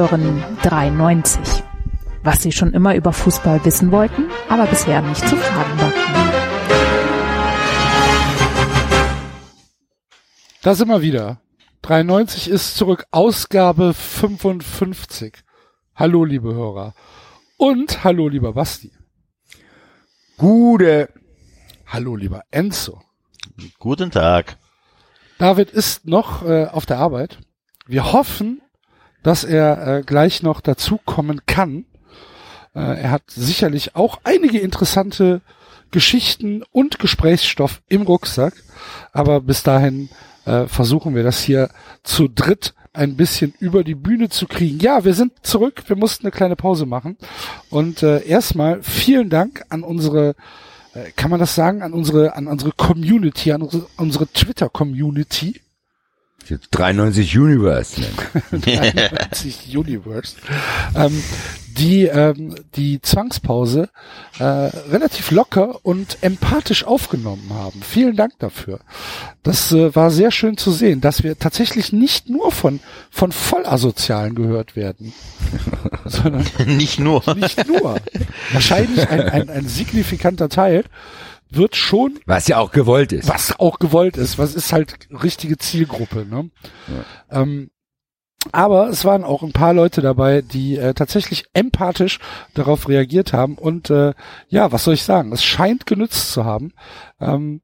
Hören 93. Was Sie schon immer über Fußball wissen wollten, aber bisher nicht zu fragen wagten. Da sind wir wieder. 93 ist zurück, Ausgabe 55. Hallo, liebe Hörer. Und hallo, lieber Basti. Gute. Hallo, lieber Enzo. Guten Tag. David ist noch äh, auf der Arbeit. Wir hoffen, dass er äh, gleich noch dazukommen kann. Äh, er hat sicherlich auch einige interessante Geschichten und Gesprächsstoff im Rucksack. Aber bis dahin äh, versuchen wir das hier zu dritt ein bisschen über die Bühne zu kriegen. Ja, wir sind zurück. Wir mussten eine kleine Pause machen. Und äh, erstmal vielen Dank an unsere äh, kann man das sagen, an unsere, an unsere Community, an unsere, unsere Twitter-Community. 93 Universe nennen. 93 Universe. Ähm, die ähm, die Zwangspause äh, relativ locker und empathisch aufgenommen haben. Vielen Dank dafür. Das äh, war sehr schön zu sehen, dass wir tatsächlich nicht nur von von Vollasozialen gehört werden, sondern Nicht nur. nicht nur. Wahrscheinlich ein, ein, ein signifikanter Teil wird schon Was ja auch gewollt ist. was auch gewollt ist. Was ist halt richtige Zielgruppe. Ne? Ähm, aber es waren auch ein paar Leute dabei, die äh, tatsächlich empathisch darauf reagiert haben. Und äh, ja, was soll ich sagen? Es scheint genützt zu haben. Ähm,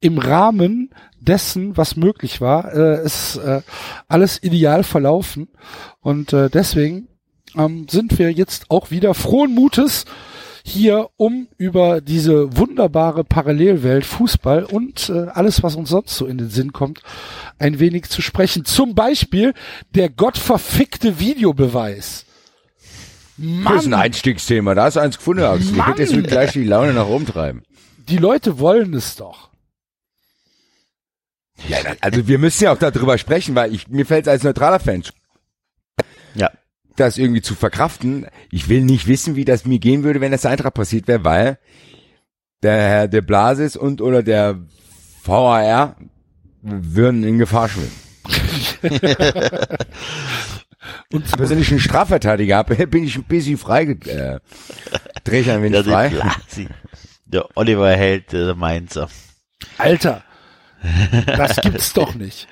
Im Rahmen dessen, was möglich war, äh, ist äh, alles ideal verlaufen. Und äh, deswegen ähm, sind wir jetzt auch wieder frohen Mutes hier, um über diese wunderbare Parallelwelt Fußball und äh, alles, was uns sonst so in den Sinn kommt, ein wenig zu sprechen. Zum Beispiel der gottverfickte Videobeweis. Das ist ein Mann, Einstiegsthema. Da hast du eins gefunden, Axel. Mann. Das wird gleich die Laune nach oben treiben. die Leute wollen es doch. Ja, also wir müssen ja auch darüber sprechen, weil ich, mir fällt es als neutraler Fan Ja. Das irgendwie zu verkraften. Ich will nicht wissen, wie das mir gehen würde, wenn das der Eintracht passiert wäre, weil der Herr de Blasis und oder der VAR würden in Gefahr schwimmen. Und Persönlich einen Strafverteidiger habe, bin ich ein bisschen frei, äh, drehe ich ein wenig frei. Der Oliver Held, der Mainzer. Alter, das gibt's doch nicht.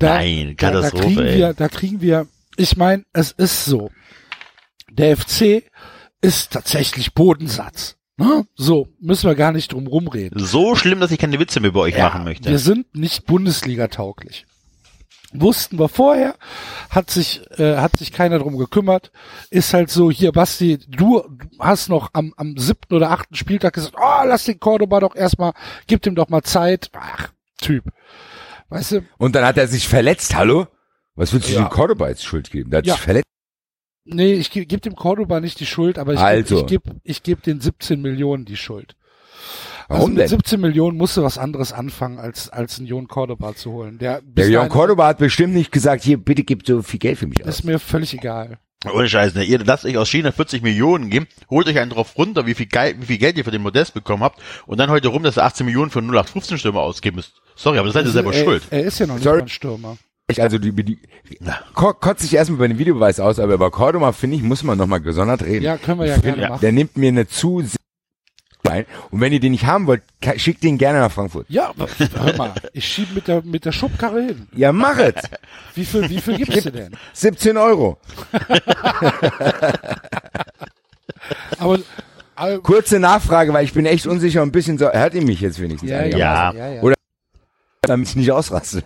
Nein, da, da Katastrophe, kriegen ey. wir, da kriegen wir, ich meine, es ist so. Der FC ist tatsächlich Bodensatz. Ne? So, müssen wir gar nicht drum rumreden. So schlimm, dass ich keine Witze mehr bei euch machen möchte. Wir sind nicht Bundesliga tauglich. Wussten wir vorher, hat sich, äh, hat sich keiner drum gekümmert. Ist halt so, hier, Basti, du hast noch am, am siebten oder achten Spieltag gesagt, oh, lass den Cordoba doch erstmal, gib dem doch mal Zeit. Ach, Typ. Weißt du, Und dann hat er sich verletzt, hallo? Was willst du Ja. dem Cordoba jetzt Schuld geben? Der hat Ja. sich verletzt. nee, ich gebe geb dem Cordoba nicht die Schuld, aber ich Also. gebe ich geb, ich geb den 17 Millionen die Schuld. Warum also mit denn? 17 Millionen musst du was anderes anfangen, als, als einen Jon Cordoba zu holen. Der, Der Jon Cordoba hat bestimmt nicht gesagt, hier, bitte gib so viel Geld für mich aus. ist mir völlig egal. Ohne Scheiß, ne? Ihr lasst euch aus China 40 Millionen geben, holt euch einen drauf runter, wie viel, Geld, wie viel Geld ihr für den Modest bekommen habt, und dann heute rum, dass ihr 18 Millionen für einen 0815 Stürmer ausgeben müsst. Sorry, aber das seid ihr selber er, schuld. Er ist ja noch nicht Sorry. mal ein Stürmer. Ich, also die, die ko- kotzt sich erstmal bei dem Videobeweis aus, aber über Cordoba, finde ich, muss man nochmal gesondert reden. Ja, können wir ja Ich gerne find, machen. Der nimmt mir eine zu ein. Und wenn ihr den nicht haben wollt, schickt den gerne nach Frankfurt. Ja, aber hör mal, ich schieb mit der, mit der Schubkarre hin. Ja, mach es. Wie viel, wie viel gibst du denn? 17 Euro. Aber, aber Kurze Nachfrage, weil ich bin echt unsicher und ein bisschen so, hört ihr mich jetzt wenigstens? ja, ja, einigermaßen? ja, ja, Oder- Damit ich nicht ausraste.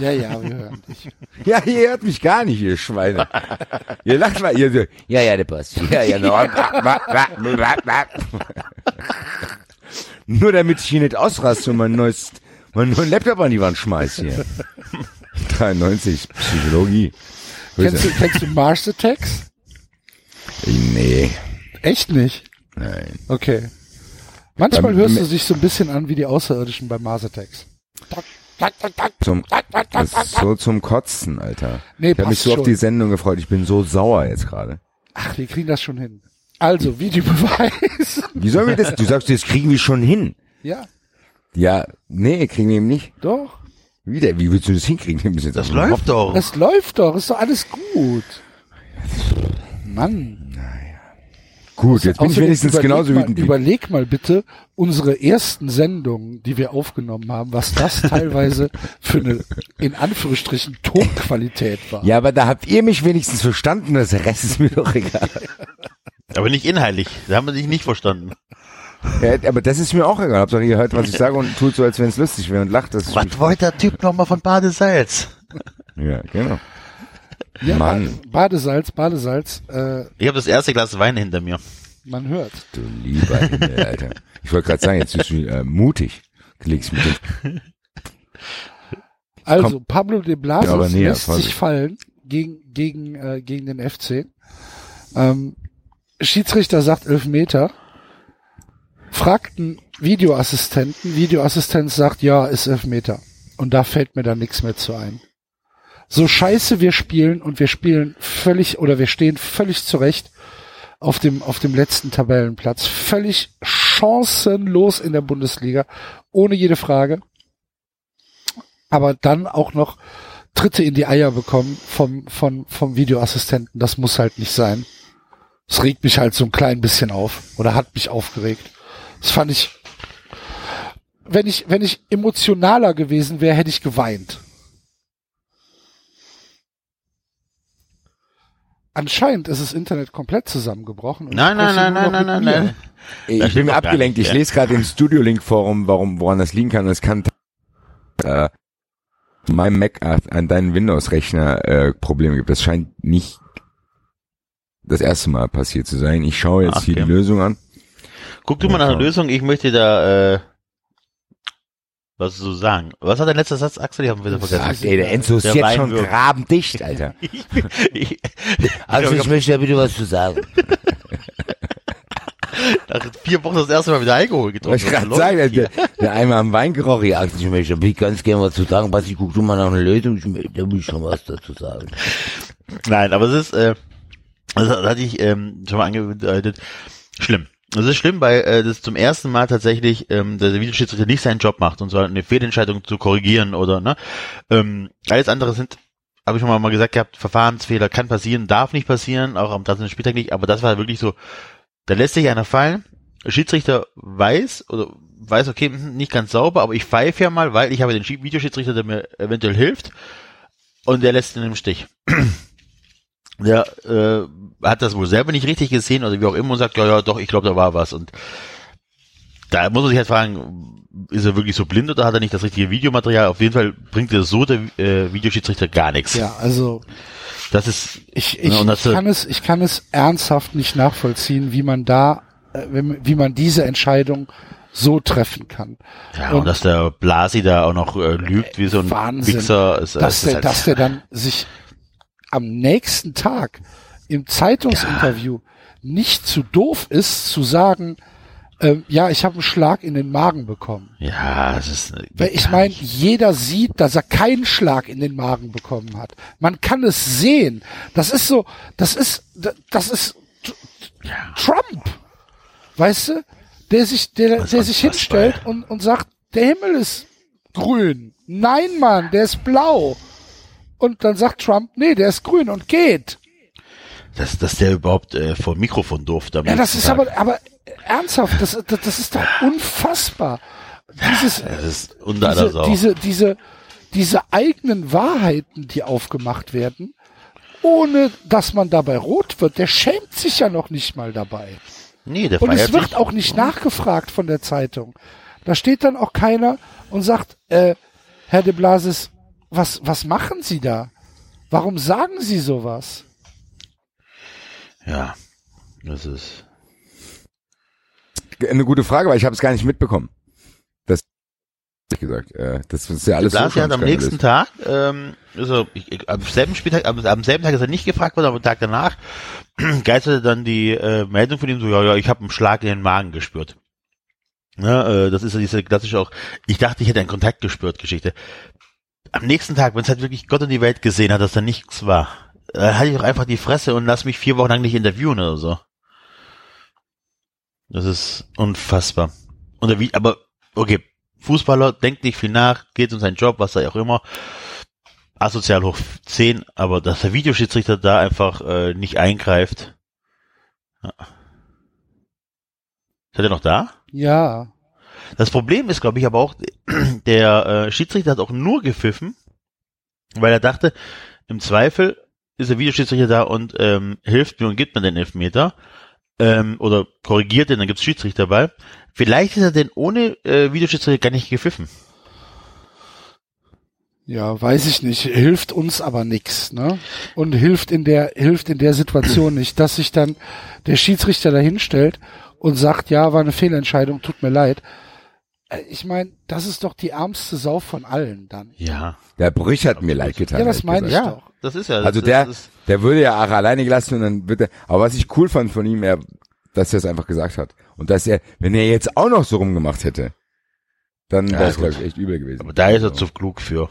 ja, ja, wir hören dich. Ja, ihr hört mich gar nicht, ihr Schweine. ihr lacht mal, ihr so, ja, ja, der Boss. Ja, ja, no. Nur damit ich hier nicht ausraste und mein neues, meinen neuen Laptop an die Wand schmeiß hier. 93, Psychologie. Kennst du, kennst du Mars Attacks? Nee, Echt nicht? nein. Okay. Manchmal hörst du dich so ein bisschen an wie die Außerirdischen bei Mars Attacks. Zum, das ist so zum Kotzen, Alter. Nee, ich habe mich so auf schon. die Sendung gefreut. Ich bin so sauer jetzt gerade. Ach, wir kriegen das schon hin. Also, Videobeweis. Wie sollen wir das? Du sagst, das kriegen wir schon hin. ja, Ja, nee, kriegen wir eben nicht. doch. Wie, der, wie willst du das hinkriegen? Wir müssen Das auf läuft doch. Das läuft doch, ist doch alles gut. Mann. Gut, jetzt bin ich wenigstens genauso mal, wütend wie Überleg mal bitte unsere ersten Sendungen, die wir aufgenommen haben, was das teilweise für eine, in Anführungsstrichen, Tonqualität war. Ja, aber da habt ihr mich wenigstens verstanden, das Rest ist mir doch egal. Aber nicht inhaltlich. Da haben wir dich nicht verstanden. Ja, aber das ist mir auch egal. Hauptsache ihr hört, was ich sage und tut so, als wenn es lustig wäre und lacht. Das Was wollte der Typ nochmal von Badesalz? ja, genau. Ja, Mann. Badesalz, Badesalz, äh, Ich habe das erste Glas Wein hinter mir. man hört. Du lieber Himmel, Alter. Ich wollte gerade sagen, jetzt bist du äh, mutig. Legst mit dem Also, Pablo de Ja, Blasis aber näher, lässt sich fallen gegen, gegen, äh, gegen den FC. Ähm, Schiedsrichter sagt elf Meter. Fragt einen Videoassistenten. Videoassistent sagt, ja, ist elf Meter. Und da fällt mir dann nichts mehr zu ein. So scheiße wir spielen und wir spielen völlig oder wir stehen völlig zurecht auf dem, auf dem letzten Tabellenplatz. Völlig chancenlos in der Bundesliga. Ohne jede Frage aber dann auch noch Tritte in die Eier bekommen vom, vom, vom Videoassistenten. Das muss halt nicht sein. Das regt mich halt so ein klein bisschen auf oder hat mich aufgeregt. Das fand ich, wenn ich, wenn ich emotionaler gewesen wäre, hätte ich geweint. Anscheinend ist das Internet komplett zusammengebrochen. und Nein, nein, nein, nein, nein, nein, mir. nein. Ich Das bin abgelenkt. nicht, Ich ja. lese gerade im Studio-Link-Forum, warum, woran das liegen kann. Es kann äh, meinem Mac an deinen Windows-Rechner äh, Probleme gibt. Das scheint nicht das erste Mal passiert zu sein. Ich schaue jetzt hier Okay. die Lösung an. Guck du mal nach der Lösung. Ich möchte da, äh, was so sagen. Was hat dein letzter Satz, Axel? Ich habe wieder vergessen. Sagt, ey, der Enzo ist Der jetzt Wein schon wirkt. grabendicht, Alter. ich, Also ich ich möchte ja bitte was zu sagen. nach vier Wochen das erste Mal wieder Alkohol getrunken. Ich gerade sagen, der, der, der einmal am Wein gerochen. Sorry, Axel, ich möchte ich ganz gerne was zu sagen. Basti, guck du mal nach einer Lösung. Ich, möchte- da will ich schon was dazu sagen. Nein, aber es ist, äh, das hatte ich ähm, schon mal angedeutet, schlimm. Es ist schlimm, weil äh, das zum ersten Mal tatsächlich ähm, der Videoschiedsrichter nicht seinen Job macht und zwar eine Fehlentscheidung zu korrigieren oder ne. Ähm, alles andere sind, habe ich schon mal gesagt gehabt, Verfahrensfehler kann passieren, darf nicht passieren, auch am 13. Spieltag nicht, aber das war wirklich so, da lässt sich einer fallen, der Schiedsrichter weiß oder weiß, okay, hm, nicht ganz sauber, aber ich pfeife ja mal, weil ich habe den Schi- Videoschiedsrichter, der mir eventuell hilft und der lässt ihn im Stich der äh, hat das wohl selber nicht richtig gesehen oder wie auch immer und sagt, ja, ja, doch, ich glaube, da war was. Und da muss man sich halt fragen, ist er wirklich so blind oder hat er nicht das richtige Videomaterial? Auf jeden Fall bringt er so der äh, Videoschiedsrichter gar nichts. Ja, also Das ist, ich, ich, Ja, das, ich kann es, ich kann es ernsthaft nicht nachvollziehen, wie man da, äh, wie man diese Entscheidung so treffen kann. ja, Und- und, dass der Blasi da auch noch äh, lügt wie so ein Wahnsinn. Wichser. Ist, dass ist der, halt- dass der dann sich am nächsten Tag im Zeitungsinterview nicht zu doof ist, zu sagen, ähm, ja, ich habe einen Schlag in den Magen bekommen. ja, das ist, äh, Weil ich meine, jeder sieht, dass er keinen Schlag in den Magen bekommen hat. Man kann es sehen. Das ist so, das ist, das ist Trump. Weißt du? Der sich, der, der sich hinstellt und, und sagt, der Himmel ist grün. Nein, Mann, der ist blau. Und dann sagt Trump, nee, der ist grün und geht. Dass, dass der überhaupt äh, vor dem Mikrofon durfte. Ja, das ist Tag. aber, aber ernsthaft, das, das, das ist doch unfassbar. Dieses, Das ist unter diese, diese, diese, diese eigenen Wahrheiten, die aufgemacht werden, ohne dass man dabei rot wird, der schämt sich ja noch nicht mal dabei. nee, der Und es wird auch nicht nachgefragt von der Zeitung. Da steht dann auch keiner und sagt, äh, Herr de Blasis, was, was machen Sie da? Warum sagen Sie sowas? Ja, das ist. Eine gute Frage, weil ich habe es gar nicht mitbekommen. Das ehrlich gesagt, äh, das ist ja alles so Blasi hat am nächsten Tag, ähm, also ich, ich, am selben Spieltag, am, am selben Tag ist er nicht gefragt worden, aber am Tag danach geisterte dann die äh, Meldung von ihm so, ja, ja, ich habe einen Schlag in den Magen gespürt. Ja, äh, das ist ja diese klassische auch, ich dachte, ich hätte einen Kontakt gespürt, Geschichte. Am nächsten Tag, wenn es halt wirklich Gott und die Welt gesehen hat, dass da nichts war, äh, hatte ich doch einfach die Fresse und lass mich vier Wochen lang nicht interviewen oder so. Das ist unfassbar. Und der, Vi- aber, okay, Fußballer denkt nicht viel nach, geht um seinen Job, was er auch immer. Asozial hoch 10, aber dass der Videoschiedsrichter da einfach äh, nicht eingreift, Ist er noch da? Ja. Das Problem ist, glaube ich, aber auch, der äh, Schiedsrichter hat auch nur gepfiffen, weil er dachte, im Zweifel ist der Videoschiedsrichter da und ähm, hilft mir und gibt mir den Elfmeter ähm, oder korrigiert den, dann gibt's Schiedsrichter bei. Vielleicht ist er denn ohne äh, Videoschiedsrichter gar nicht gepfiffen. Ja, weiß ich nicht. Hilft uns aber nix, ne? Und hilft in der, hilft in der Situation nicht, dass sich dann der Schiedsrichter dahinstellt und sagt, ja, war eine Fehlentscheidung, tut mir leid. Äh, Ich meine, das ist doch die ärmste Sau von allen dann. Ja. Der Brüch hat mir leid getan. Ja, das meine ich. Ja, doch. das ist ja. Also das, der, das ist, der würde ja auch alleine gelassen und dann wird er, aber was ich cool fand von ihm, er, dass er es einfach gesagt hat. Und dass er, wenn er jetzt auch noch so rumgemacht hätte, dann Ja, wäre es, glaube ich, echt übel gewesen. aber da ist er zu klug für.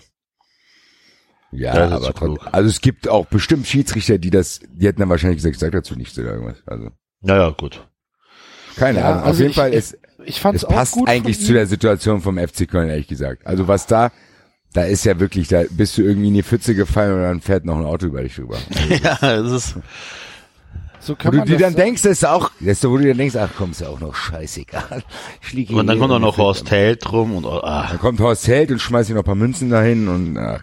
Ja, er aber trotzdem. Also es gibt auch bestimmt Schiedsrichter, die das, die hätten dann wahrscheinlich gesagt, ich sag dazu nichts oder irgendwas. Also, Naja, gut. Keine Ja, Ahnung. Auf also jeden ich- Fall, es, Ich fand's es auch passt gut eigentlich zu der Situation vom FC Köln, ehrlich gesagt. Also was da, da ist ja wirklich, da bist du irgendwie in die Pfütze gefallen und dann fährt noch ein Auto über dich drüber. ja, das ist. So Wo kann du man dir das dann sagen. denkst, das ist auch, das ist so, wo du dir denkst, ach komm, ist ja auch noch scheißegal. Ich Und dann hier kommt auch noch Horst Held rum und ah. Dann kommt Horst Held und schmeißt ihm noch ein paar Münzen dahin und ach,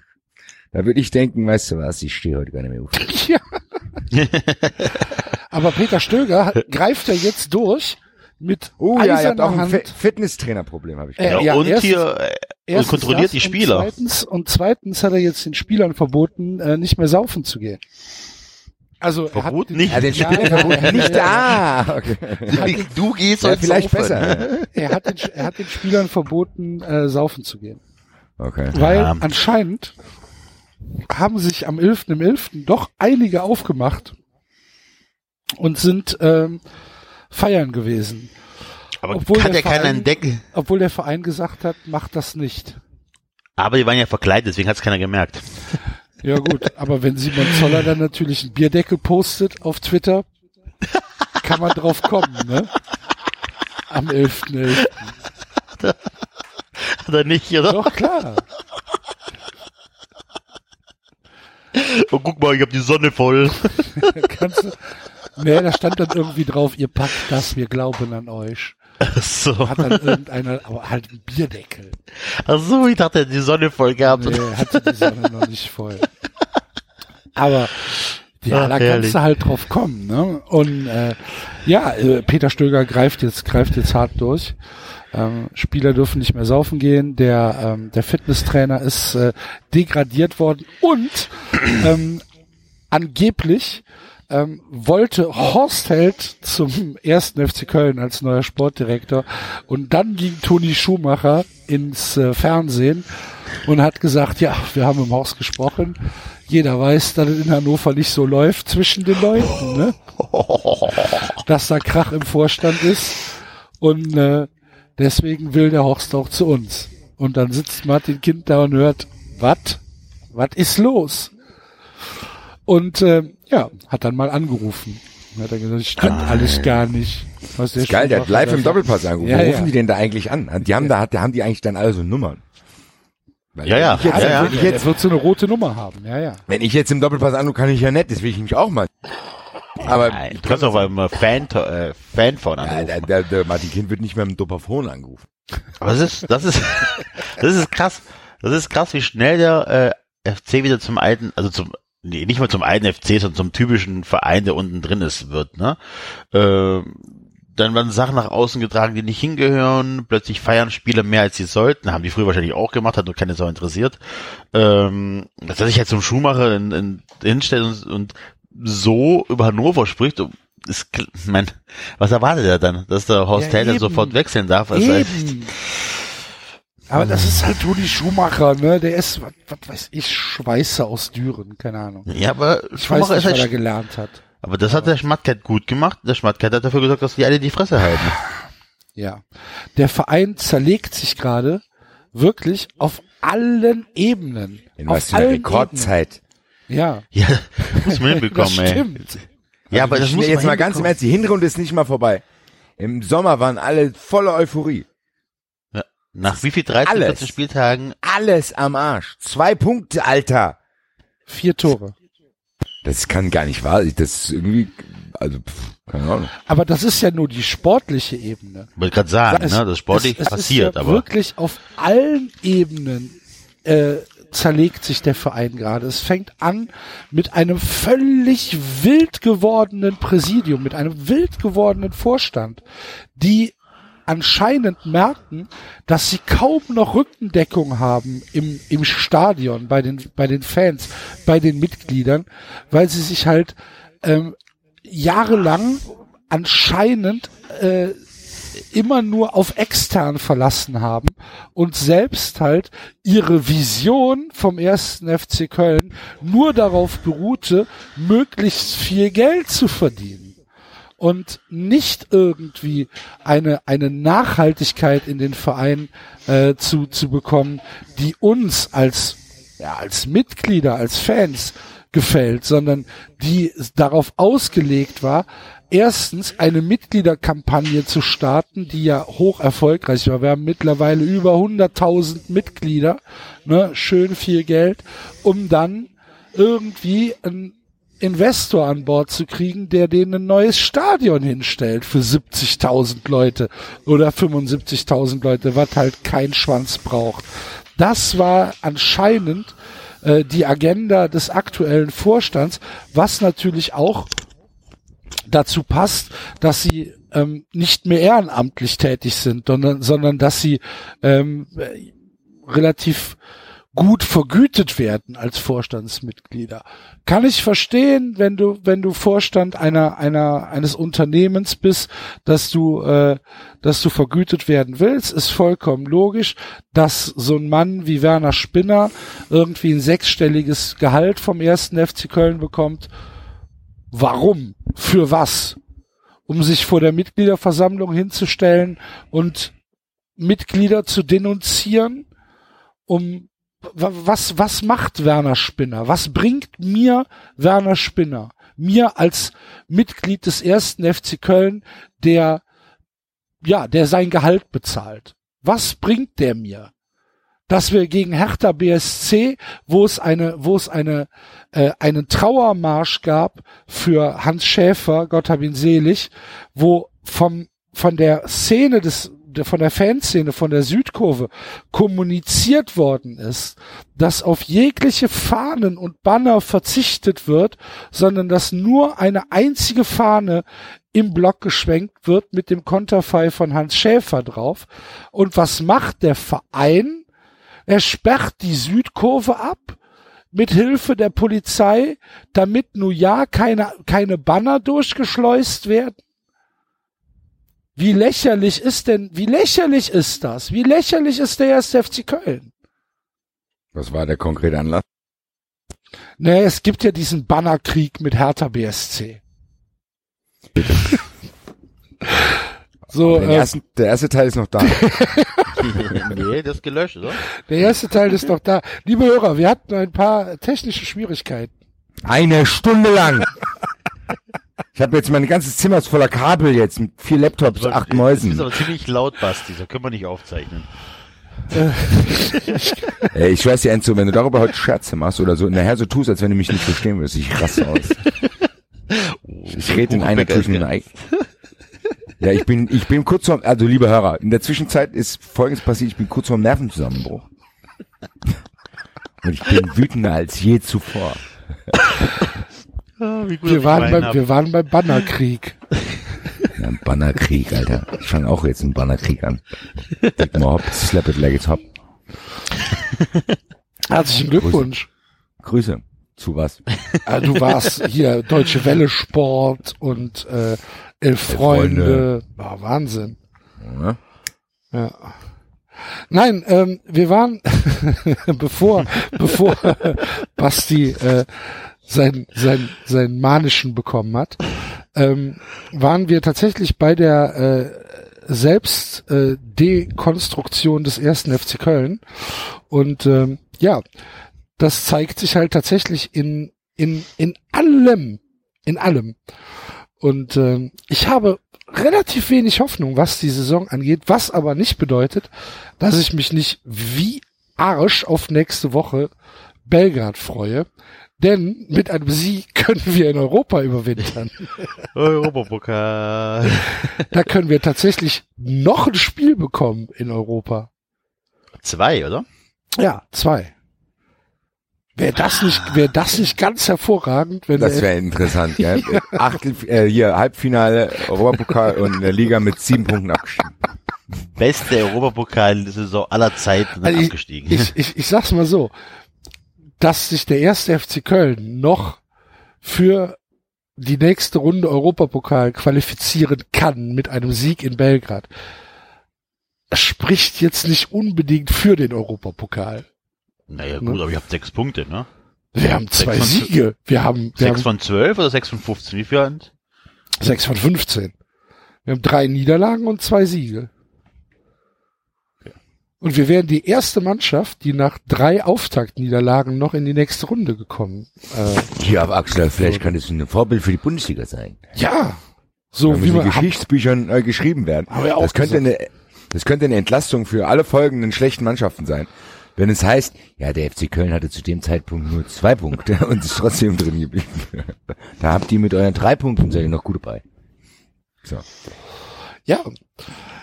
da würde ich denken, weißt du was, ich stehe heute gar nicht mehr auf. Ja. Aber Peter Stöger greift ja jetzt durch mit Oh ja, ihr habt eiserner auch ein Hand. Fit- Fitnesstrainerproblem, habe ich Äh, gehört. Ja, ja, und erstens- hier äh, und kontrolliert die Spieler. Und zweitens, und zweitens hat er jetzt den Spielern verboten, äh, nicht mehr saufen zu gehen. Also er hat Verboten den- nicht? Ja, den Ja, Spielern ja, verboten ja, nicht ja. da. Okay. Du gehst Ja, vielleicht saufen. besser. Er hat den, er hat den Spielern verboten, äh, saufen zu gehen. Okay. Weil Ja. anscheinend haben sich am 11. im 11. doch einige aufgemacht und sind ähm, feiern gewesen. Aber Obwohl kann der ja keiner Verein- entdecken. Obwohl der Verein gesagt hat, macht das nicht. Aber die waren ja verkleidet, deswegen hat es keiner gemerkt. Ja gut, aber wenn Simon Zoller dann natürlich einen Bierdeckel postet auf Twitter, kann man drauf kommen, ne? Am 11.11. Oder nicht, oder? Doch, klar. Oh, guck mal, ich hab die Sonne voll. Kannst du, nee, da stand dann irgendwie drauf, ihr packt das, wir glauben an euch. so. Hat dann irgendeiner, aber halt einen Bierdeckel. Ach so, ich dachte, die Sonne voll gehabt. Nee, hatte die Sonne noch nicht voll. Aber ja, Ach, da herrlich. kannst du halt drauf kommen, ne? Und äh, ja, äh, Peter Stöger greift jetzt, greift jetzt hart durch. Ähm, Spieler dürfen nicht mehr saufen gehen. Der, ähm, der Fitnesstrainer ist äh, degradiert worden und ähm, angeblich ähm, wollte Horst Held zum ersten FC Köln als neuer Sportdirektor und dann ging Toni Schumacher ins äh, Fernsehen und hat gesagt, ja, wir haben im Haus gesprochen. Jeder weiß, dass es in Hannover nicht so läuft zwischen den Leuten, ne? dass da Krach im Vorstand ist und äh, deswegen will der Horst auch zu uns. Und dann sitzt Martin Kind da und hört, was? Was ist los? Und äh, ja, hat dann mal angerufen. Hat er gesagt, stimmt alles gar nicht. Was der Geil, der hat live im. Doppelpass angerufen. Ja, Wo ja. rufen die denn da eigentlich an? Die haben da, hat- haben die eigentlich dann alle so Nummern. Weil Ja, ja. Ich jetzt, Ja, ja. Ich jetzt, wird so eine rote Nummer haben. Ja, ja. wenn ich jetzt im Doppelpass anrufe, kann ich ja nicht, das will ich mich auch mal. Aber Nein, du kannst auch mal Fan, äh, Fan von ja, anrufen. der, der, der Martin Kind wird nicht mehr im Doppelphone angerufen. Aber das ist, das ist, das ist krass. Das ist krass, wie schnell der äh, FC wieder zum alten, also zum, nee, nicht mal zum alten FC, sondern zum typischen Verein, der unten drin ist, wird, ne? Äh, dann werden Sachen nach außen getragen, die nicht hingehören. Plötzlich feiern Spieler mehr, als sie sollten. Haben die früher wahrscheinlich auch gemacht, hat nur keine Sau interessiert. Ähm, dass er sich jetzt zum Schuhmacher in, in, hinstellt und, und so über Hannover spricht, ist, mein, was erwartet er dann? Dass der Horst Ja, eben. sofort wechseln darf? Also. Aber das ist halt Toni Schumacher, ne? Der ist, was, was weiß ich, Schweißer aus Düren, keine Ahnung. Ja, aber Ich weiß nicht, ist was er halt, gelernt hat. aber das hat der Schmattkeit gut gemacht. Der Schmattkeit hat dafür gesorgt, dass die alle die Fresse halten. Ja. Der Verein zerlegt sich gerade wirklich auf allen Ebenen. In auf was für einer Rekordzeit. Ebenen. Ja. Ja, muss man hinbekommen, das ey. stimmt. Ja, aber das Ich- muss jetzt mal ganz im. Ernst, die Hinrunde ist nicht mal vorbei. Im Sommer waren alle voller Euphorie. Nach wie viel 13, Alles. 14 Spieltagen? Alles am Arsch. Zwei Punkte, Alter. Vier Tore. Das kann gar nicht wahr sein. Das ist irgendwie, also, pff, keine Ahnung. Aber das ist ja nur die sportliche Ebene. Wollte gerade sagen, Es- ne, das sportlich es, es passiert, ist ja aber wirklich auf allen Ebenen äh, zerlegt sich der Verein gerade. Es fängt an mit einem völlig wild gewordenen Präsidium, mit einem wild gewordenen Vorstand, die anscheinend merken, dass sie kaum noch Rückendeckung haben im, im Stadion, bei den, bei den Fans, bei den Mitgliedern, weil sie sich halt ähm, jahrelang anscheinend äh, immer nur auf extern verlassen haben und selbst halt ihre Vision vom ersten FC Köln nur darauf beruhte, möglichst viel Geld zu verdienen und nicht irgendwie eine eine Nachhaltigkeit in den Verein äh, zu zu bekommen, die uns als ja, als Mitglieder, als Fans gefällt, sondern die darauf ausgelegt war, erstens eine Mitgliederkampagne zu starten, die ja hoch erfolgreich war. Wir haben mittlerweile über 100.000 Mitglieder, ne, schön viel Geld, um dann irgendwie einen Investor an Bord zu kriegen, der denen ein neues Stadion hinstellt für 70.000 Leute oder 75.000 Leute, was halt kein Schwanz braucht. Das war anscheinend äh, die Agenda des aktuellen Vorstands, was natürlich auch dazu passt, dass sie ähm, nicht mehr ehrenamtlich tätig sind, sondern, sondern dass sie ähm, äh, relativ gut vergütet werden als Vorstandsmitglieder. Kann ich verstehen, wenn du wenn du Vorstand einer einer eines Unternehmens bist, dass du äh, dass du vergütet werden willst, ist vollkommen logisch, dass so ein Mann wie Werner Spinner irgendwie ein sechsstelliges Gehalt vom ersten FC Köln bekommt. Warum? Für was? Um sich vor der Mitgliederversammlung hinzustellen und Mitglieder zu denunzieren, um was, was macht Werner Spinner? Was bringt mir Werner Spinner? Mir als Mitglied des ersten FC Köln, der, ja, der sein Gehalt bezahlt. Was bringt der mir? Dass wir gegen Hertha BSC, wo es eine, wo es eine, äh, einen Trauermarsch gab für Hans Schäfer, Gott hab ihn selig, wo vom, von der Szene des, von der Fanszene, von der Südkurve kommuniziert worden ist, dass auf jegliche Fahnen und Banner verzichtet wird, sondern dass nur eine einzige Fahne im Block geschwenkt wird mit dem Konterfei von Hans Schäfer drauf. Und was macht der Verein? Er sperrt die Südkurve ab mit Hilfe der Polizei, damit nur ja keine, keine Banner durchgeschleust werden. Wie lächerlich ist denn, wie lächerlich ist das? Wie lächerlich ist der erste FC Köln? Was war der konkrete Anlass? Ne, es gibt ja diesen Bannerkrieg mit Hertha BSC. so, Den äh, ersten, der erste Teil ist noch da. nee, das ist gelöscht, oder? der erste Teil ist noch da. Liebe Hörer, wir hatten ein paar technische Schwierigkeiten. Eine Stunde lang. Ich habe jetzt mein ganzes Zimmer ist voller Kabel jetzt mit vier Laptops, acht Das ist Mäusen. aber ziemlich laut, Basti, das können wir nicht aufzeichnen. Ey, ich schwör's dir, Enzo, wenn du darüber heute Scherze machst oder so, nachher so tust, als wenn du mich nicht verstehen würdest, ich raste aus. Ich rede in einer Küche. Ja, ich bin, ich bin kurz vor, also liebe Hörer, in der Zwischenzeit ist Folgendes passiert, ich bin kurz vor dem Nervenzusammenbruch. Und ich bin wütender als je zuvor. Wie gut, dass Wir waren, beim, wir waren beim Bannerkrieg. Ja, ein Bannerkrieg, Alter. Ich fange auch jetzt einen Bannerkrieg an. Mal hopp, slap it like it's hop. Herzlichen Glückwunsch. Grüße. Zu was? Ah, du warst hier Deutsche Welle Sport und äh, Elf Freunde. Freunde. Ah, Wahnsinn. Ja. Ja. Nein, ähm, wir waren bevor bevor Basti äh, sein sein seinen manischen bekommen hat, ähm, waren wir tatsächlich bei der äh, selbst äh, des ersten FC Köln. Und ähm, ja, das zeigt sich halt tatsächlich in in in allem in allem. Und ähm, ich habe relativ wenig Hoffnung, was die Saison angeht, was aber nicht bedeutet, dass ich mich nicht wie Arsch auf nächste Woche Belgrad freue. Denn mit einem Sieg können wir in Europa überwintern. Europapokal. Da können wir tatsächlich noch ein Spiel bekommen in Europa. Zwei, oder? Ja, zwei. Wäre das nicht, wäre das nicht ganz hervorragend, wenn Das wäre interessant, ja. Achtel, äh, hier Halbfinale Europapokal und in der Liga mit sieben Punkten abgestiegen. Beste Europapokal-Saison aller Zeiten Also ich, abgestiegen. ich, ich, ich sag's mal so, dass sich der erste FC Köln noch für die nächste Runde Europapokal qualifizieren kann mit einem Sieg in Belgrad, spricht jetzt nicht unbedingt für den Europapokal. naja, gut, aber ihr habt sechs Punkte, ne? Wir haben zwei Siege. Wir haben, wir Sechs von zwölf oder sechs von 15? Wie viel? haben's? sechs von 15. Wir haben drei Niederlagen und zwei Siege. Und wir wären die erste Mannschaft, die nach drei Auftaktniederlagen noch in die nächste Runde gekommen. Äh, Hier, aber Axel, vielleicht kann das ein Vorbild für die Bundesliga sein. ja, so wie man Geschichtsbüchern äh, geschrieben werden. Haben wir auch das könnte eine, das könnte eine Entlastung für alle folgenden schlechten Mannschaften sein. Wenn es heißt, Ja, der FC Köln hatte zu dem Zeitpunkt nur zwei Punkte und ist trotzdem drin geblieben. Da habt ihr mit euren drei Punkten seid ihr noch gut dabei. so, ja,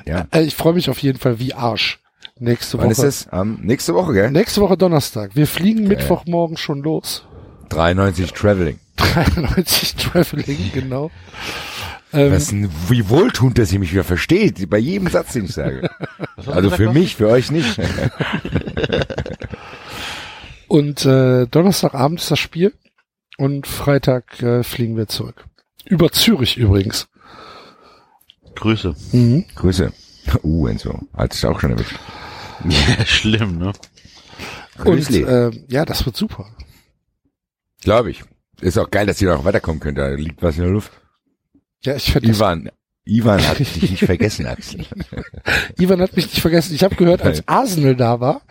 ja. äh, ich freue mich auf jeden Fall wie Arsch. Nächste Wann ist Woche. es? Ähm, nächste Woche, gell? Nächste Woche Donnerstag. Wir fliegen Mittwochmorgen schon los. 93 Traveling. 93 Traveling, genau. Ähm, Was ein, wie wohltuend, dass ihr mich wieder versteht, bei jedem Satz, den ich sage. Also für mich, für euch nicht. Und äh, Donnerstagabend ist das Spiel und Freitag äh, fliegen wir zurück. Über Zürich übrigens. Grüße. Mhm. Grüße. Uh, Enzo. Hat sich auch schon erwischt. Ja, schlimm, ne? Und äh, ja, das wird super. Glaube ich. Ist auch geil, dass ihr noch weiterkommen könnt. Da liegt was in der Luft. Ja, ich finde Ivan. Ivan hat dich nicht vergessen, Axel. Ivan hat mich nicht vergessen. Ich habe gehört, als Arsenal da war,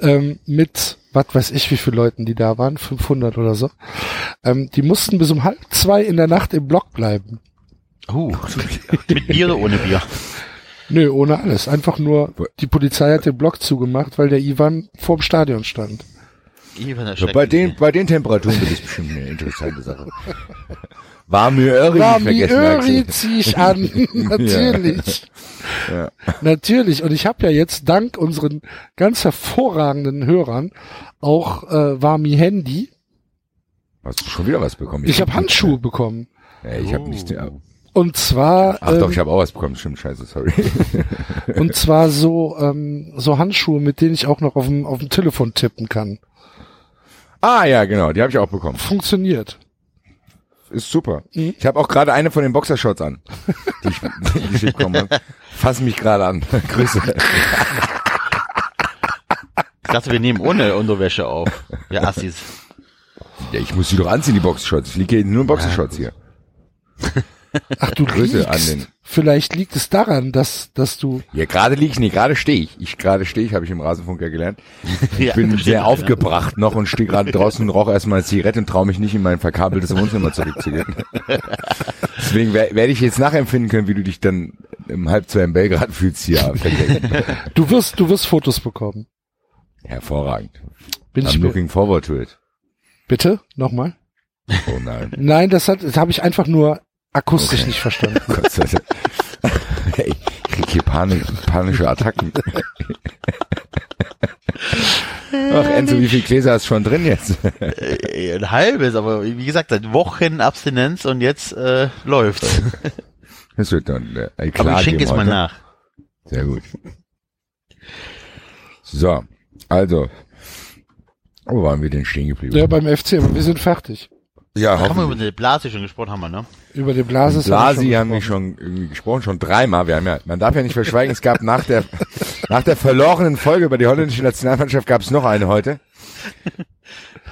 ähm, mit, was weiß ich, wie viele Leuten die da waren, 500 oder so, ähm, die mussten bis um halb zwei in der Nacht im Block bleiben. Uh, mit Bier oder ohne Bier? Nö, ohne alles. Einfach nur, die Polizei hat den Block zugemacht, weil der Ivan vorm Stadion stand. Ivan So, bei den, bei den Temperaturen wird es bestimmt eine interessante Sache. Warme Öri War nicht mir vergessen, Öri zieh ich an. Natürlich. Ja. Natürlich. Und ich habe ja jetzt dank unseren ganz hervorragenden Hörern auch äh, Warmi Handy. Hast du schon wieder was bekommen? Ich habe Handschuhe bekommen. Ja, ich habe nicht. Ja. Und zwar Ach doch, ähm, ich habe auch was bekommen. Stimmt, scheiße, sorry. und zwar so ähm, so Handschuhe, mit denen ich auch noch auf dem auf dem Telefon tippen kann. ah ja, genau, die habe ich auch bekommen. Funktioniert. Ist super. Mhm. Ich habe auch gerade eine von den Boxershorts an, die ich, die ich bekommen habe. Fass mich gerade an. Grüße. Ich dachte, wir nehmen ohne Unterwäsche auf. Ja, Assis. Ja, ich muss sie doch anziehen, die Boxershorts. Ich liege hier nur in Boxershorts hier. Ach du Grüße liegst. an den- Vielleicht liegt es daran, dass dass du Ja, gerade liege ich nicht, gerade stehe ich. Ich gerade stehe ich, habe ich im Rasenfunker gelernt. Ich Ja, bin sehr ja. aufgebracht noch und stehe gerade draußen und rauche erstmal eine Zigarette und traue mich nicht in mein verkabeltes Wohnzimmer zurückzugehen. Deswegen wer- werde ich jetzt nachempfinden können, wie du dich dann um halb zwei in Belgrad fühlst hier. du wirst du wirst Fotos bekommen. Hervorragend. Bin ich I'm mir, looking forward to it. bitte nochmal? Oh nein. Nein, das hat das habe ich einfach nur akustisch nicht verstanden. Gott sei Dank. Hey, ich krieg hier Panik, panische Attacken. Ach, Enzo, wie viel Gläser hast du schon drin jetzt? Äh, Ein halbes, aber wie gesagt, seit Wochen Abstinenz und jetzt äh, läuft's. Das wird dann äh, Aber klar ich schenke jetzt mal nach. Sehr gut. So, also. Wo waren wir denn stehen geblieben? Ja, beim FC, aber wir sind fertig. Ja, Haben wir über die Blase schon gesprochen, haben wir, ne? Über den Blases Blasi haben wir schon irgendwie gesprochen, schon dreimal. Wir haben ja, man darf ja nicht verschweigen, es gab nach der, nach der verlorenen Folge über die holländische Nationalmannschaft gab es noch eine heute.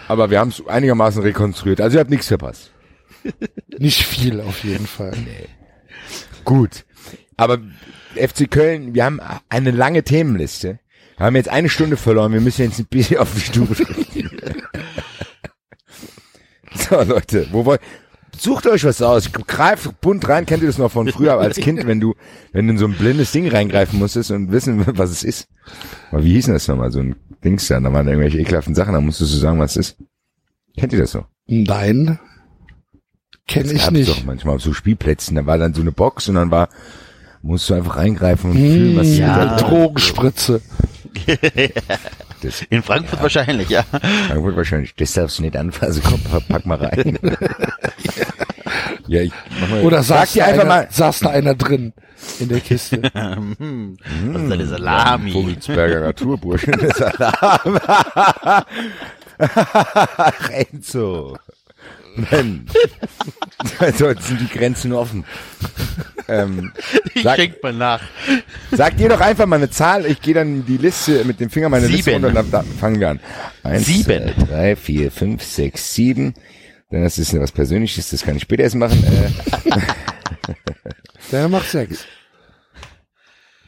Aber wir haben es einigermaßen rekonstruiert. Also ihr habt nichts verpasst. Nicht viel auf jeden Fall. Gut. Aber FC Köln, wir haben eine lange Themenliste. Wir haben jetzt eine Stunde verloren. Wir müssen jetzt ein bisschen auf die sprechen. so, Leute, wo wollt, sucht euch was aus. Greift bunt rein. Kennt ihr das noch von früher als Kind, wenn du, wenn du in so ein blindes Ding reingreifen musstest und wissen, was es ist? Aber wie hieß denn das nochmal? So ein Dings da, da waren da irgendwelche ekelhaften Sachen, da musstest du sagen, was es ist. Kennt ihr das noch? Nein. Kenne Das ich gab's nicht. doch manchmal auf so Spielplätzen. Da war dann so eine Box und dann war, musst du einfach reingreifen und fühlen, was ja. Drogenspritze. Das In Frankfurt wahrscheinlich, ja. Frankfurt wahrscheinlich. Das darfst du nicht anfassen. Komm, pack mal rein. ja, ich, mach mal, Oder sag saß dir da, einfach einer, mal. saß da einer drin in der Kiste. Hm, Was ist eine Salami? Vogelsberger Naturbursche. Salam. Ach, Enzo. Mensch. Also, jetzt sind die Grenzen offen. Ähm, Ich Sag- schenk mal nach. sag dir doch einfach mal eine Zahl. Ich gehe dann die Liste mit dem Finger meine Liste Sieben. runter und dann fangen wir an. Eins, Sieben. zwei, drei, vier, fünf, sechs, sieben. Dann das ist ja was Persönliches, das kann ich später erst machen. Äh, Der macht sechs.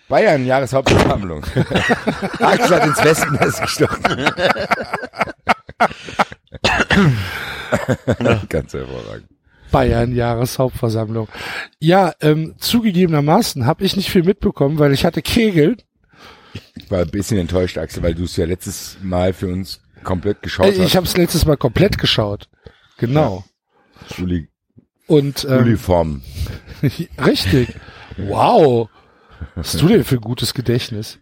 Bayern, Jahreshauptversammlung. Axel hat ins Wespennest gestochen. Ganz hervorragend. Bayern Jahreshauptversammlung. Ja, ähm, zugegebenermaßen habe ich nicht viel mitbekommen, weil ich hatte Kegel. Ich war ein bisschen enttäuscht, Axel, weil du es ja letztes Mal für uns komplett geschaut Äh, ich hast. habe es letztes Mal komplett geschaut. Genau. Uli, Und ähm, Uniform. richtig. Wow. Was hast du denn für ein gutes Gedächtnis?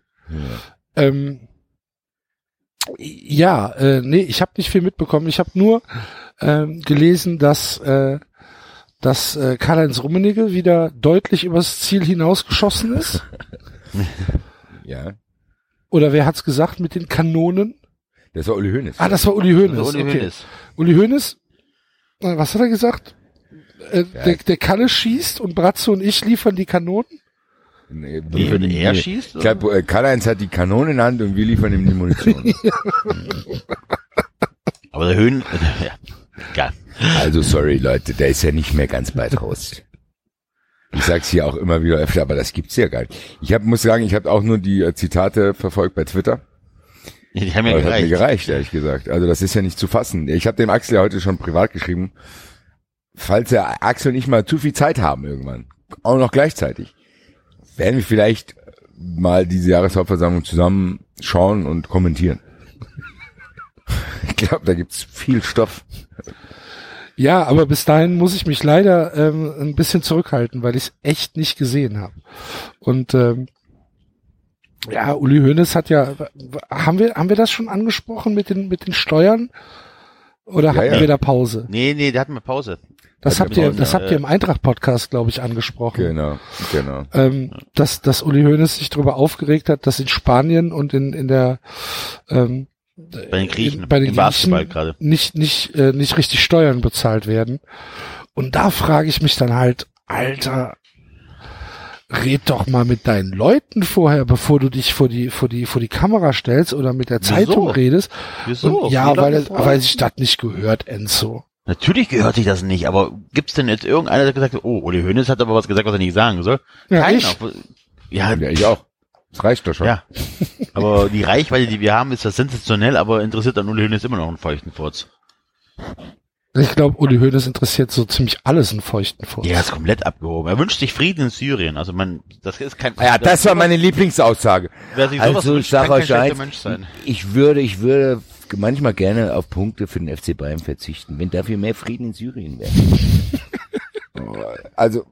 Ähm, ja, äh, nee, ich habe nicht viel mitbekommen. Ich habe nur ähm, gelesen, dass äh, dass äh, Karl-Heinz Rummenigge wieder deutlich übers Ziel hinausgeschossen ist. Ja. Oder wer hat's gesagt mit den Kanonen? Das war Uli Hoeneß. Ah, das war Uli Hoeneß. Also Uli okay. Hoeneß. Uli Hoeneß, äh, was hat er gesagt? Äh, der, der Kalle schießt und Bratze und ich liefern die Kanonen? Nee, wenn er schießt? Ich glaube, äh, Karl-Heinz hat die Kanone in der Hand und wir liefern ihm die Munition. Aber der Höhen, ja, egal. also sorry, Leute, der ist ja nicht mehr ganz bei Trost. Ich sag's hier auch immer wieder öfter, aber das gibt's ja gar nicht. Ich hab, muss sagen, ich habe auch nur die äh, Zitate verfolgt bei Twitter. Die haben ja das hat mir gereicht. gereicht, ehrlich gesagt. Also das ist ja nicht zu fassen. Ich habe dem Axel ja heute schon privat geschrieben, falls der Axel nicht mal zu viel Zeit haben irgendwann, auch noch gleichzeitig, werden wir vielleicht mal diese Jahreshauptversammlung zusammen schauen und kommentieren. Ich glaube, da gibt's viel Stoff. Ja, aber bis dahin muss ich mich leider ähm, ein bisschen zurückhalten, weil ich es echt nicht gesehen habe. Und ähm, ja, Uli Hoeneß hat ja, haben wir, haben wir das schon angesprochen mit den, mit den Steuern? Oder hatten ja. wir da Pause? Nee, nee, der hat mal Pause. Das habt wir ihr, Pause, das habt ihr im Eintracht-Podcast, glaube ich, angesprochen. Genau, genau. ähm, dass, dass Uli Hoeneß sich darüber aufgeregt hat, dass in Spanien und in, in der ähm, Bei den Griechen. in, bei den Griechen gerade. nicht nicht äh, nicht richtig Steuern bezahlt werden. Und da frage ich mich dann halt, Alter, red doch mal mit deinen Leuten vorher, bevor du dich vor die vor die vor die Kamera stellst oder mit der Wieso? Zeitung redest. Wieso? Und ja, weil es, weil sich das nicht gehört, Enzo. Natürlich gehört sich das nicht, aber gibt's denn jetzt irgendeiner, der gesagt hat, oh, Uli Hoeneß hat aber was gesagt, was er nicht sagen soll? Ja, Keiner. ich. Ja, Ja, ich auch. Das reicht doch schon. ja. aber die Reichweite, die wir haben, ist das sensationell, aber interessiert an Uli Hoeneß immer noch einen feuchten Furz. Ich glaube, Uli Hoeneß interessiert so ziemlich alles in feuchten Furz. Der ist komplett abgehoben. Er wünscht sich Frieden in Syrien. Also man, das ist kein. Ja, das war meine Lieblingsaussage. Wer sich sowas Also ich wünscht, sag kann kein euch eins, Mensch sein. ich würde, ich würde manchmal gerne auf Punkte für den FC Bayern verzichten, wenn dafür mehr Frieden in Syrien wäre. Also,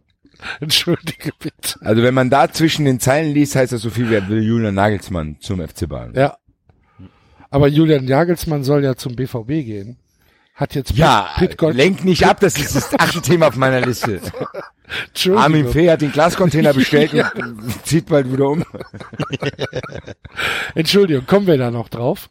Entschuldige bitte. also wenn man da zwischen den Zeilen liest, heißt das so viel wie will Julian Nagelsmann zum FC Bayern. Ja. Aber Julian Jagelsmann soll ja zum BVB gehen. Hat jetzt Pit, Ja, Pitgott, lenk nicht ab, das ist das achte Thema auf meiner Liste. Entschuldigung. Armin Fee hat den Glascontainer bestellt und zieht bald wieder um. Entschuldigung, kommen wir da noch drauf?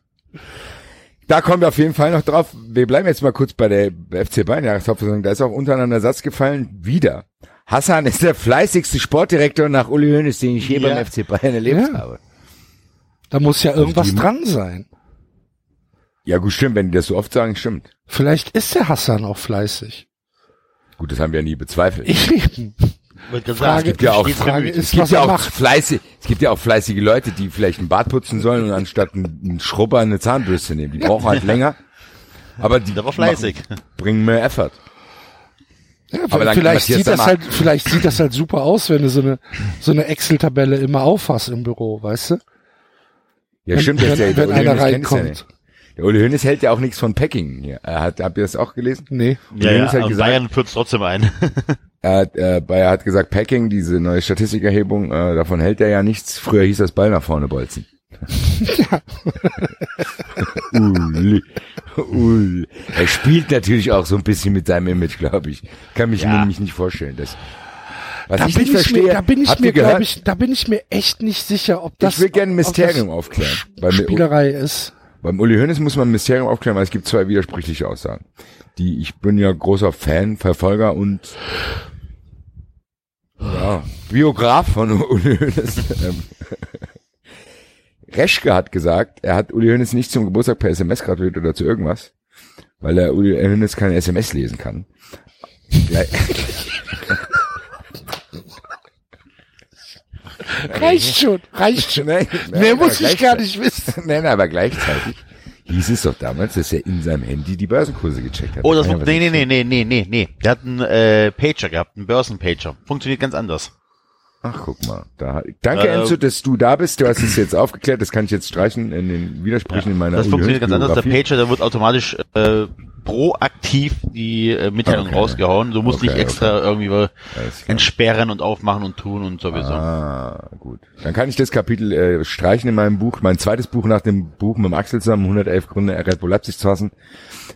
Da kommen wir auf jeden Fall noch drauf. Wir bleiben jetzt mal kurz bei der FC Bayern Jahreshauptversammlung. Da ist auch unter anderem der Satz gefallen, wieder. Hassan ist der fleißigste Sportdirektor nach Uli Hoeneß, den ich je Ja. beim FC Bayern erlebt Ja. habe. Da muss ja irgendwas die- dran sein. Ja gut, stimmt. Wenn die das so oft sagen, stimmt. Vielleicht ist der Hassan auch fleißig. Gut, das haben wir ja nie bezweifelt. Frage- sagen, gibt ja auch Frage es ist, gibt was ja auch fleißig, es gibt ja auch fleißige Leute, die vielleicht ein Bad putzen sollen und anstatt einen Schrubber eine Zahnbürste nehmen. Die brauchen halt länger. Aber die war fleißig. machen- bringen mehr Effort. Ja, Aber vielleicht sieht das halt, vielleicht sieht das halt super aus, wenn du so eine, so eine Excel-Tabelle immer aufhast im Büro, weißt du? Ja, wenn, stimmt, wenn, der wenn Uli einer es reinkommt. Der Uli Hoeneß hält ja auch nichts von Packing hier. Er hat, habt ihr das auch gelesen? Nee. Ja, ja, hat und gesagt- Bayern führt trotzdem ein. Er hat, äh, Bayer hat gesagt, Packing, diese neue Statistikerhebung, äh, davon hält er ja nichts. Früher hieß das Ball nach vorne bolzen. Uli, Uli. Er spielt natürlich auch so ein bisschen mit seinem Image, glaube ich. Kann mich Ja. nämlich nicht vorstellen. Das, was Da ich bin nicht ich verstehe, mir, da bin ich mir, glaube ich, da bin ich mir echt nicht sicher, ob das ich will gerne ein Mysterium aufklären. Spielerei ist. Beim Uli Hoeneß muss man ein Mysterium aufklären, weil es gibt zwei widersprüchliche Aussagen. Die, ich bin ja großer Fan, Verfolger und ja, Biograf von Uli Hoeneß. Ähm, Reschke hat gesagt, er hat Uli Hoeneß nicht zum Geburtstag per SMS gratuliert oder zu irgendwas, weil er Uli Hoeneß keine SMS lesen kann. Ja, Reicht schon, reicht schon. nein, nein, Mehr muss ich gar nicht wissen. Nein, aber gleichzeitig hieß es doch damals, dass er in seinem Handy die Börsenkurse gecheckt hat. Oh, das, Ja, nee, nee, nee, nee, nee, nee, nee. Der hat einen äh, Pager gehabt, einen Börsenpager. Funktioniert ganz anders. Ach, guck mal. Da, danke, Äh, Enzo, dass du da bist. Du hast es jetzt aufgeklärt. Das kann ich jetzt streichen in den Widersprüchen in meiner Das funktioniert ganz anders. Der. Pager, der wird automatisch äh, proaktiv die äh, Mitteilung Okay. rausgehauen. Du musst Okay, nicht extra irgendwie Alles klar. entsperren und aufmachen und tun und sowieso. Ah, gut. Dann kann ich das Kapitel äh, streichen in meinem Buch. Mein zweites Buch nach dem Buch mit dem Axel zusammen, 111 Gründe, Red Bull Leipzig zu hassen,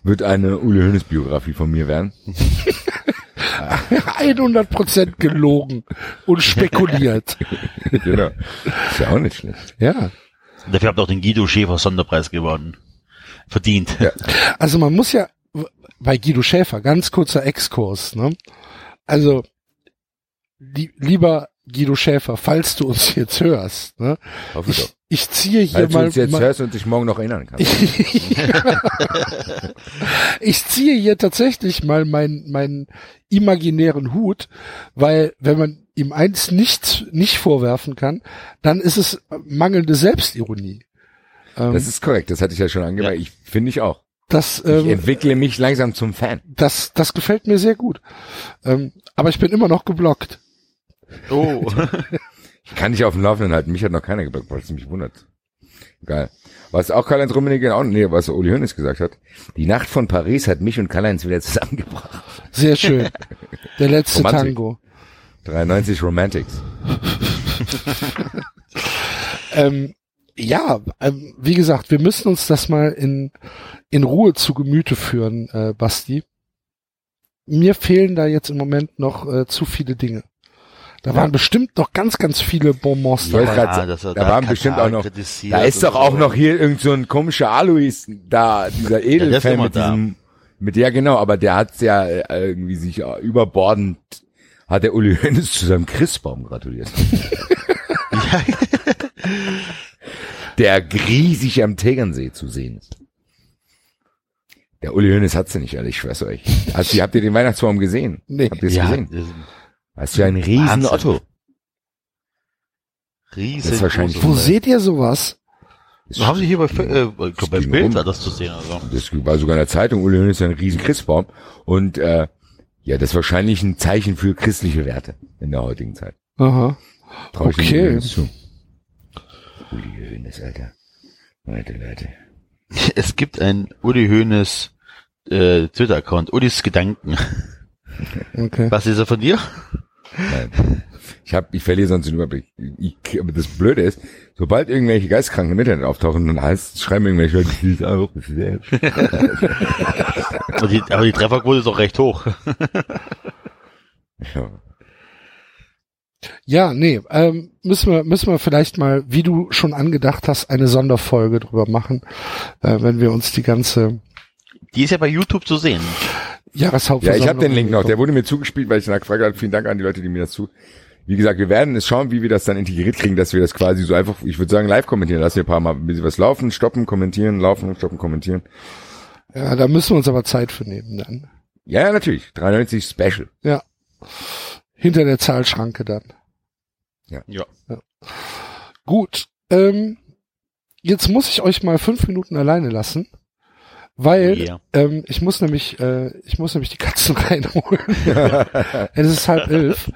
wird eine Uli Hoeneß Biografie von mir werden. 100% gelogen und spekuliert. genau. Ist ja auch nicht schlecht. ja. Dafür habt ihr auch den Guido Schäfer Sonderpreis gewonnen. Verdient. Ja. Also man muss ja bei Guido Schäfer, ganz kurzer Exkurs, ne? Also, li lieber Guido Schäfer, falls du uns jetzt hörst, ne? Hoffe ich doch. Ich, ich ziehe hier Falls du mal, uns jetzt mal hörst und dich morgen noch erinnern kannst. ich ziehe hier tatsächlich mal meinen meinen imaginären Hut, weil wenn man ihm eins nicht nicht vorwerfen kann, dann ist es mangelnde Selbstironie. Ähm, Das ist korrekt. Das hatte ich ja schon angemerkt. Ich finde ich auch. das, Ich ähm, entwickle mich langsam zum Fan. das, das gefällt mir sehr gut. Ähm, aber ich bin immer noch geblockt. Oh. Ich kann dich auf dem Laufenden halten. Mich hat noch keiner es mich wundert. Geil. Was auch Karl-Heinz Rummenigge auch, nee, was Uli Hoeneß gesagt hat. Die Nacht von Paris hat mich und Karl-Heinz wieder zusammengebracht. Sehr schön. Der letzte Romantik. Tango. 93 Romantics. Ähm, ja, ähm, wie gesagt, wir müssen uns das mal in, in Ruhe zu Gemüte führen, äh, Basti. Mir fehlen da jetzt im Moment noch äh, zu viele Dinge. Da waren bestimmt noch ganz, ganz viele Bonbons dabei. grad sagen, dass er da waren bestimmt auch noch- kritisiert Da ist doch auch so. noch hier irgend so ein komischer Alois da, dieser der Edelfan mit da. diesem, mit ja genau, aber der hat's ja äh, irgendwie sich überbordend, hat der Uli Hoeneß zu seinem Christbaum gratuliert. der riesig am Tegernsee zu sehen ist. Der Uli Hoeneß hat's ja nicht, alle, ich schwör's euch. Du, habt ihr den Weihnachtsbaum gesehen? Nee. Habt ihr es ja, gesehen? Das- Hast du einen riesen. Otto? Riesen. Das ist wahrscheinlich- Wo seht ihr sowas? So haben sie hier bei, äh, ich glaub, bei Bild war das zu sehen. Also. Das war sogar in der Zeitung, Uli Hoeneß ist ein riesen Christbaum. Und äh, ja, das ist wahrscheinlich ein Zeichen für christliche Werte in der heutigen Zeit. Aha. Trau ich Okay. Zu. Uli Hoeneß, Alter. Leute, Leute. Es gibt ein Uli Hoeneß äh, Twitter-Account, Ulis Gedanken. Okay. Was ist er von dir? Nein. Ich hab, ich verliere sonst den Überblick. Ich, aber das Blöde ist, sobald irgendwelche Geistkranken im Internet auftauchen, dann heißt, schreiben irgendwelche Leute, das ist auch, das ist selbst. Aber die, aber die Trefferquote ist auch recht hoch. Ja. Ja, nee, ähm, müssen wir, müssen wir vielleicht mal, wie du schon angedacht hast, eine Sonderfolge drüber machen, äh, wenn wir uns die ganze Die ist ja bei YouTube zu sehen. Ja, Jahreshauptversammlung ich habe den Link noch. Der wurde mir zugespielt, weil ich danach gefragt habe. Vielen Dank an die Leute, die mir das zu. Wie gesagt, wir werden es schauen, wie wir das dann integriert kriegen, dass wir das quasi so einfach, ich würde sagen, live kommentieren. Lass wir ein paar Mal ein bisschen was laufen, stoppen, kommentieren, laufen, stoppen, kommentieren. Ja, da müssen wir uns aber Zeit für nehmen dann. Ja, ja, natürlich. 93 Special. Ja. Hinter der Zahlschranke dann. Ja. Gut. Ähm, jetzt muss ich euch mal fünf Minuten alleine lassen, weil Oh yeah. ähm, ich muss nämlich, äh, ich muss nämlich die Katzen reinholen. es ist halb elf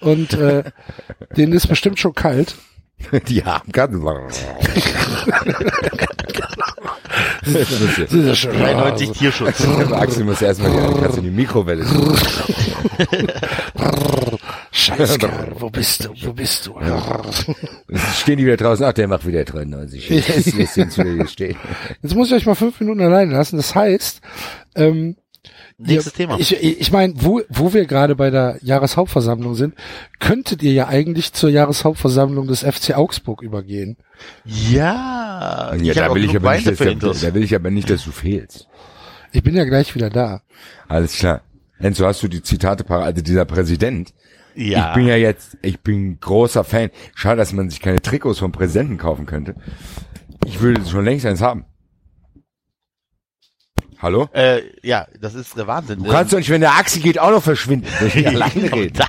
und äh, denen ist bestimmt schon kalt. Die haben Katzen. Das ist schon 93 Tierschutz. Axel muss erstmal die Katze in die Mikrowelle. Scheiße, wo bist du? Wo bist du? Jetzt stehen die wieder draußen. Ach, der macht wieder 93. Jetzt, jetzt sind sie wieder stehen. Jetzt muss ich euch mal fünf Minuten alleine lassen. Das heißt, ähm, Nächstes Thema. Ich, ich ich meine, wo, wo wir gerade bei der Jahreshauptversammlung sind, könntet ihr ja eigentlich zur Jahreshauptversammlung des FC Augsburg übergehen. Ja, Ja, da will ich aber nicht, dass, da will ich aber nicht, dass du fehlst. Ich bin ja gleich wieder da. Alles klar. Enzo, hast du die Zitate parat? Also dieser Präsident. Ja. Ich bin ja jetzt, ich bin großer Fan. Schade, dass man sich keine Trikots vom Präsidenten kaufen könnte. Ich würde schon längst eins haben. Hallo? Äh, ja, das ist der Wahnsinn. Du kannst doch nicht, wenn der Axel geht, auch noch verschwinden. Wenn ich alleine rede.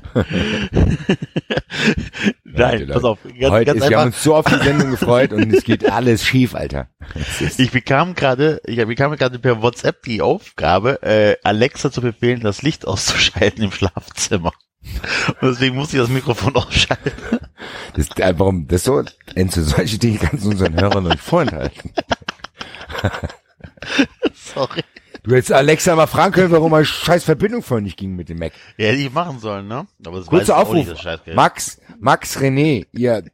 Nein, pass auf. Ganz, Heute ganz ist, wir haben uns so auf die Sendung gefreut und es geht alles schief, Alter. Ich bekam gerade, ich bekam gerade per WhatsApp die Aufgabe, äh, Alexa zu befehlen, das Licht auszuschalten im Schlafzimmer. Und deswegen musste ich das Mikrofon ausschalten. Das, äh, warum, das so, Enzo, solche Dinge kannst du unseren Hörern nicht vorenthalten. Sorry. Du hättest Alexa mal fragen können, warum meine scheiß Verbindung vorhin nicht ging mit dem Mac. Ja, hätte ich machen sollen, ne? Aber das Kurzer auch Aufruf. Max, Max René, ihr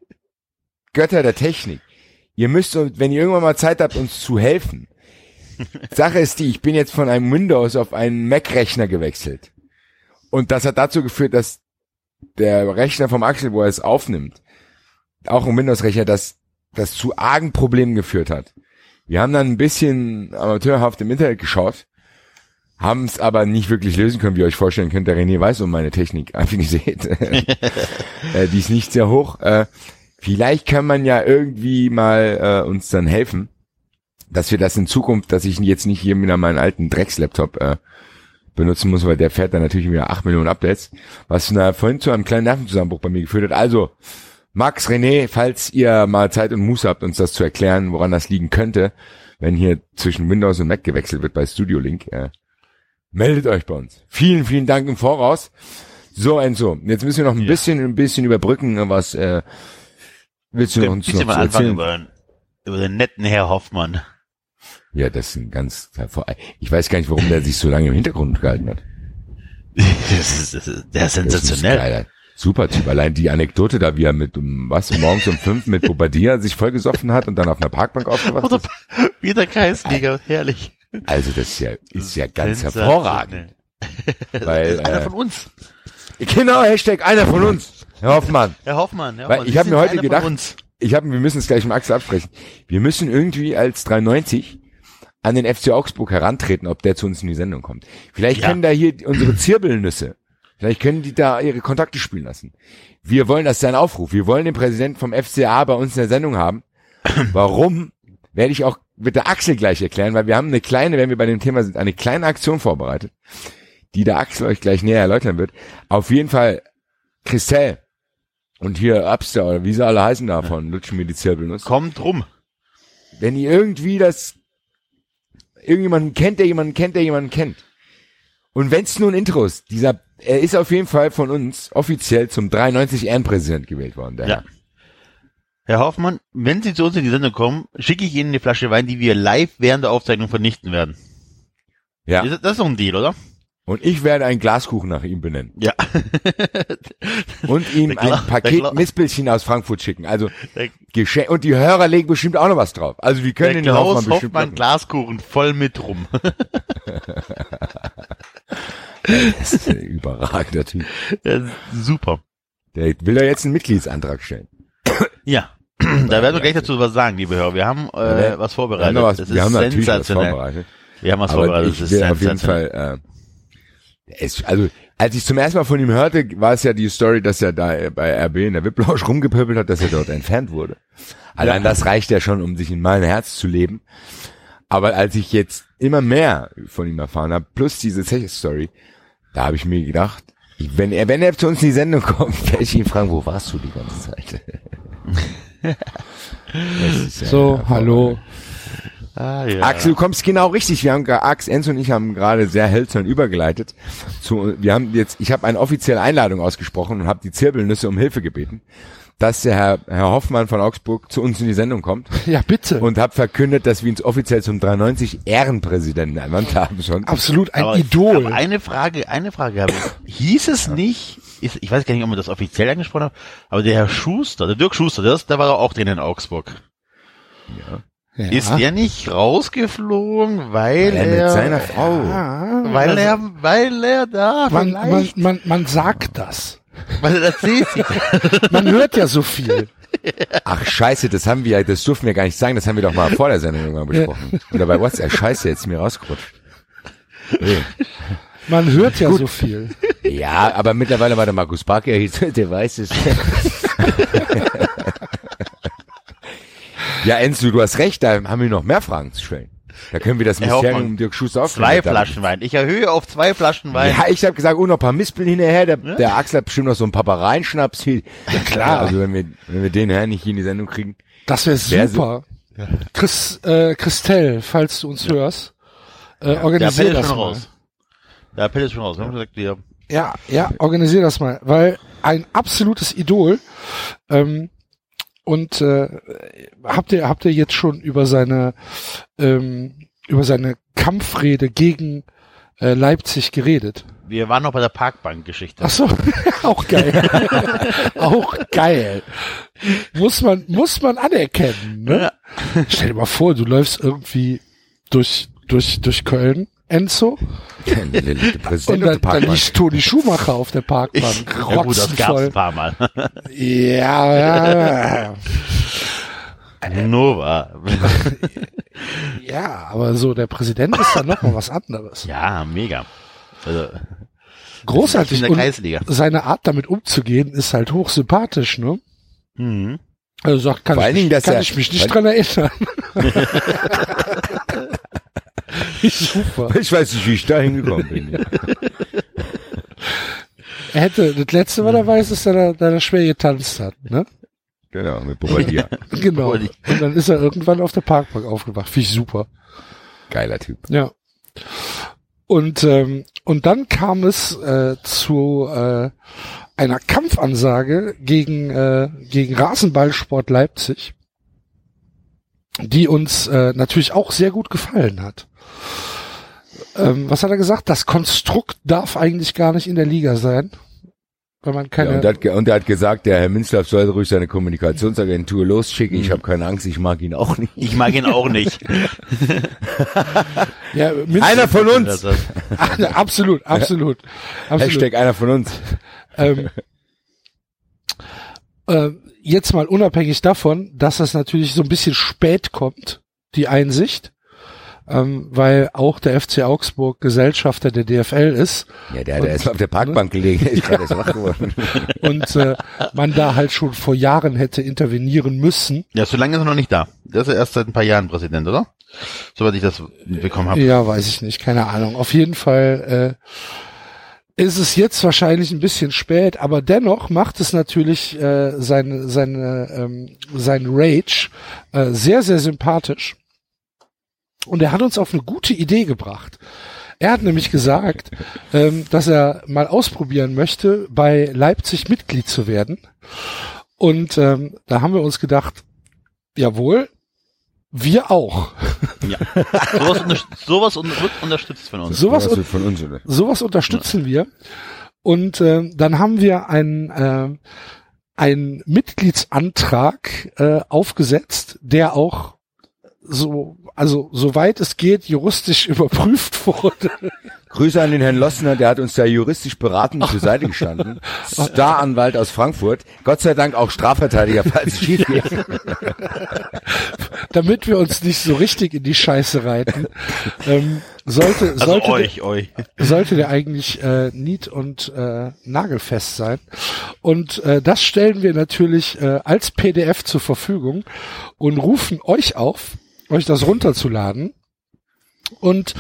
Götter der Technik. Ihr müsst, wenn ihr irgendwann mal Zeit habt, uns zu helfen. Sache ist die, ich bin jetzt von einem Windows auf einen Mac-Rechner gewechselt. Und das hat dazu geführt, dass der Rechner vom Axel, wo er es aufnimmt, auch ein Windows-Rechner, das, das zu argen Problemen geführt hat. Wir haben dann ein bisschen amateurhaft im Internet geschaut, haben es aber nicht wirklich lösen können, wie ihr euch vorstellen könnt. Der René weiß um meine Technik, wie ihr seht. die ist nicht sehr hoch. Äh, vielleicht kann man ja irgendwie mal äh, uns dann helfen, dass wir das in Zukunft, dass ich jetzt nicht hier wieder meinen alten Dreckslaptop äh, benutzen muss, weil der fährt dann natürlich wieder 8 Millionen Updates, was na, vorhin zu einem kleinen Nervenzusammenbruch bei mir geführt hat. Also, Max, René, falls ihr mal Zeit und Muße habt, uns das zu erklären, woran das liegen könnte, wenn hier zwischen Windows und Mac gewechselt wird bei Studio Link, äh, meldet euch bei uns. Vielen, vielen Dank im Voraus. So, Enzo, jetzt müssen wir noch ein Ja. bisschen, ein bisschen überbrücken, was äh, willst du Ich uns noch mal anfangen erzählen? über, über den netten Herr Hoffmann. Ja, das ist ein ganz. Ich weiß gar nicht, warum der sich so lange im Hintergrund gehalten hat. Das ist, das ist, der ist sensationell. Super Typ. Allein die Anekdote da, wie er mit um, was morgens um fünf mit Bobadilla sich vollgesoffen hat und dann auf einer Parkbank aufgewacht Oder ist. wieder Kreisliga, herrlich. Also das ist ja, ist ja ganz hervorragend. Weil, Einer äh, von uns. genau, Hashtag einer von uns. Herr Hoffmann. Herr Hoffmann. Herr Weil Hoffmann, ich Sie hab mir heute gedacht-. Ich habe, wir müssen es gleich mit Axel absprechen. Wir müssen irgendwie als 93 an den FC Augsburg herantreten, ob der zu uns in die Sendung kommt. Vielleicht Ja. können da hier unsere Zirbelnüsse, vielleicht können die da ihre Kontakte spielen lassen. Wir wollen, das ist ein Aufruf. Wir wollen den Präsidenten vom FCA bei uns in der Sendung haben. Warum? Werde ich auch mit der Axel gleich erklären, weil wir haben eine kleine, wenn wir bei dem Thema sind, eine kleine Aktion vorbereitet, die der Axel euch gleich näher erläutern wird. Auf jeden Fall, Christelle und hier Upster oder wie sie alle heißen davon, lutschen mir die Zirbelnuss. Kommt rum. Wenn ihr irgendwie das, irgendjemanden kennt, der jemanden kennt, der jemanden kennt. Und wenn es nur ein Intro ist, dieser, er ist auf jeden Fall von uns offiziell zum 93 Ehrenpräsident gewählt worden. Der Ja. Herr. Hoffmann, wenn Sie zu uns in die Sendung kommen, schicke ich Ihnen eine Flasche Wein, die wir live während der Aufzeichnung vernichten werden. ja. Das ist doch ein Deal, oder? Und ich werde einen Glaskuchen nach ihm benennen. Ja. Und ihm ein Paket Mistbällchen aus Frankfurt schicken. Also Geschenk. Und die Hörer legen bestimmt auch noch was drauf. Also die können der den Hoffmann Klaus Hoffmann locken. Glaskuchen voll mit rum. Das ist ein überragender Typ. Ja, super. Der will ja jetzt einen Mitgliedsantrag stellen. Ja. Da werden wir gleich dazu was sagen, liebe Hörer. Wir haben äh, was Wir vorbereitet. haben, noch was, das wir haben natürlich was vorbereitet. Wir haben was Aber vorbereitet. Das ist auf jeden. Fall, äh, es, also, als ich zum ersten Mal von ihm hörte, war es ja die Story, dass er da bei RB in der VIP-Lounge rumgepöbelt hat, dass er dort entfernt wurde. Allein das reicht ja schon, um sich in mein Herz zu leben. Aber als ich jetzt immer mehr von ihm erfahren habe, plus diese Zeche-Story, da habe ich mir gedacht, wenn er, wenn er zu uns in die Sendung kommt, werde ich ihn fragen, wo warst du die ganze Zeit? Das ist ja- So, hallo. Ah, ja. Axel, du kommst genau richtig. Wir haben gra- Ax, Enzo und ich haben gerade sehr hölzern übergeleitet. Zu, wir haben jetzt, ich habe eine offizielle Einladung ausgesprochen und habe die Zirbelnüsse um Hilfe gebeten, dass der Herr, Herr Hoffmann von Augsburg zu uns in die Sendung kommt Ja, bitte. und habe verkündet, dass wir uns offiziell zum 93 Ehrenpräsidenten ernannt haben schon. Absolut ein aber, Idol. Aber eine Frage, eine Frage habe ich. Hieß es nicht, ist, ich weiß gar nicht, ob man das offiziell angesprochen hat, aber der Herr Schuster, der Dirk Schuster, der, der war doch auch drin in Augsburg. ja. Ist der nicht rausgeflogen, weil, Weil er mit er, seiner Frau. Ah, weil er, weil er da man, man, man, man sagt das. Weil er erzählt sich. Man hört ja so viel. Ach scheiße, das haben wir, das durften wir gar nicht sagen, das haben wir doch mal vor der Sendung irgendwann besprochen. Oder bei WhatsApp, scheiße, jetzt ist mir rausgerutscht. Nee. Man hört ja so viel. Ja, aber mittlerweile war der Markus Barker hier, der weiß es. ja, Enzo, du hast recht, da haben wir noch mehr Fragen zu stellen. Da können wir das Herr Mysterium Hoffmann, um Dirk Schuster Zwei aufklären. Flaschen Wein. Ich erhöhe auf zwei Flaschen Wein. Ja, ich habe gesagt, oh, noch ein paar Mispeln hinterher. Der, der Axel hat bestimmt noch so einen Papareienschnaps hier. Ja, klar. Also wenn wir, wenn wir den Herrn nicht hier in die Sendung kriegen. Das wäre Wär super. Chris, äh, Christelle, falls du uns hörst, äh, Der organisier das schon mal. raus. Der Appell ist schon raus. Wir haben gesagt, wir, Ja, ja, organisier das mal, weil ein absolutes Idol. Ähm, und äh, habt ihr habt ihr jetzt schon über seine ähm, über seine Kampfrede gegen äh, Leipzig geredet? wir waren noch bei der Parkbank-Geschichte. Ach so, auch geil, auch geil. Muss man muss man anerkennen. Ne? Stell dir mal vor, du läufst irgendwie durch durch durch Köln, Enzo, und dann, dann liegt Toni Schumacher auf der Parkbank, ja gut, das gab's ein paar Mal. Ja, ja, Nova. ja, aber so, der Präsident ist dann noch mal was anderes. Ja, mega. Also, Großartig. Und seine Art damit umzugehen ist halt hochsympathisch, ne? Mhm. Also sagt, kann, Vor ich, allen Dingen, mich, dass kann er- ich mich nicht dran erinnern. Super. Ich weiß nicht, wie ich da hingekommen bin. Er hätte, das letzte, was er weiß, ist, dass er, dass er schwer getanzt hat, ne? Genau, mit Bombardier. Genau. Und dann ist er irgendwann auf der Parkbank aufgewacht. Finde ich super. Geiler Typ. Ja. Und, ähm, und dann kam es äh, zu äh, einer Kampfansage gegen, äh, gegen Rasenballsport Leipzig, die uns äh, natürlich auch sehr gut gefallen hat. Ähm, was hat er gesagt? Das Konstrukt darf eigentlich gar nicht in der Liga sein. Weil man Ja, keine. und, er hat, und er hat gesagt, der Herr Münzlaff soll ruhig seine Kommunikationsagentur losschicken. Ich habe keine Angst, ich mag ihn auch nicht. Ich mag ihn auch nicht. ja, Einer von uns! Absolut, absolut. absolut. Hashtag einer von uns. ähm, äh, jetzt mal unabhängig davon, dass das natürlich so ein bisschen spät kommt, die Einsicht, ähm, weil auch der FC Augsburg Gesellschafter der DFL ist Ja, der hat Und- erst auf der Parkbank gelegen. Der ist gerade erst wach geworden. und äh, man da halt schon vor Jahren hätte intervenieren müssen. ja, so lange ist er noch nicht da. Der ist ja erst seit ein paar Jahren Präsident, oder? Soweit ich das bekommen habe. Ja, weiß ich nicht, keine Ahnung. Auf jeden Fall äh, ist es jetzt wahrscheinlich ein bisschen spät, aber dennoch macht es natürlich äh, seine, seine, ähm, sein Rage äh, sehr, sehr sympathisch. Und er hat uns auf eine gute Idee gebracht. Er hat nämlich gesagt, ähm, dass er mal ausprobieren möchte, bei Leipzig Mitglied zu werden. Und ähm, da haben wir uns gedacht, jawohl, wir auch. Ja. Sowas, unter, sowas un, wird unterstützt von uns. Sowas, Was wird von uns, oder? sowas unterstützen wir. Und ähm, dann haben wir einen, ähm, einen Mitgliedsantrag äh, aufgesetzt, der auch so, also soweit es geht, juristisch überprüft wurde. Grüße an den Herrn Lossner, der hat uns da juristisch beratend zur Seite gestanden. Staranwalt aus Frankfurt. Gott sei Dank auch Strafverteidiger, falls es schief geht. damit wir uns nicht so richtig in die Scheiße reiten, ähm, sollte, Also sollte, euch, euch. Der, sollte der eigentlich äh, nied- und äh, nagelfest sein. Und äh, das stellen wir natürlich äh, als PDF zur Verfügung und rufen euch auf, euch das runterzuladen und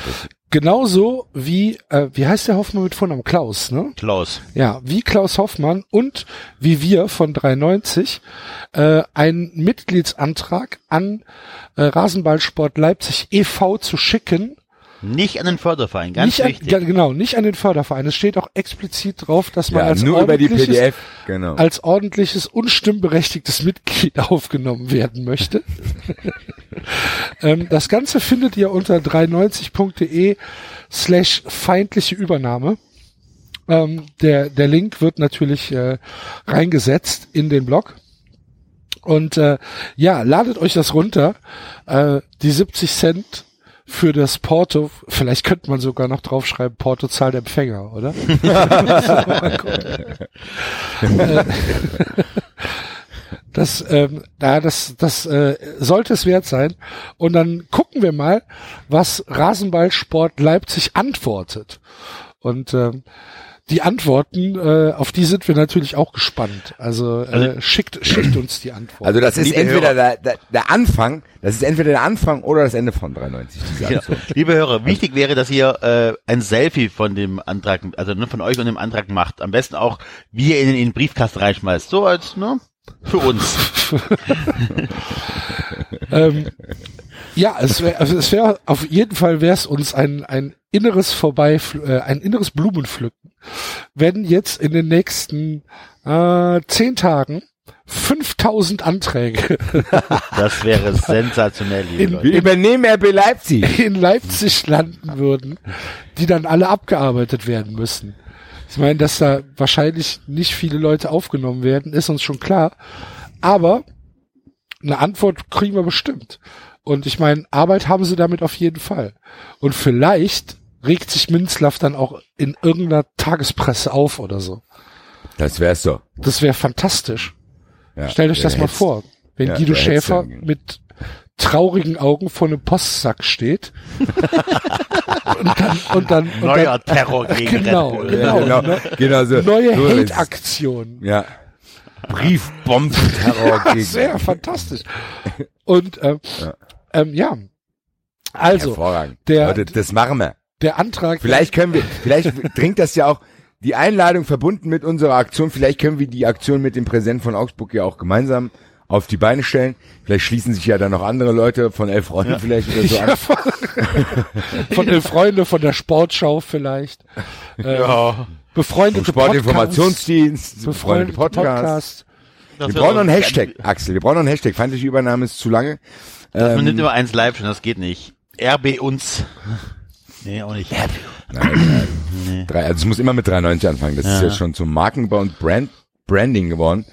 genauso wie, äh, wie heißt der Hoffmann mit Vornamen? Klaus, ne? Klaus. Ja, wie Klaus Hoffmann und wie wir von 390 äh, einen Mitgliedsantrag an äh, Rasenballsport Leipzig e.V. zu schicken. Nicht an den Förderverein, ganz nicht wichtig. An, ja, genau, nicht an den Förderverein. Es steht auch explizit drauf, dass man Ja, als, nur über die ordentliches, PDF, genau. als ordentliches, unstimmberechtigtes Mitglied aufgenommen werden möchte. ähm, das Ganze findet ihr unter 390.de slash feindliche Übernahme. Ähm, der, der Link wird natürlich äh, reingesetzt in den Blog. Und äh, ja, ladet euch das runter. Äh, die 70 Cent für das Porto, vielleicht könnte man sogar noch draufschreiben, Porto zahlt Empfänger, oder? Äh, das, ähm, ja, das, das äh, sollte es wert sein. Und dann gucken wir mal, was Rasenballsport Leipzig antwortet. Und ähm, die Antworten, äh, auf die sind wir natürlich auch gespannt. Also, äh, Also- schickt, schickt uns die Antworten. Also das ist Liebe entweder der, der, der Anfang, das ist entweder der Anfang oder das Ende von 93. Diese Ja. Liebe Hörer, wichtig wäre, dass ihr äh, ein Selfie von dem Antrag, also ne, von euch und dem Antrag macht. Am besten auch, wie ihr ihn in den Briefkasten reinschmeißt. So als, ne? Für uns. ähm, ja, es wäre, also es wäre auf jeden Fall wäre es uns ein ein inneres vorbei, äh, ein inneres Blumenpflücken, wenn jetzt in den nächsten äh, zehn Tagen 5000 Anträge Das wäre sensationell, liebe In- Leute. Wir übernehmen RB Leipzig. in Leipzig landen würden, die dann alle abgearbeitet werden müssen. Ich meine, dass da wahrscheinlich nicht viele Leute aufgenommen werden, ist uns schon klar. Aber eine Antwort kriegen wir bestimmt. Und ich meine, Arbeit haben sie damit auf jeden Fall. Und vielleicht regt sich Minzlaff dann auch in irgendeiner Tagespresse auf oder so. Das wär's so. Das wäre fantastisch. Ja. Stellt euch das mal vor. Wenn ja, Guido Schäfer mit traurigen Augen vor einem Postsack steht. und dann, und dann, und Neuer dann Terror gegen Genau, Red Bull. genau. genau, ne? genau so. neue so Hate-Aktion. Ja. Briefbombenterror Das wäre gegen. fantastisch. Und ähm, Ja. Ähm, ja, also Hervorragend. der- Leute, das machen wir. der Antrag. Vielleicht können wir, vielleicht dringt das ja auch die Einladung verbunden mit unserer Aktion. Vielleicht können wir die Aktion mit dem Präsidenten von Augsburg ja auch gemeinsam auf die Beine stellen. Vielleicht schließen sich ja dann noch andere Leute von elf Freunden vielleicht oder so Ja, an. von, von den Freunden von der Sportschau vielleicht. Äh, Ja. Befreundete Vom Sportinformationsdienst, befreundete Podcast. Podcast. Wir brauchen noch einen Hashtag, Axel. Wir brauchen noch einen Hashtag. Feindliche Übernahme ist zu lange. Man Ähm, nimmt immer eins live schon, das geht nicht. RB uns. Nee, auch nicht. nein, nein. Drei, also es muss immer mit 390 anfangen. Das ist Ja. jetzt schon zum Markenbau und Brand, Branding geworden.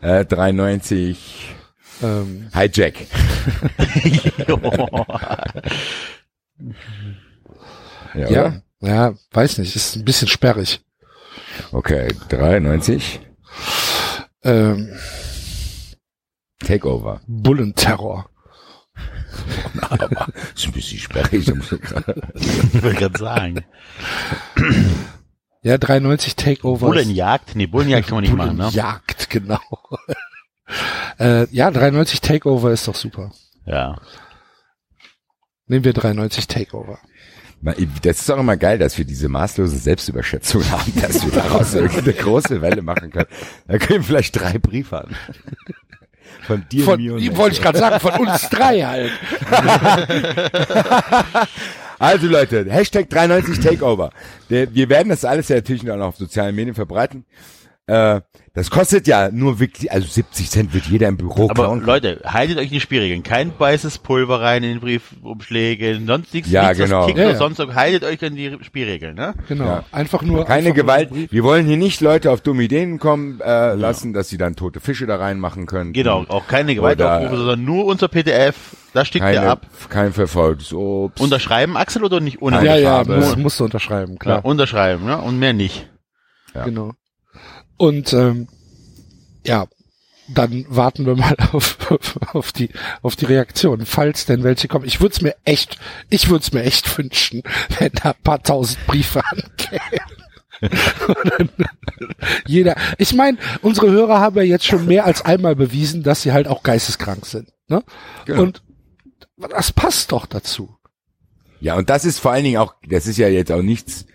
Äh, 390 Ähm, Hijack. Ja, ja, ja, weiß nicht, ist ein bisschen sperrig. Okay, 390 Ähm, Takeover. Bullenterror. Ist ein bisschen sperrig. ich wollte gerade sagen. Ja, 390 Takeover. ist- Bullenjagd? Nee, Bullenjagd kann man nicht machen, ne? Bullenjagd, genau. äh, ja, 390 Takeover ist doch super. Ja. Nehmen wir 390 Takeover. Das ist auch immer geil, dass wir diese maßlose Selbstüberschätzung haben, dass wir daraus eine große Welle machen können. Da können wir vielleicht drei Briefe an. Von dir, Von, mir und ihm wollte ich gerade sagen, von uns drei halt. Also Leute, Hashtag 390 Takeover. Wir werden das alles ja natürlich noch auf sozialen Medien verbreiten. Äh, das kostet ja nur wirklich, also 70 Cent wird jeder im Büro Aber klauen. Leute, haltet euch in die Spielregeln. Kein weißes Pulver rein in den Briefumschläge, sonst nichts, Ja, nichts genau. kickt Ja, oder ja. sonst so. Haltet euch an die Spielregeln, ne? Genau. Ja. Einfach nur. Keine einfach nur Gewalt. Brief. Wir wollen hier nicht Leute auf dumme Ideen kommen äh, lassen, dass sie dann tote Fische da reinmachen können. Genau, auch keine Gewaltaufrufe, sondern nur unser PDF. Da stickt ihr Keine, ab. kein verfolgtes Obst. Unterschreiben, Axel, oder nicht? Ohne Ja, ja, muss, musst du unterschreiben, Ja, klar. unterschreiben, ne? Und mehr nicht. Ja. Genau. Und ähm, ja, dann warten wir mal auf, auf die auf die Reaktion, falls denn welche kommen. Ich würde es mir echt, ich würde es mir echt wünschen, wenn da ein paar tausend Briefe ankämen. Jeder. Ich meine, unsere Hörer haben ja jetzt schon mehr als einmal bewiesen, dass sie halt auch geisteskrank sind. Ne? Genau. Und das passt doch dazu. Ja, und das ist vor allen Dingen auch, das ist ja jetzt auch nichts,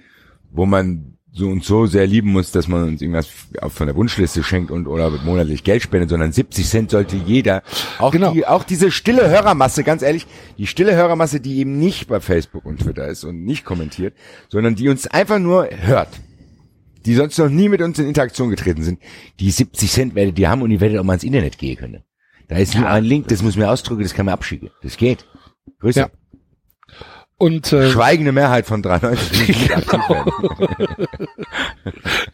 wo man so und so sehr lieben muss, dass man uns irgendwas von der Wunschliste schenkt und oder monatlich Geld spendet, sondern 70 Cent sollte jeder, auch Genau. die, auch diese stille Hörermasse, ganz ehrlich, die stille Hörermasse, die eben nicht bei Facebook und Twitter ist und nicht kommentiert, sondern die uns einfach nur hört, die sonst noch nie mit uns in Interaktion getreten sind, die 70 Cent werdet ihr haben und ihr werdet auch mal ins Internet gehen können. Da ist nur ein Link, das muss mir ausdrücken, das kann man abschicken. Das geht. Grüße. Ja. Und äh, Schweigende Mehrheit von 93 die nicht aktiv werden.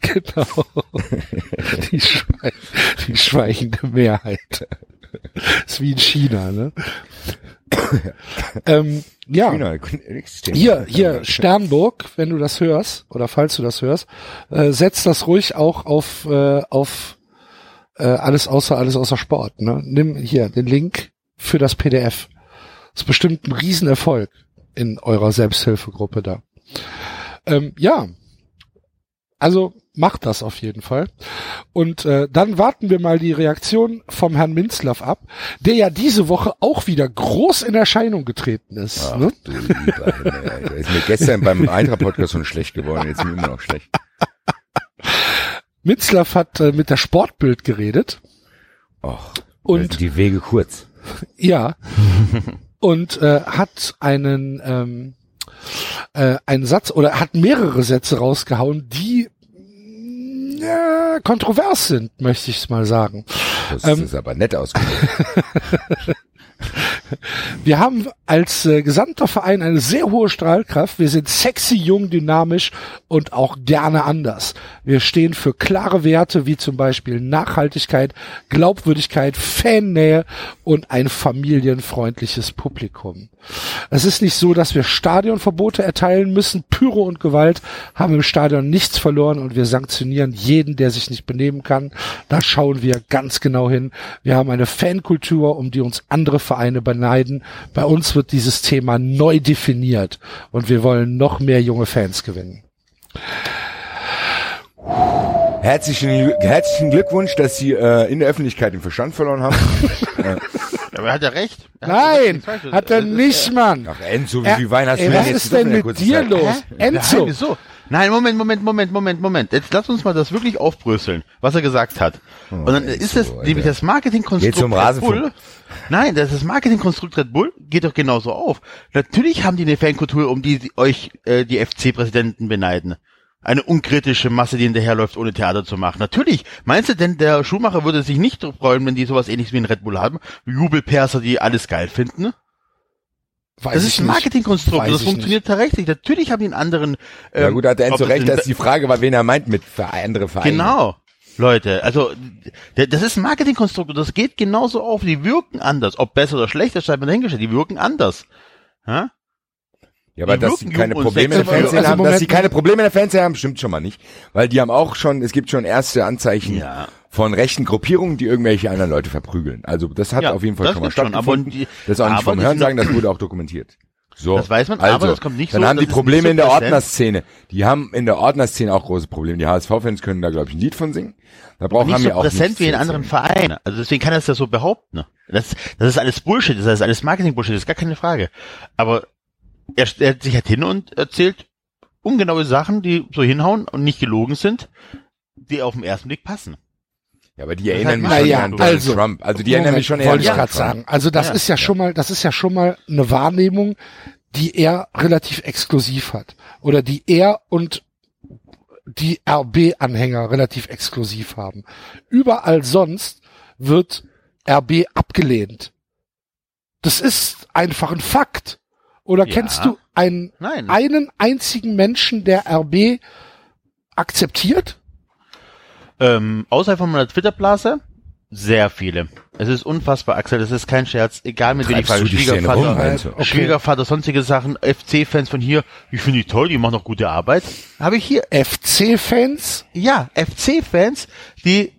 genau. Die, Schwe die schweigende Mehrheit. ist wie in China, ne? ähm, ja. Existiert. Hier, hier, Sternburg, wenn du das hörst, oder falls du das hörst, äh, setz das ruhig auch auf, äh, auf äh, alles außer alles außer Sport. Ne? Nimm hier den Link für das PDF. ist bestimmt ein Riesenerfolg in eurer Selbsthilfegruppe da. Ähm, ja, also macht das auf jeden Fall. Und äh, dann warten wir mal die Reaktion vom Herrn Minzlaff ab, der ja diese Woche auch wieder groß in Erscheinung getreten ist. Ach, ne? du lieber Alter. Ist mir gestern beim Eintracht-Podcast schon schlecht geworden, jetzt ist mir immer noch schlecht. Mitzlaff hat äh, mit der Sportbild geredet Och, und die Wege kurz. ja und äh, hat einen ähm, äh, einen Satz oder hat mehrere Sätze rausgehauen, die mm, ja, kontrovers sind, möchte ich es mal sagen. Das Ähm, ist aber nett ausgedrückt. Wir haben als äh, gesamter Verein eine sehr hohe Strahlkraft. Wir sind sexy, jung, dynamisch und auch gerne anders. Wir stehen für klare Werte wie zum Beispiel Nachhaltigkeit, Glaubwürdigkeit, Fannähe und ein familienfreundliches Publikum. Es ist nicht so, dass wir Stadionverbote erteilen müssen. Pyro und Gewalt haben im Stadion nichts verloren und wir sanktionieren jeden, der sich nicht benehmen kann. Da schauen wir ganz genau hin. Wir haben eine Fankultur, um die uns andere Vereine beneiden. Bei uns wird dieses Thema neu definiert und wir wollen noch mehr junge Fans gewinnen. Herzlichen, herzlichen Glückwunsch, dass Sie äh, in der Öffentlichkeit den Verstand verloren haben. Aber er hat ja recht. Er hat Nein, hat er Das ist- nicht, Mann. Ach, Enzo, wie Er- du denn was ist denn mit dir Zeit? los? Nein, Enzo, wieso? Nein, Moment, Moment, Moment, Moment, Moment. Jetzt lass uns mal das wirklich aufbröseln, was er gesagt hat. Und dann ist es Alter. nämlich das Marketingkonstrukt zum Red. Bull. Nein, das ist das Marketingkonstrukt Red Bull geht doch genauso auf. Natürlich haben die eine Fankultur, um die sie euch äh, die FC-Präsidenten beneiden. Eine unkritische Masse, die hinterherläuft, ohne Theater zu machen. Natürlich. Meinst du denn, der Schuhmacher würde sich nicht freuen, wenn die sowas ähnliches wie ein Red Bull haben? Jubelperser, die alles geil finden? Weiß Das ist ein. Marketingkonstrukt, das funktioniert tatsächlich. Natürlich haben die einen anderen. Ja ähm, gut, hat Enzo das recht, in- dass die Frage war, wen er meint mit andere Vereine. Genau. Leute, also das ist ein Marketingkonstrukt und das geht genauso auf. Die wirken anders. Ob besser oder schlechter, scheint mir dahingestellt. Die wirken anders. Ja? Ja, aber Die dass sie wirken keine Probleme in der. Fanszene Also haben, dass sie keine Probleme in der Fanszene haben, stimmt schon mal nicht. Weil die haben auch schon, es gibt schon erste Anzeichen Ja. Von rechten Gruppierungen, die irgendwelche anderen Leute verprügeln. Also das hat Ja, auf jeden Fall schon mal ist schon, aber stattgefunden. das ist auch nicht vom die Hören sind- sagen, das wurde auch dokumentiert. So. Das weiß man, also, aber das kommt nicht dann so- haben das die Probleme so in der. Ordnerszene. Die haben in der Ordnerszene auch große Probleme. Die HSV-Fans können da, glaube ich, ein Lied von singen. Da brauchen nicht haben so wir auch präsent wie in anderen. Vereinen. Also deswegen kann er es ja so behaupten. Das, das ist alles Bullshit, das ist alles Marketing-Bullshit, das ist gar keine Frage. Aber er stellt sich halt hin und erzählt ungenaue Sachen, die so hinhauen und nicht gelogen sind, die auf den ersten Blick passen. Ja, aber die erinnern mich Na schon ja, eher an Donald also, Trump. Also die erinnern Moment, mich schon eher wollte ich an gerade Donald Trump. sagen. Also das Ja, ist ja, schon mal, das ist ja schon mal eine Wahrnehmung, die er relativ exklusiv hat oder die er und die RB-Anhänger relativ exklusiv haben. Überall sonst wird RB abgelehnt. Das ist einfach ein Fakt. Oder Ja. kennst du einen, Nein. einen einzigen Menschen, der RB akzeptiert? Ähm, außerhalb von meiner Twitter-Blase, sehr viele. Es ist unfassbar, Axel, das ist kein Scherz. Egal mit wem ich Treibst frage, Schwiegervater, rum, also? Okay. Schwiegervater, sonstige Sachen, FC-Fans von hier, ich finde die toll, die machen noch gute Arbeit. Habe ich hier, FC-Fans? ja, FC-Fans, die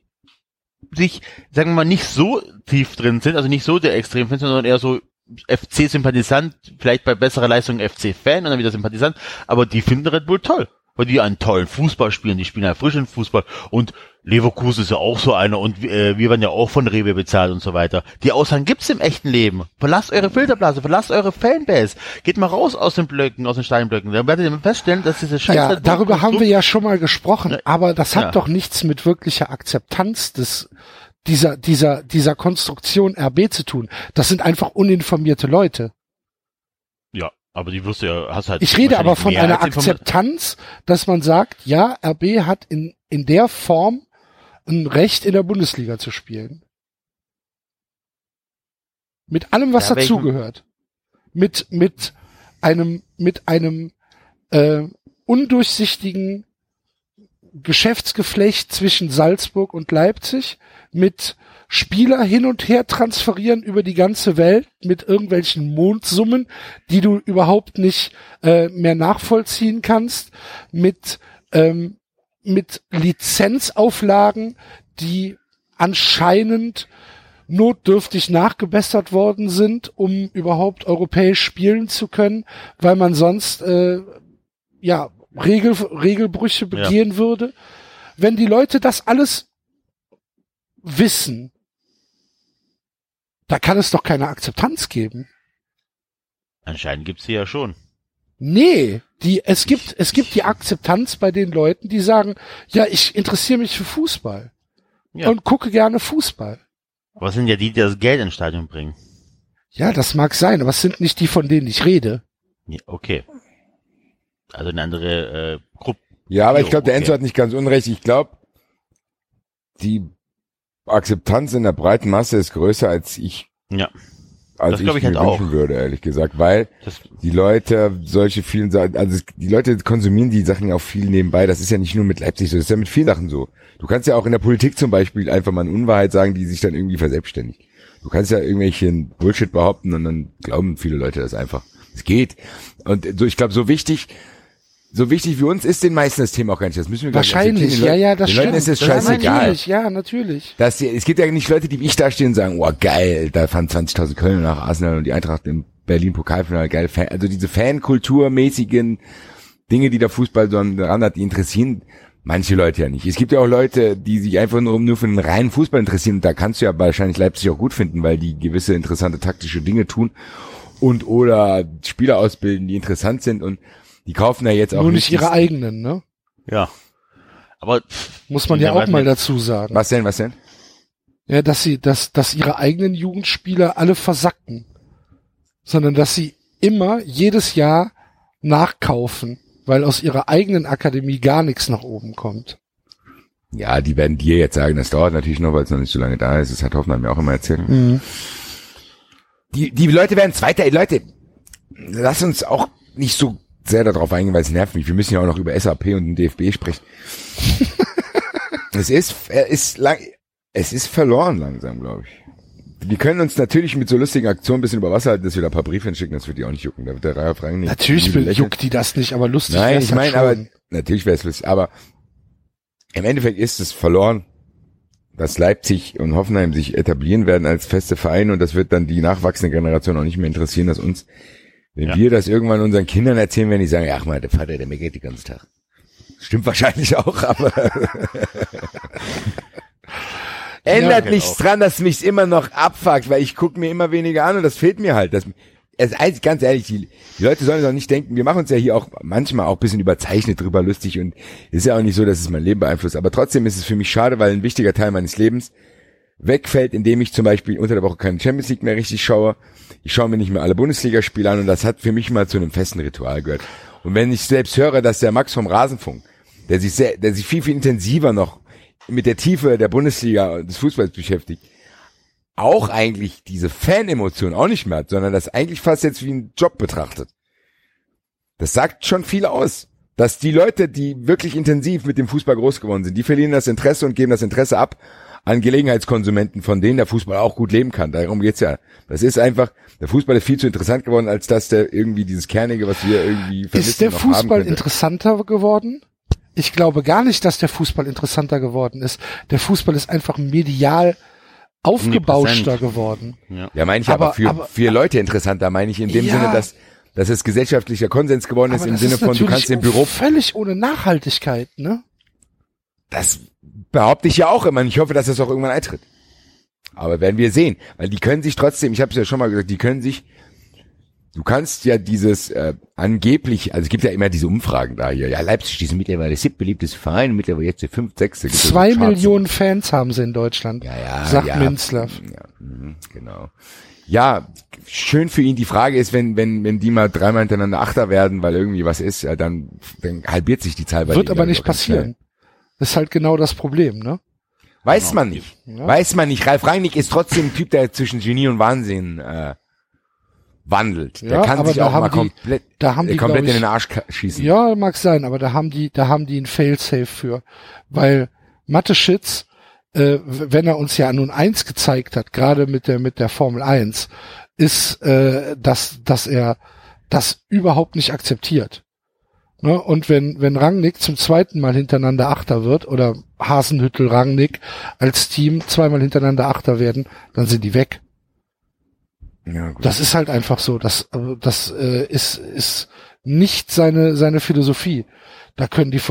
sich, sagen wir mal, nicht so tief drin sind, also nicht so der Extremfans, sondern eher so FC-Sympathisant, vielleicht bei besserer Leistung FC-Fan und dann wieder Sympathisant, aber die finden Red Bull toll. Weil die einen tollen Fußball spielen, die spielen erfrischend Fußball und Leverkusen ist ja auch so einer und äh, wir werden ja auch von Rewe bezahlt und so weiter. Die Aussagen gibt's im echten Leben. Verlasst eure Filterblase, verlasst eure Fanbase. Geht mal raus aus den Blöcken, aus den Steinblöcken. Dann werdet ihr feststellen, dass diese Scheiße... Ja, darüber haben wir ja schon mal gesprochen, aber das hat Ja. doch nichts mit wirklicher Akzeptanz des dieser dieser dieser Konstruktion RB zu tun. Das sind einfach uninformierte Leute. Ja, aber die wirst du ja, hast halt... Ich rede aber von einer. Akzeptanz, dass man sagt, ja, RB hat in in der Form ein Recht in der Bundesliga zu spielen. Mit allem, was Ja, dazugehört. Mit mit einem mit einem äh, undurchsichtigen Geschäftsgeflecht zwischen Salzburg und Leipzig, mit Spieler hin und her transferieren über die ganze Welt mit irgendwelchen Mondsummen, die du überhaupt nicht äh, mehr nachvollziehen kannst, mit ähm, mit Lizenzauflagen, die anscheinend notdürftig nachgebessert worden sind, um überhaupt europäisch spielen zu können, weil man sonst äh, ja Regel, Regelbrüche begehen würde. Wenn die Leute das alles wissen, da kann es doch keine Akzeptanz geben. Anscheinend gibt's sie ja schon. Nee, die, es gibt, es gibt die Akzeptanz bei den Leuten, die sagen, ja, ich interessiere mich für Fußball Ja. und gucke gerne Fußball. Aber es sind ja die, die das Geld ins Stadion bringen. Ja, das mag sein, aber es sind nicht die, von denen ich rede. Ja, okay. Also eine andere äh, Gruppe. Ja, aber ich glaube, der okay. Enzo hat nicht ganz unrecht. Ich glaube, die Akzeptanz in der breiten Masse ist größer als ich, Ja. als Das ich ich mir halt auch. wünschen würde, ehrlich gesagt, weil Das, die Leute solche vielen Sachen, also die Leute konsumieren die Sachen ja auch viel nebenbei. Das ist ja nicht nur mit Leipzig so, das ist ja mit vielen Sachen so. Du kannst ja auch in der Politik zum Beispiel einfach mal eine Unwahrheit sagen, die sich dann irgendwie verselbstständigt. Du kannst ja irgendwelchen Bullshit behaupten und dann glauben viele Leute das einfach. Es geht. Und so, ich glaube, so wichtig, so wichtig wie uns ist den meisten das Thema auch gar nicht. Das müssen wir Wahrscheinlich, ja, ja, das den stimmt. Leuten ist es scheißegal. Natürlich, ja, natürlich. Das, es gibt ja nicht Leute, die wie ich da stehen und sagen, oh geil, da fahren 20.000 Kölner nach Arsenal und die Eintracht im Berlin Pokalfinale, geil. Also diese Fankulturmäßigen Dinge, die der Fußball so dran hat, die interessieren manche Leute ja nicht. Es gibt ja auch Leute, die sich einfach nur, nur für den reinen Fußball interessieren und da kannst du ja wahrscheinlich Leipzig auch gut finden, weil die gewisse interessante taktische Dinge tun und oder Spieler ausbilden, die interessant sind und die kaufen ja jetzt auch Nur nicht ihre eigenen, ne? ja. Aber Muss man ja auch mal nicht. dazu sagen. Was denn, was denn? Ja, dass sie, dass, dass ihre eigenen Jugendspieler alle versacken. Sondern dass sie immer jedes Jahr nachkaufen, weil aus ihrer eigenen Akademie gar nichts nach oben kommt. Ja, die werden dir jetzt sagen, das dauert natürlich noch, weil es noch nicht so lange da ist. Das hat Hoffmann mir auch immer erzählt. Die, die Leute werden Zweiter. Leute, lass uns auch nicht so sehr darauf eingehen, weil es nervt mich. Wir müssen ja auch noch über SAP und den DFB sprechen. es ist, er ist lang, es ist verloren langsam, glaube ich. Wir können uns natürlich mit so lustigen Aktionen ein bisschen über Wasser halten, dass wir da ein paar Briefe hinschicken, das wird die auch nicht jucken. Da wird der Reihe Frank nicht. Natürlich will, juckt die das nicht, aber lustig Nein, ich meine, aber natürlich wäre es lustig, aber im Endeffekt ist es verloren, dass Leipzig und Hoffenheim sich etablieren werden als feste Vereine und das wird dann die nachwachsende Generation auch nicht mehr interessieren, dass uns, wenn Ja. wir das irgendwann unseren Kindern erzählen, werden die sagen, ach mal, der Vater, der meckert den ganzen Tag. Stimmt wahrscheinlich auch, aber ändert Ja, nichts auch. dran, dass mich's immer noch abfuckt, weil ich gucke mir immer weniger an und das fehlt mir halt. Das, es, also ganz ehrlich, die, die Leute sollen doch nicht denken, wir machen uns ja hier auch manchmal auch ein bisschen überzeichnet drüber lustig und ist ja auch nicht so, dass es mein Leben beeinflusst. Aber trotzdem ist es für mich schade, weil ein wichtiger Teil meines Lebens wegfällt, indem ich zum Beispiel unter der Woche keine Champions League mehr richtig schaue. Ich schaue mir nicht mehr alle Bundesligaspiele an und das hat für mich mal zu einem festen Ritual gehört. Und wenn ich selbst höre, dass der Max vom Rasenfunk, der sich sehr, der sich viel, viel intensiver noch mit der Tiefe der Bundesliga und des Fußballs beschäftigt, auch eigentlich diese Fan-Emotion auch nicht mehr hat, sondern das eigentlich fast jetzt wie ein Job betrachtet. Das sagt schon viel aus. Dass die Leute, die wirklich intensiv mit dem Fußball groß geworden sind, die verlieren das Interesse und geben das Interesse ab an Gelegenheitskonsumenten, von denen der Fußball auch gut leben kann. Darum geht's ja. Das ist einfach, der Fußball ist viel zu interessant geworden, als dass der irgendwie dieses Kernige, was wir irgendwie Ist der Fußball interessanter geworden? Ich glaube gar nicht, dass der Fußball interessanter geworden ist. Der Fußball ist einfach medial aufgebauschter geworden. Ja, meine ich aber, Aber- für, aber- für Leute interessanter, meine ich in dem Ja. Sinne, dass dass es gesellschaftlicher Konsens geworden ist im Sinne ist von, du kannst im Büro, völlig ohne Nachhaltigkeit, ne? das behaupte ich ja auch immer. und Ich hoffe, dass das auch irgendwann eintritt. Aber werden wir sehen, weil die können sich trotzdem, ich habe es ja schon mal gesagt, die können sich, du kannst ja dieses äh, angeblich, also es gibt ja immer diese Umfragen da hier, ja Leipzig ist mittlerweile siebtbeliebtes Verein, mittlerweile jetzt der fünf, sechste. Zwei. Millionen Fans haben sie in Deutschland, Ja, ja, sagt ja, Minzlaff. Ja, mhm, genau. Ja, schön für ihn. Die Frage ist, wenn, wenn, wenn die mal dreimal hintereinander Achter werden, weil irgendwie was ist, ja, dann, dann halbiert sich die Zahl bei Wird aber nicht passieren. Das ist halt genau das Problem, ne? Weiß man nicht. Ja. Weiß man nicht. Ralf Rangnick ist trotzdem ein Typ, der zwischen Genie und Wahnsinn äh, wandelt. Der Ja, kann aber sich da auch haben mal die- komplett, da haben äh, die, komplett glaub in ich- den Arsch schießen. Ja, mag sein, aber da haben die, da haben die ein Failsafe für, weil Mathe-Schitz, äh, w- wenn er uns ja nun eins gezeigt hat, gerade mit der mit der Formel 1, ist, äh, dass dass er das überhaupt nicht akzeptiert. Ne? Und wenn wenn Rangnick zum zweiten Mal hintereinander Achter wird oder Hasenhüttel Rangnick als Team zweimal hintereinander Achter werden, dann sind die weg. Ja, gut. Das ist halt einfach so. Das, das äh, ist, ist nicht seine, seine Philosophie. Da können die,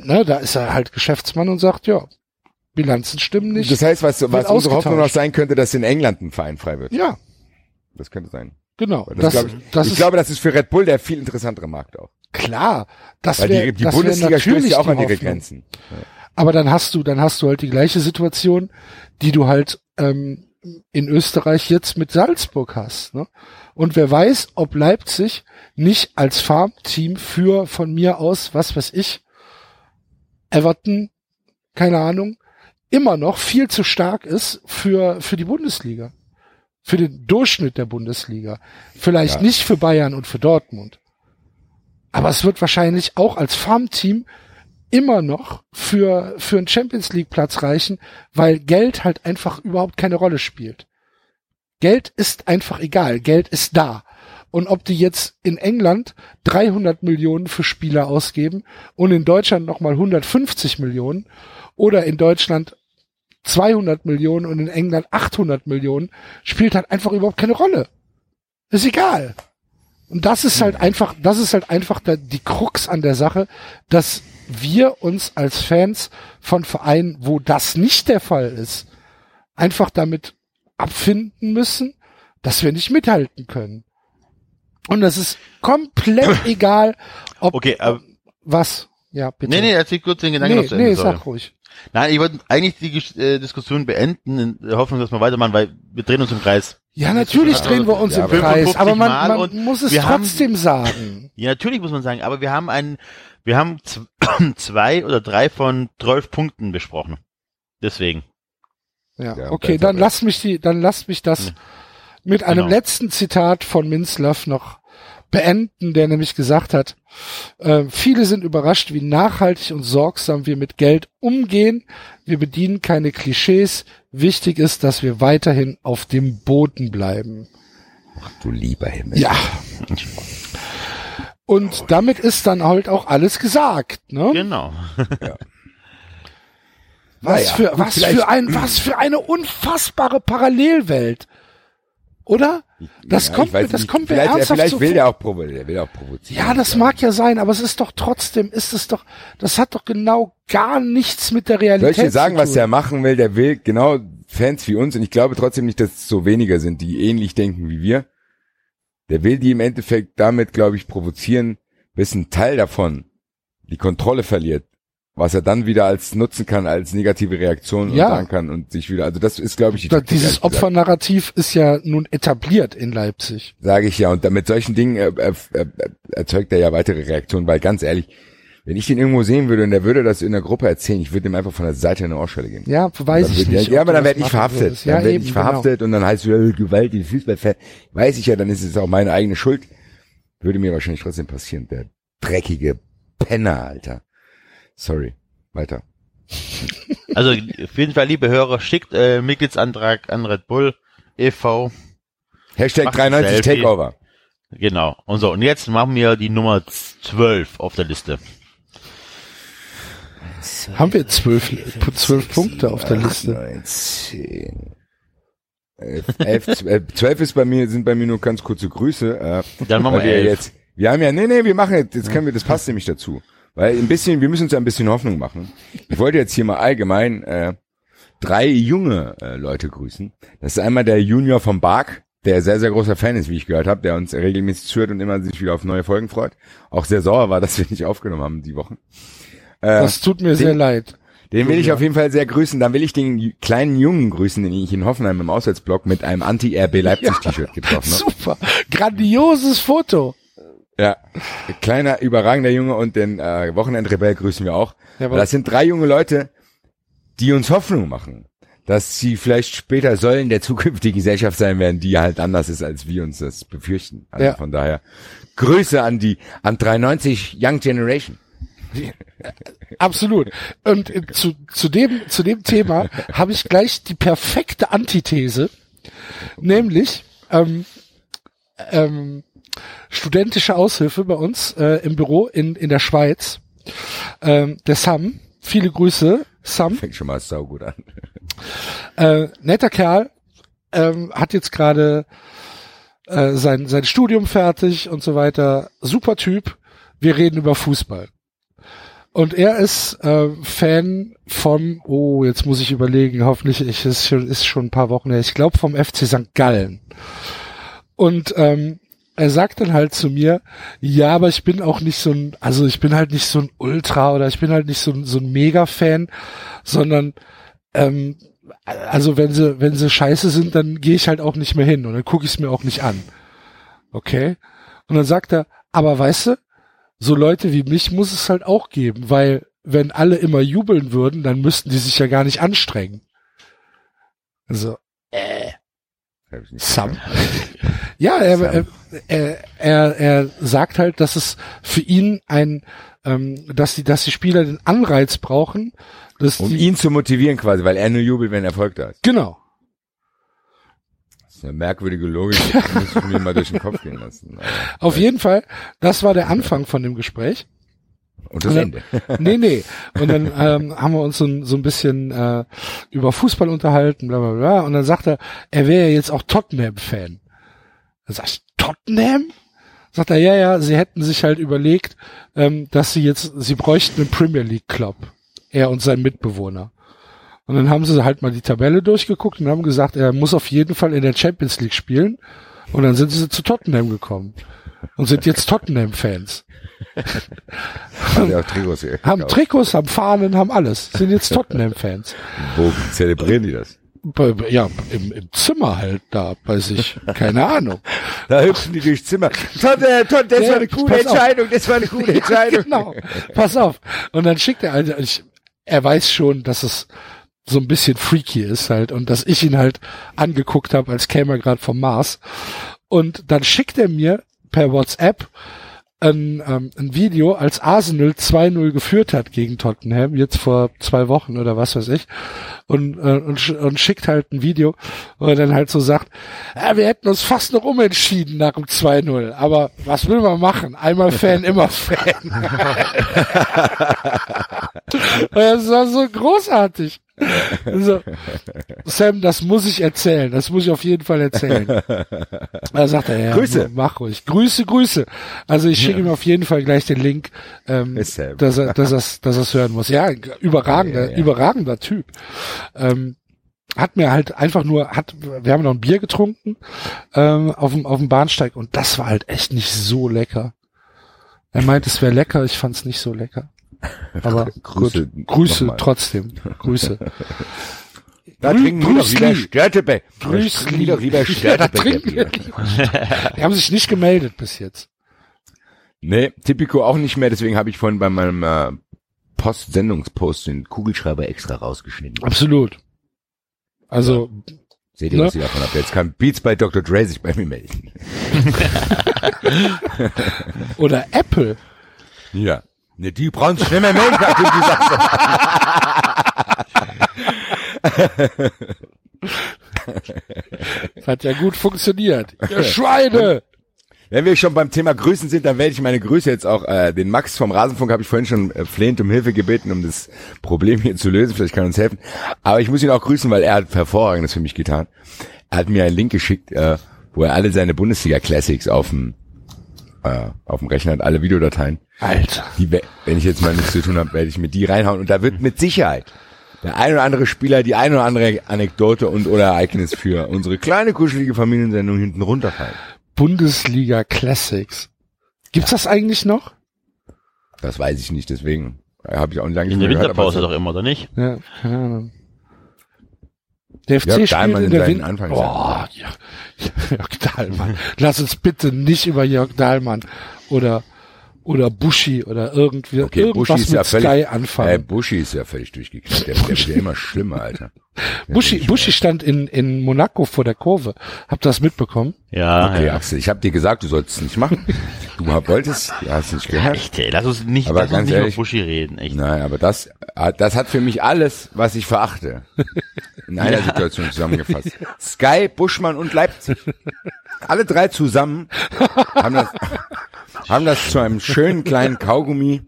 ne, da ist er halt Geschäftsmann und sagt, ja, Bilanzen stimmen nicht. das heißt, was, was unsere. Hoffnung noch sein könnte, dass in England ein Verein frei wird. ja, Das könnte sein. genau. Das, Das, das, glaub ich, ich ist glaube, das ist für Red Bull der viel interessantere Markt auch. Klar. Das Weil wär, die, die das wär Bundesliga stößt natürlich ja auch an ihre Hoffnung. Grenzen. Aber dann hast du, dann hast du halt die gleiche Situation, die du halt ähm, in Österreich jetzt mit Salzburg hast. Ne? Und wer weiß, ob Leipzig nicht als Farmteam für von mir aus, was weiß ich, Everton, keine Ahnung, immer noch viel zu stark ist für, für die Bundesliga. Für den Durchschnitt der Bundesliga. Vielleicht Ja. nicht für Bayern und für Dortmund. Aber es wird wahrscheinlich auch als Farmteam immer noch für, für einen Champions League Platz reichen, weil Geld halt einfach überhaupt keine Rolle spielt. Geld ist einfach egal. Geld ist da. Und ob die jetzt in England 300 Millionen für Spieler ausgeben und in Deutschland nochmal 150 Millionen oder in Deutschland 200 Millionen und in England 800 Millionen, spielt halt einfach überhaupt keine Rolle. Ist egal. Und das ist halt einfach, das ist halt einfach da, die Krux an der Sache, dass wir uns als Fans von Vereinen, wo das nicht der Fall ist, einfach damit abfinden müssen, dass wir nicht mithalten können. Und das ist komplett egal, ob Okay, aber, was. Ja, bitte. nee, nee, erzähl kurz den Gedanken nee, noch zu Ende. nee sag ruhig. Nein, ich wollte eigentlich die äh, Diskussion beenden, in der Hoffnung, dass wir weitermachen, weil wir drehen uns im Kreis. Ja, natürlich drehen wir uns Ja, im aber Kreis, 55 aber man, man und muss es wir haben- trotzdem sagen. Ja, natürlich muss man sagen, aber wir haben einen, wir haben zwei oder drei von zwölf Punkten besprochen. Deswegen. Ja, Ja, okay, dann lass mich die, dann lass mich das mit einem Genau. letzten Zitat von Minzlaff noch beenden, der nämlich gesagt hat, äh, viele sind überrascht, wie nachhaltig und sorgsam wir mit Geld umgehen. Wir bedienen keine Klischees. Wichtig ist, dass wir weiterhin auf dem Boden bleiben. Du lieber Himmel. Ja. Und damit ist dann halt auch alles gesagt, ne? Genau. Was Naja, für, gut, was für ein, was für eine unfassbare Parallelwelt. Oder? Das Ja, kommt das nicht. kommt vielleicht, ernsthaft Vielleicht will der auch, provo will auch provozieren. Ja, das mag ja sein, aber es ist doch trotzdem, ist es doch, das hat doch genau gar nichts mit der Realität dir sagen, zu was tun. der machen will? Der will genau Fans wie uns und ich glaube trotzdem nicht, dass es so weniger sind, die ähnlich denken wie wir. Der will die im Endeffekt damit, glaube ich, provozieren, bis ein Teil davon die Kontrolle verliert, was er dann wieder als nutzen kann, als negative Reaktion Ja. und sagen kann und sich wieder, also das ist, glaube ich, die Da- Taktik, Dieses. Opfernarrativ ist ja nun etabliert in Leipzig. Sage ich ja. Und mit solchen Dingen äh, äh, äh, erzeugt er ja weitere Reaktionen, weil ganz ehrlich, wenn ich den irgendwo sehen würde und der würde das in der Gruppe erzählen, ich würde ihm einfach von der Seite eine Ohrstelle geben. Ja, weiß ich nicht. Ja, aber dann werde ich verhaftet. würdest. Dann Ja, werde ich verhaftet und dann heißt es, äh, Gewalt, die Fußballfan. Weiß ich ja, dann ist es auch meine eigene Schuld. Würde mir wahrscheinlich trotzdem passieren. Der dreckige Penner, Alter. Sorry. Weiter. Also auf jeden Fall, liebe Hörer, schickt äh, Mitgliedsantrag an Red Bull e.V. Hashtag Macht 93 ein Selfie. Takeover. Genau. Und so, und jetzt machen wir die Nummer 12 auf der Liste. Haben wir zwölf, zwölf Punkte auf der Liste. 9, 10. elf, elf, zwölf, zwölf ist bei mir, sind bei mir nur ganz kurze Grüße. Äh, Dann machen wir elf. jetzt. Wir haben ja, nee, nee, wir machen jetzt, jetzt können wir, das passt nämlich dazu. Weil ein bisschen, wir müssen uns ja ein bisschen Hoffnung machen. Ich wollte jetzt hier mal allgemein äh, drei junge äh, Leute grüßen. Das ist einmal der Junior vom Bark, der sehr, sehr großer Fan ist, wie ich gehört habe, der uns regelmäßig zuhört und immer sich wieder auf neue Folgen freut. Auch sehr sauer war, dass wir nicht aufgenommen haben die Wochen. Äh, Das tut mir sehr leid. den will ich auf jeden Fall sehr grüßen. Dann will ich den kleinen Jungen grüßen, den ich in Hoffenheim im Auswärtsblock mit einem Anti-RB Leipzig-T-Shirt getroffen habe. Super. Grandioses Foto. Ja, kleiner, überragender Junge und den äh, Wochenendrebell grüßen wir auch. Jawohl. Das sind drei junge Leute, die uns Hoffnung machen, dass sie vielleicht später Säulen der zukünftigen Gesellschaft sein werden, die halt anders ist, als wir uns das befürchten. Also Ja. von daher Grüße an die an 93 Young Generation. Absolut. Und äh, zu, zu, dem, zu dem Thema habe ich gleich die perfekte Antithese, nämlich ähm, ähm, studentische Aushilfe bei uns äh, im Büro in, in der Schweiz. Ähm, der Sam, viele Grüße, Sam. Fängt schon mal saugut an. Äh, netter Kerl, ähm, hat jetzt gerade äh, sein, sein Studium fertig und so weiter. Super Typ. Wir reden über Fußball. Und er ist äh, Fan vom, oh, jetzt muss ich überlegen, hoffentlich ich, ist, schon, ist schon ein paar Wochen her, ich glaube vom FC St. Gallen. Und ähm, er sagt dann halt zu mir, ja, aber ich bin auch nicht so ein, also ich bin halt nicht so ein Ultra oder ich bin halt nicht so ein, so ein Mega-Fan, sondern ähm, also wenn sie, wenn sie scheiße sind, dann gehe ich halt auch nicht mehr hin und dann gucke ich es mir auch nicht an. Okay? Und dann sagt er, aber weißt du, so Leute wie mich muss es halt auch geben, weil wenn alle immer jubeln würden, dann müssten die sich ja gar nicht anstrengen. Also, Sam. ja, er, er, er, er, er sagt halt, dass es für ihn ein, ähm, dass die, dass die Spieler den Anreiz brauchen, dass Um die, ihn zu motivieren quasi, weil er nur jubelt, wenn Erfolg da ist. genau. Das ist eine merkwürdige Logik, das muss ich mir mal durch den Kopf gehen lassen. Aber- Auf jeden Fall, das war der Anfang von dem Gespräch. Und das. Ende. Nee, nee. Und dann ähm, haben wir uns so, ein- so ein bisschen äh, über Fußball unterhalten, bla bla bla. Und dann sagt er, er wäre jetzt auch Tottenham-Fan. Dann sag ich, Tottenham? Sagt er, ja, ja, sie hätten sich halt überlegt, ähm, dass sie jetzt, sie bräuchten einen Premier League Club. Er und sein Mitbewohner. Und dann haben sie halt mal die Tabelle durchgeguckt und haben gesagt, er muss auf jeden Fall in der Champions League spielen. Und dann sind sie zu Tottenham gekommen. Und sind jetzt Tottenham-Fans. Haben ja Trikots hier. Haben. Trikots, haben Fahnen, haben alles. Sind jetzt Tottenham-Fans. Wo zelebrieren die das? Ja, im, im Zimmer halt da bei sich. Keine Ahnung. Da hüpfen die durchs Zimmer. Todd, äh, Todd, das Ja, war eine coole auf. Entscheidung, das war eine coole Entscheidung. genau. Pass auf. Und dann schickt er, also ich, er weiß schon, dass es so ein bisschen freaky ist halt und dass ich ihn halt angeguckt habe, als käme er gerade vom Mars. Und dann schickt er mir per WhatsApp ein, ähm, ein Video, als Arsenal 2-0 geführt hat gegen Tottenham, jetzt vor zwei Wochen oder was weiß ich, und, äh, und, sch- und schickt halt ein Video, wo er dann halt so sagt, ja, wir hätten uns fast noch umentschieden nach dem 2-0, aber was will man machen? Einmal Fan, immer Fan. Das war so großartig. Also, Sam, das muss ich erzählen. Das muss ich auf jeden Fall erzählen. Da sagt er, ja, Grüße. mach ruhig. Grüße, Grüße. Also ich schicke ihm auf jeden Fall gleich den Link, ähm, dass er, dass er, dass er es hören muss. Ja, überragender, Ja, ja. überragender Typ. Ähm, hat mir halt einfach nur, hat, wir haben noch ein Bier getrunken ähm, auf dem auf dem Bahnsteig und das war halt echt nicht so lecker. Er meint, es wäre lecker, ich fand es nicht so lecker. Aber Grüße gut, Grüße trotzdem. Grüße. Da Grü- trinken wir doch lieber Lee. Störtebeck. Grüß trinken wir doch lieber Ja, da wir lieber. Die haben sich nicht gemeldet bis jetzt. Nee, Tipico auch nicht mehr, deswegen habe ich vorhin bei meinem äh, Post-Sendungspost den Kugelschreiber extra rausgeschnitten. Absolut. Also, Seht ihr, Ne? was ihr davon habt? Jetzt kann Beats bei Dr. Dre sich bei mir melden. oder Apple. Ja. Ne, die brauchen die Sache- Das hat ja gut funktioniert. Ihr Schweine! wenn wir schon beim Thema Grüßen sind, dann werde ich meine Grüße jetzt auch, äh, den Max vom Rasenfunk habe ich vorhin schon äh, flehend um Hilfe gebeten, um das Problem hier zu lösen. Vielleicht kann er uns helfen. Aber ich muss ihn auch grüßen, weil er hat hervorragendes für mich getan. Er hat mir einen Link geschickt, äh, wo er alle seine Bundesliga-Classics auf dem äh, auf dem Rechner hat, alle Videodateien. Alter. Die, we- wenn ich jetzt mal nichts zu tun habe, werde ich mit die reinhauen. Und da wird mit Sicherheit der ein oder andere Spieler die ein oder andere Anekdote und oder Ereignis für unsere kleine kuschelige Familiensendung hinten runterfallen. Bundesliga Classics. Gibt's das eigentlich noch? Das weiß ich nicht, deswegen äh, habe ich auch lange nicht In der gehört. Winterpause doch immer, oder nicht? Ja, keine Ahnung. Der FC Jörg Dahlmann in in seinen. Oh, Jörg, Jörg Dahlmann. Lass uns bitte nicht über Jörg Dahlmann oder oder Buschi oder irgendwie Okay, irgendwas Buschi ist mit ja völlig, Sky äh, anfangen. Buschi ist ja völlig durchgeknallt. Der, der wird ja immer schlimmer, Alter. Der nicht Buschi stand in in Monaco vor der Kurve. Habt ihr das mitbekommen? Ja, Okay, ja. Axel, ich habe dir gesagt, du sollst es nicht machen. Du wolltest, du hast nicht gehört. Echt, ey, lass uns nicht, Aber lass uns ganz nicht ehrlich- über Buschi reden, echt. Nein, aber das, äh, das hat für mich alles, was ich verachte. In einer Situation zusammengefasst. Sky, Buschmann und Leipzig. Alle drei zusammen haben das, haben das zu einem schönen kleinen Kaugummi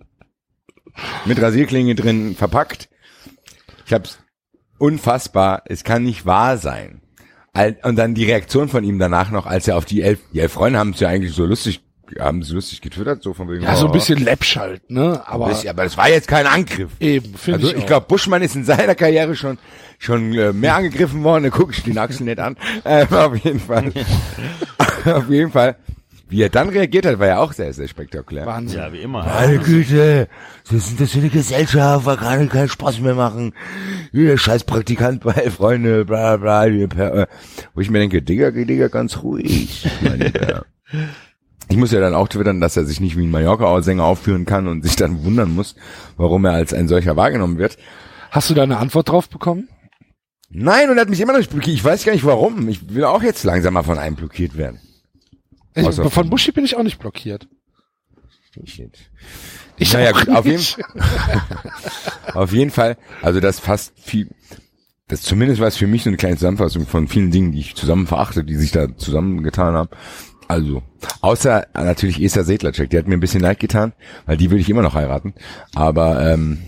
mit Rasierklinge drin verpackt. Ich hab's unfassbar, es kann nicht wahr sein. Und dann die Reaktion von ihm danach noch, als er auf die elf, die elf Freunde haben es ja eigentlich so lustig, haben es lustig getwittert, so von wegen. Ja, so ein oh, bisschen läppsch halt, ne? Aber bisschen, aber das war jetzt kein Angriff. eben, finde Also ich. ich glaube, Buschmann ist in seiner Karriere schon schon äh, mehr angegriffen worden. Da gucke ich den Axel nicht an. Äh, auf jeden Fall. auf jeden Fall. Wie er dann reagiert hat, war ja auch sehr, sehr spektakulär. Wahnsinn. Ja, wie immer. Meine Güte, was ist das für eine Gesellschaft, wir kann keinen Spaß mehr machen. Hier, scheiß Praktikant bei Freunde, bla bla. äh, Wo ich mir denke, Digga, geh Digga, ganz ruhig. mein Lieber. Ich muss ja dann auch twittern, dass er sich nicht wie ein Mallorca-Sänger aufführen kann und sich dann wundern muss, warum er als ein solcher wahrgenommen wird. Hast du da eine Antwort drauf bekommen? Nein, und er hat mich immer noch nicht blockiert. Ich weiß gar nicht warum. Ich will auch jetzt langsam mal von einem blockiert werden. Ich, Außer- von Buschi bin ich auch nicht blockiert. Ich Naja, auch gut, auf jeden, nicht. auf jeden Fall, also das fast viel, das zumindest war es für mich so eine kleine Zusammenfassung von vielen Dingen, die ich zusammen verachte, die sich da zusammengetan haben. Also, außer äh, natürlich Esther Sedlacek, die hat mir ein bisschen leid getan, weil die würde ich immer noch heiraten. Aber ähm,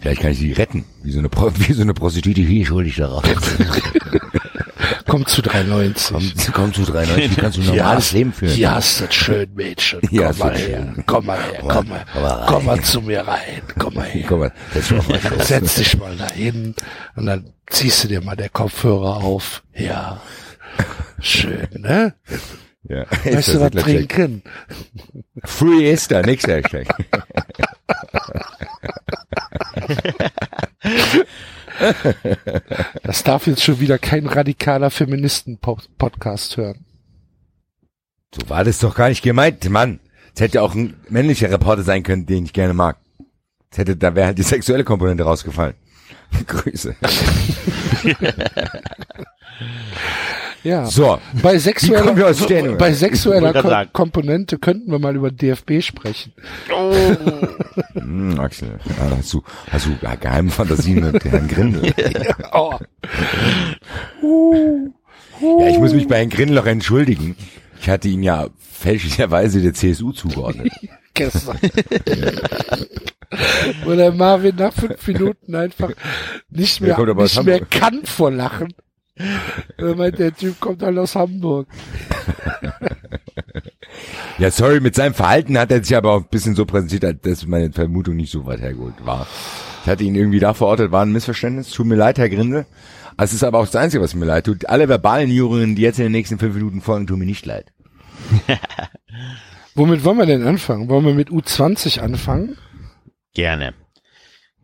vielleicht kann ich die retten, wie so eine, Pro wie so eine Prostituierte. Wie schuld ich darauf? Kommt zu 3,90. Komm, komm zu 93, wie kannst du ein normales Leben führen? Hast du es schön, Mädchen. Komm du mal her. schön. Komm mal her. Komm mal, komm mal komm mal zu mir rein. Komm mal her. Guck mal, das ist mal Setz dich mal dahin und dann ziehst du dir mal der Kopfhörer auf. Ja. Schön, ne? ja. Esther du was trinken? Free Esther, nächster Hashtag. Das darf jetzt schon wieder kein radikaler Feministen-Podcast hören. So war das doch gar nicht gemeint, Mann. Es hätte auch ein männlicher Reporter sein können, den ich gerne mag. Es hätte, da wäre halt die sexuelle Komponente rausgefallen. Grüße. Ja. So, Bei sexueller, bei sexueller Wollte grad Ko sagen. Komponente könnten wir mal über DFB sprechen. hm, Axel, ja, hast du, hast du geheime Fantasien mit Herrn Grindel? Oh. Ja, ich muss mich bei Herrn Grindel auch entschuldigen. Ich hatte ihn ja fälschlicherweise der CSU zugeordnet. Gestern. Wo der Marvin nach fünf Minuten einfach nicht mehr, nicht mehr kann vor Lachen. Meint, der Typ kommt halt aus Hamburg. Ja, sorry, mit seinem Verhalten hat er sich aber auch ein bisschen so präsentiert, als dass meine Vermutung nicht so weit hergeholt war. Ich hatte ihn irgendwie da verortet, war ein Missverständnis. Tut mir leid, Herr Grindel. Es ist aber auch das Einzige, was mir leid tut. Alle verbalen Jurien, die jetzt in den nächsten fünf Minuten folgen, tun mir nicht leid. Womit wollen wir denn anfangen? Wollen wir mit U20 anfangen? Gerne.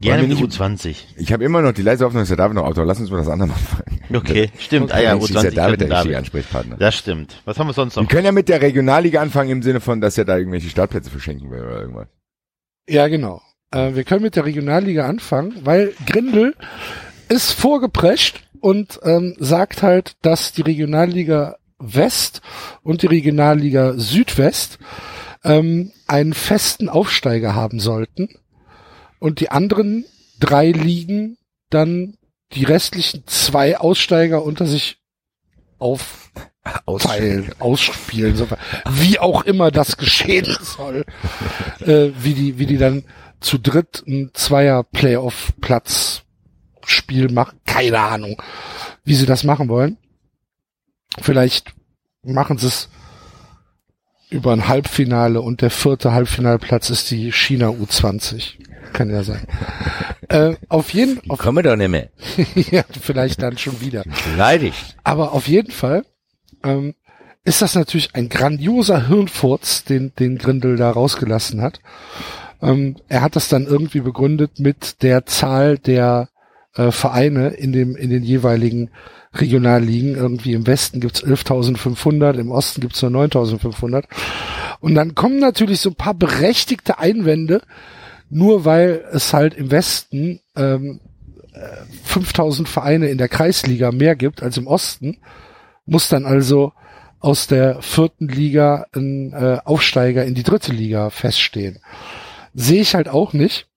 Gerne wir mit nicht- U20. Ich habe immer noch die leise Hoffnung, dass der David noch Autor. Lass uns mal das andere mal fangen. Okay, stimmt. Ah ja, Eigentlich ist U20 der David der richtige. Ansprechpartner. Das stimmt. Was haben wir sonst Wir noch? können ja mit der Regionalliga anfangen im Sinne von, dass er da irgendwelche Startplätze verschenken will oder irgendwas. Ja, genau. Äh, wir können mit der Regionalliga anfangen, weil Grindel ist vorgeprescht und ähm, sagt halt, dass die Regionalliga West und die Regionalliga Südwest ähm, einen festen Aufsteiger haben sollten und die anderen drei Ligen dann die restlichen zwei Aussteiger unter sich aufteilen, ausspielen, so, wie auch immer das geschehen soll, äh, wie die, wie die dann zu dritt ein Zweier Playoff Platz Spiel machen, keine Ahnung, wie sie das machen wollen. Vielleicht machen sie es über ein Halbfinale und der vierte Halbfinalplatz ist die China U20. Kann ja sein. äh, auf jeden Ich komme doch nicht mehr. ja, vielleicht dann schon wieder. Beleidigt. Aber auf jeden Fall ähm, ist das natürlich ein grandioser Hirnfurz, den, den Grindel da rausgelassen hat. Ähm, er hat das dann irgendwie begründet mit der Zahl der äh, Vereine in dem in den jeweiligen Regionalligen. Irgendwie im Westen gibt's 11.500, im Osten gibt's nur 9.500. Und dann kommen natürlich so ein paar berechtigte Einwände, nur weil es halt im Westen ähm, äh, 5000 Vereine in der Kreisliga mehr gibt als im Osten, muss dann also aus der vierten Liga ein äh, Aufsteiger in die dritte Liga feststehen. Sehe ich halt auch nicht.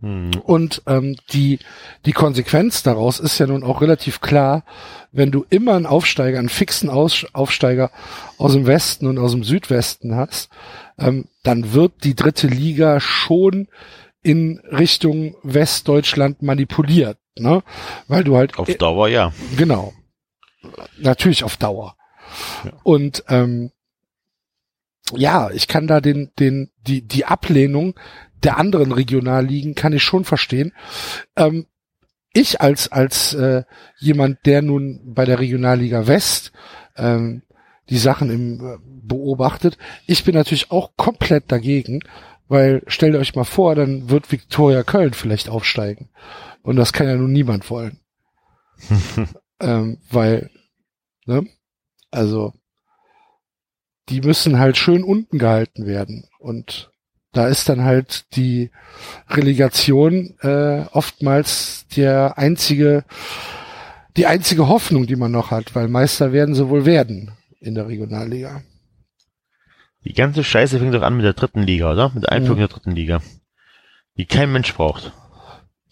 Hm. Und ähm, die, die Konsequenz daraus ist ja nun auch relativ klar, wenn du immer einen Aufsteiger, einen fixen Aus Aufsteiger aus dem Westen und aus dem Südwesten hast, ähm, dann wird die dritte Liga schon in Richtung Westdeutschland manipuliert, ne? Weil du halt Auf Dauer ja. Genau. Natürlich auf Dauer. Und ähm, ja, ich kann da den, den, die, die Ablehnung der anderen Regionalligen kann ich schon verstehen. Ähm, ich als, als äh, jemand, der nun bei der Regionalliga West ähm, die Sachen im, äh, beobachtet, ich bin natürlich auch komplett dagegen, weil stellt euch mal vor, dann wird Viktoria Köln vielleicht aufsteigen. Und das kann ja nun niemand wollen. ähm, weil, ne? Also, die müssen halt schön unten gehalten werden. Und da ist dann halt die Relegation äh, oftmals der einzige, die einzige Hoffnung, die man noch hat, weil Meister werden sie wohl werden in der Regionalliga. Die ganze Scheiße fängt doch an mit der dritten Liga, oder? Mit der Einführung der dritten Liga. Die kein Mensch braucht.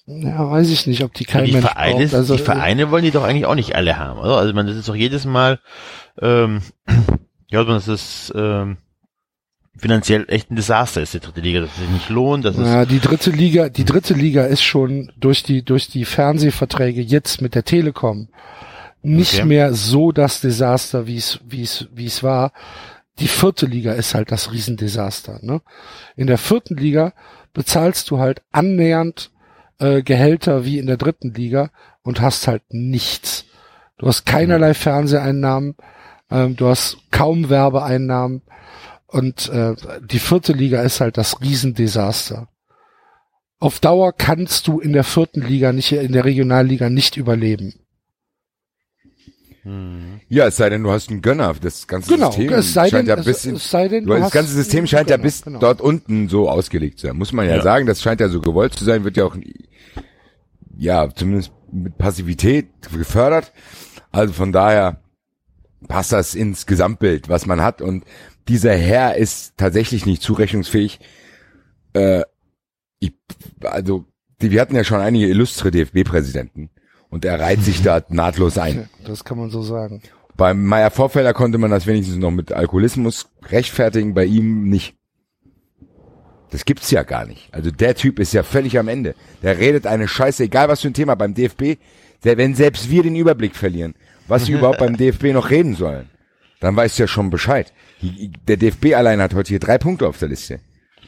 Ja, weiß ich nicht, ob die kein die Mensch Vereine, braucht. Also, die Vereine wollen die doch eigentlich auch nicht alle haben, oder? Also man, das ist doch jedes Mal, ähm, ja, das ist ähm, finanziell echt ein Desaster ist die dritte Liga, dass es sich nicht lohnt, dass es Ja, die dritte Liga, die dritte Liga ist schon durch die, durch die Fernsehverträge jetzt mit der Telekom nicht Okay. mehr so das Desaster, wie es, wie es, wie es war. Die vierte Liga ist halt das Riesendesaster, ne? In der vierten Liga bezahlst du halt annähernd äh, Gehälter wie in der dritten Liga und hast halt nichts. Du hast keinerlei Fernseheinnahmen, ähm, du hast kaum Werbeeinnahmen und äh, die vierte Liga ist halt das Riesendesaster. Auf Dauer kannst du in der vierten Liga nicht, in der Regionalliga nicht überleben. Hm, Ja, es sei denn, du hast einen Gönner. Das ganze Genau, System es sei scheint denn, ja es, bis in, es sei denn, du, das ganze System scheint ja Gönner, bis genau. dort unten so ausgelegt zu sein. Muss man ja, Ja. sagen, das scheint ja so gewollt zu sein, wird ja auch, ja, zumindest mit Passivität gefördert. Also von daher passt das ins Gesamtbild, was man hat. Und dieser Herr ist tatsächlich nicht zurechnungsfähig. Äh, ich, also, die, wir hatten ja schon einige illustre DFB-Präsidenten. Und er reiht sich da nahtlos ein. Das kann man so sagen. Beim Meier Vorfelder konnte man das wenigstens noch mit Alkoholismus rechtfertigen, bei ihm nicht. Das gibt's ja gar nicht. Also der Typ ist ja völlig am Ende. Der redet eine Scheiße, egal was für ein Thema beim DFB. Der, wenn selbst wir den Überblick verlieren, was wir überhaupt beim DFB noch reden sollen, dann weißt du ja schon Bescheid. Der DFB allein hat heute hier drei Punkte auf der Liste.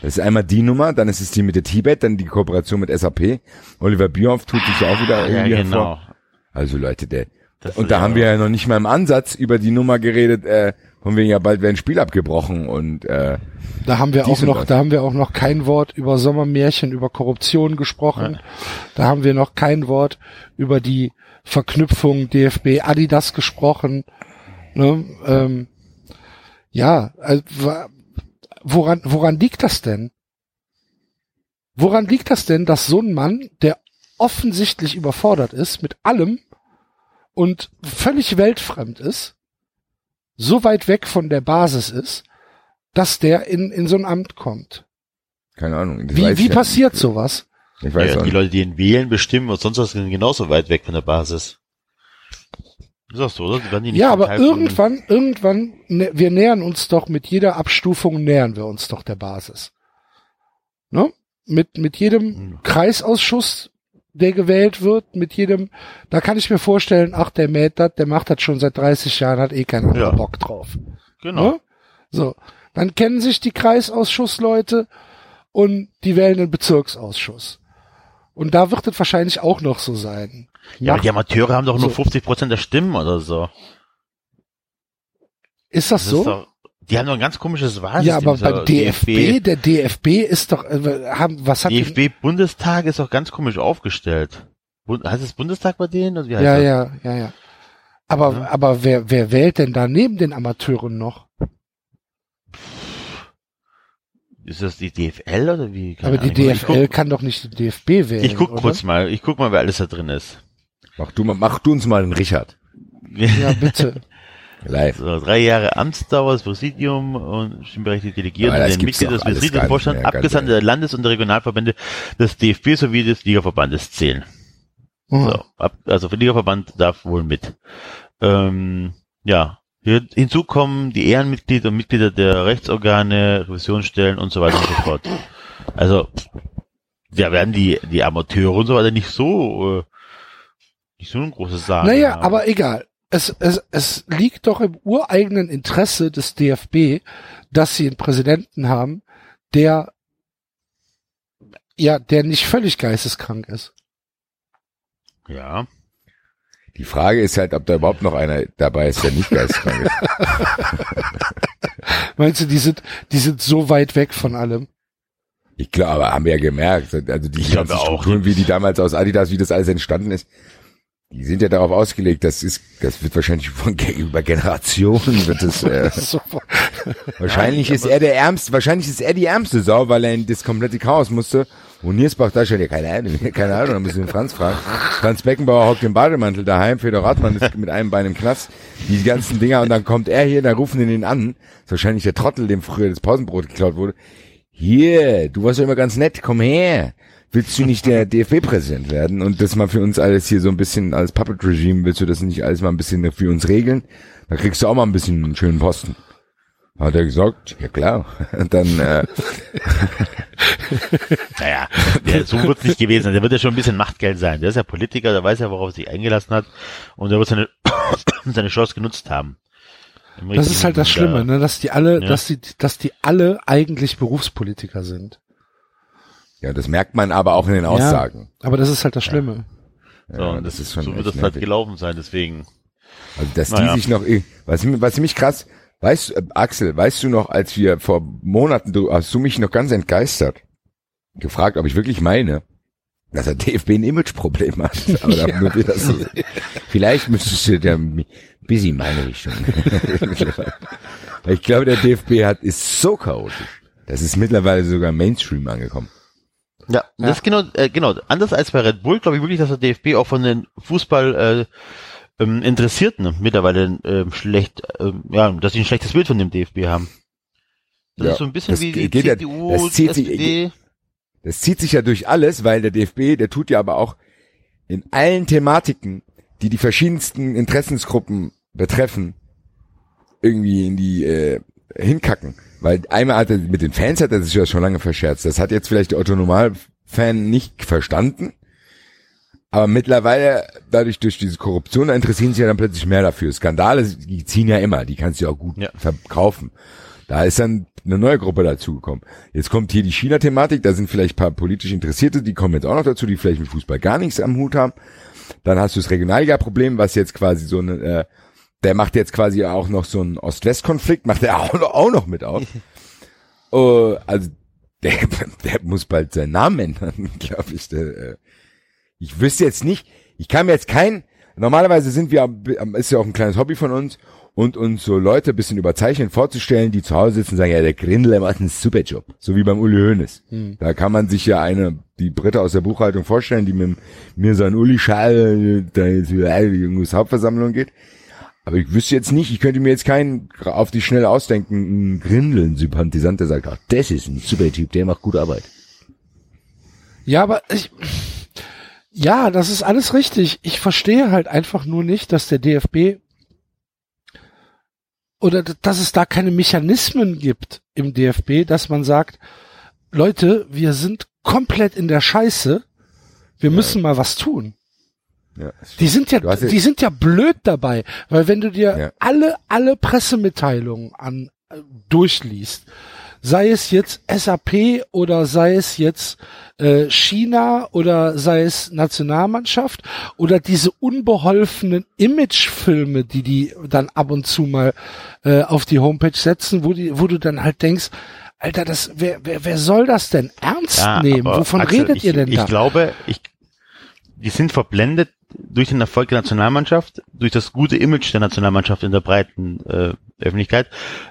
Das ist einmal die Nummer, dann ist es die mit der Tibet, dann die Kooperation mit SAP. Oliver Bierhoff tut sich ja auch wieder ja, irgendwie genau. hervor. Also Leute, der, Das und da ja haben wir ja noch nicht mal im Ansatz über die Nummer geredet, äh, von wegen ja bald wäre ein Spiel abgebrochen und äh, Da haben wir auch noch, das. da haben wir auch noch kein Wort über Sommermärchen, über Korruption gesprochen. Da haben wir noch kein Wort über die Verknüpfung DFB Adidas gesprochen. Ne? Ähm, ja, also, woran, woran liegt das denn? Woran liegt das denn, dass so ein Mann, der offensichtlich überfordert ist mit allem und völlig weltfremd ist, so weit weg von der Basis ist, dass der in, in so ein Amt kommt. keine Ahnung. Wie, wie ja passiert sowas? Ich weiß ja, die. Leute, die ihn wählen, bestimmen und sonst was sind genauso weit weg von der Basis. Ist das so, oder? Die werden die nicht Ja, aber irgendwann, irgendwann, ne, wir nähern uns doch mit jeder Abstufung nähern wir uns doch der Basis. Ne? Mit, mit jedem Hm. Kreisausschuss, der gewählt wird, mit jedem, da kann ich mir vorstellen, ach, der mäht das, der macht das schon seit 30 Jahren, hat eh keiner Ja. Bock drauf. Genau. Ne? So. Dann kennen sich die Kreisausschussleute und die wählen den Bezirksausschuss. Und da wird es wahrscheinlich auch noch so sein. Ja, die Amateure haben doch nur So. 50 Prozent der Stimmen oder so. ist das, Das so? ist doch, die haben doch ein ganz komisches Wahlsystem. Ja, aber beim DFB, der DFB ist doch, äh, haben, was hat DFB Bundestag ist doch ganz komisch aufgestellt. Bund, heißt es Bundestag bei denen? Oder wie heißt ja, das? ja, ja, ja. Aber, Ja. aber wer, wer wählt denn da neben den Amateuren noch? Ist das die DFL oder wie? Keine aber die Ahnung. DFL kann doch nicht die DFB wählen. Ich guck, ich guck oder? kurz mal, ich guck mal, wer alles da drin ist. Mach du, mal, mach du uns mal den Richard. Ja, bitte. Live. So, drei Jahre Amtsdauer, das Präsidium und stimmberechtigte Delegierte, das den doch des alles Betriebs, gar des nicht Vorstands, mehr, ganz Abgesandte der Landes- und der Regionalverbände des DFB sowie des Ligaverbandes zählen. Mhm. So, ab, also der Ligaverband darf wohl mit. Ähm, ja, hier, hinzu kommen die Ehrenmitglieder und Mitglieder der Rechtsorgane, Revisionsstellen und so weiter und so fort. Also, ja, werden die, die Amateure und so weiter nicht so, äh, nicht so ein großes Sagen. Naja, haben. aber egal. Es, es, es liegt doch im ureigenen Interesse des DFB, dass sie einen Präsidenten haben, der ja, der nicht völlig geisteskrank ist. Ja. Die Frage ist halt, ob da überhaupt noch einer dabei ist, der nicht geisteskrank ist. Meinst du, die sind, die sind so weit weg von allem? Ich glaube, haben wir ja gemerkt, also die Ich ganzen glaube auch. Strukturen, wie die damals aus Adidas, wie das alles entstanden ist, die sind ja darauf ausgelegt, das ist, das wird wahrscheinlich von über Generationen wird es, äh, wahrscheinlich ist er der ärmste, wahrscheinlich ist er die ärmste Sau, weil er in das komplette Chaos musste. Und Niersbach da schon, ja, keine Ahnung, keine Ahnung, da müssen wir den Franz fragen. Franz Beckenbauer hockt im Bademantel daheim, Fedor Radmann ist mit einem Bein im Knast, die ganzen Dinger, und dann kommt er hier, da rufen ihn an. Das ist wahrscheinlich der Trottel, dem früher das Pausenbrot geklaut wurde. Hier, du warst ja immer ganz nett, komm her. Willst du nicht der DFB-Präsident werden und das mal für uns alles hier so ein bisschen als Puppet Regime, willst du das nicht alles mal ein bisschen für uns regeln? Da kriegst du auch mal ein bisschen einen schönen Posten. Hat er gesagt, ja klar. Und dann, äh, Naja, der, so wird's nicht gewesen sein. Der wird ja schon ein bisschen Machtgeld sein. Der ist ja Politiker, der weiß ja, worauf er sich eingelassen hat. Und der wird seine, seine Chance genutzt haben. Das ist halt das Schlimme, ne, dass die alle, Ja. dass die, dass die alle eigentlich Berufspolitiker sind. Ja, das merkt man aber auch in den Aussagen. Aber das ist halt das Schlimme. So, Ja, und das ist schon so wird das halt gelaufen sein, deswegen. Also, dass Naja. die sich noch, was, was mich krass, weißt du, äh, Axel, weißt du noch, als wir vor Monaten, du hast du mich noch ganz entgeistert, gefragt, ob ich wirklich meine, dass der DFB ein Imageproblem hat. Aber da nur wir das so, vielleicht müsstest du bisschen in meine Richtung. Ich glaube, der DFB hat, ist so chaotisch. Das ist mittlerweile sogar Mainstream angekommen. Ja, das ist genau, äh, genau. Anders als bei Red Bull glaube ich wirklich, dass der DFB auch von den Fußball äh, ähm, Interessierten mittlerweile ähm, schlecht, ähm, ja, dass sie ein schlechtes Bild von dem DFB haben. Das Ja, ist so ein bisschen wie die geht ja- CDU, das zieht sich- SPD. Das zieht sich ja durch alles, weil der DFB, der tut ja aber auch in allen Thematiken, die die verschiedensten Interessensgruppen betreffen, irgendwie in die äh, hinkacken. Weil einmal hat er mit den Fans hat er sich ja schon lange verscherzt. Das hat jetzt vielleicht der Autonomal-Fan nicht verstanden. Aber mittlerweile, dadurch durch diese Korruption, da interessieren sich ja dann plötzlich mehr dafür. Skandale, die ziehen ja immer, die kannst du ja auch gut Ja. verkaufen. Da ist dann eine neue Gruppe dazugekommen. Jetzt kommt hier die China-Thematik, da sind vielleicht ein paar politisch Interessierte, die kommen jetzt auch noch dazu, die vielleicht mit Fußball gar nichts am Hut haben. Dann hast du das Regionalliga-Problem, was jetzt quasi so eine, äh, der macht jetzt quasi auch noch so einen Ost-West-Konflikt, macht er auch noch, auch noch mit auf. oh, also der, der muss bald seinen Namen ändern, glaube ich. Der, äh, ich wüsste jetzt nicht, ich kann mir jetzt kein, normalerweise sind wir, ist ja auch ein kleines Hobby von uns, und uns so Leute ein bisschen überzeichnen, vorzustellen, die zu Hause sitzen und sagen, ja, der Grindel der macht einen super Job. So wie beim Uli Hoeneß. Da kann man sich ja eine, die Britta aus der Buchhaltung vorstellen, die mit mir so ein Uli-Schal da jetzt wieder in die Hauptversammlung geht. Aber ich wüsste jetzt nicht, ich könnte mir jetzt keinen auf die Schnelle ausdenken, einen Grindel, ein Sympathisant, der sagt, ach, das ist ein super Typ, der macht gute Arbeit. Ja, aber ich, Ja, das ist alles richtig. Ich verstehe halt einfach nur nicht, dass der DFB oder dass es da keine Mechanismen gibt im DFB, dass man sagt, Leute, wir sind komplett in der Scheiße, wir ja. müssen mal was tun. Ja, die sind ja, die sind ja blöd dabei, weil wenn du dir ja. alle, alle Pressemitteilungen an, äh, durchliest, sei es jetzt SAP oder sei es jetzt äh, China oder sei es Nationalmannschaft oder diese unbeholfenen Imagefilme, die die dann ab und zu mal äh, auf die Homepage setzen, wo die, wo du dann halt denkst, Alter, das, wer, wer, wer soll das denn ernst ja, nehmen? Wovon Axel, redet ich, ihr denn ich da? Ich glaube, ich, die sind verblendet durch den Erfolg der Nationalmannschaft, durch das gute Image der Nationalmannschaft in der breiten äh, Öffentlichkeit.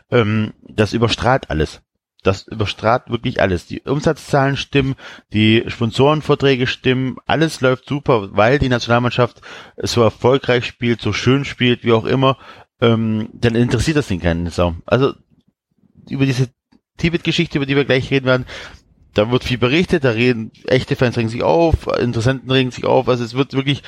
Ähm, das überstrahlt alles. Das überstrahlt wirklich alles. Die Umsatzzahlen stimmen, die Sponsorenverträge stimmen, alles läuft super, weil die Nationalmannschaft so erfolgreich spielt, so schön spielt, wie auch immer. Ähm, dann interessiert das den keinen Sau. Also über diese Tibet-Geschichte, über die wir gleich reden werden, da wird viel berichtet, da reden echte Fans regen sich auf, Interessenten regen sich auf, also es wird wirklich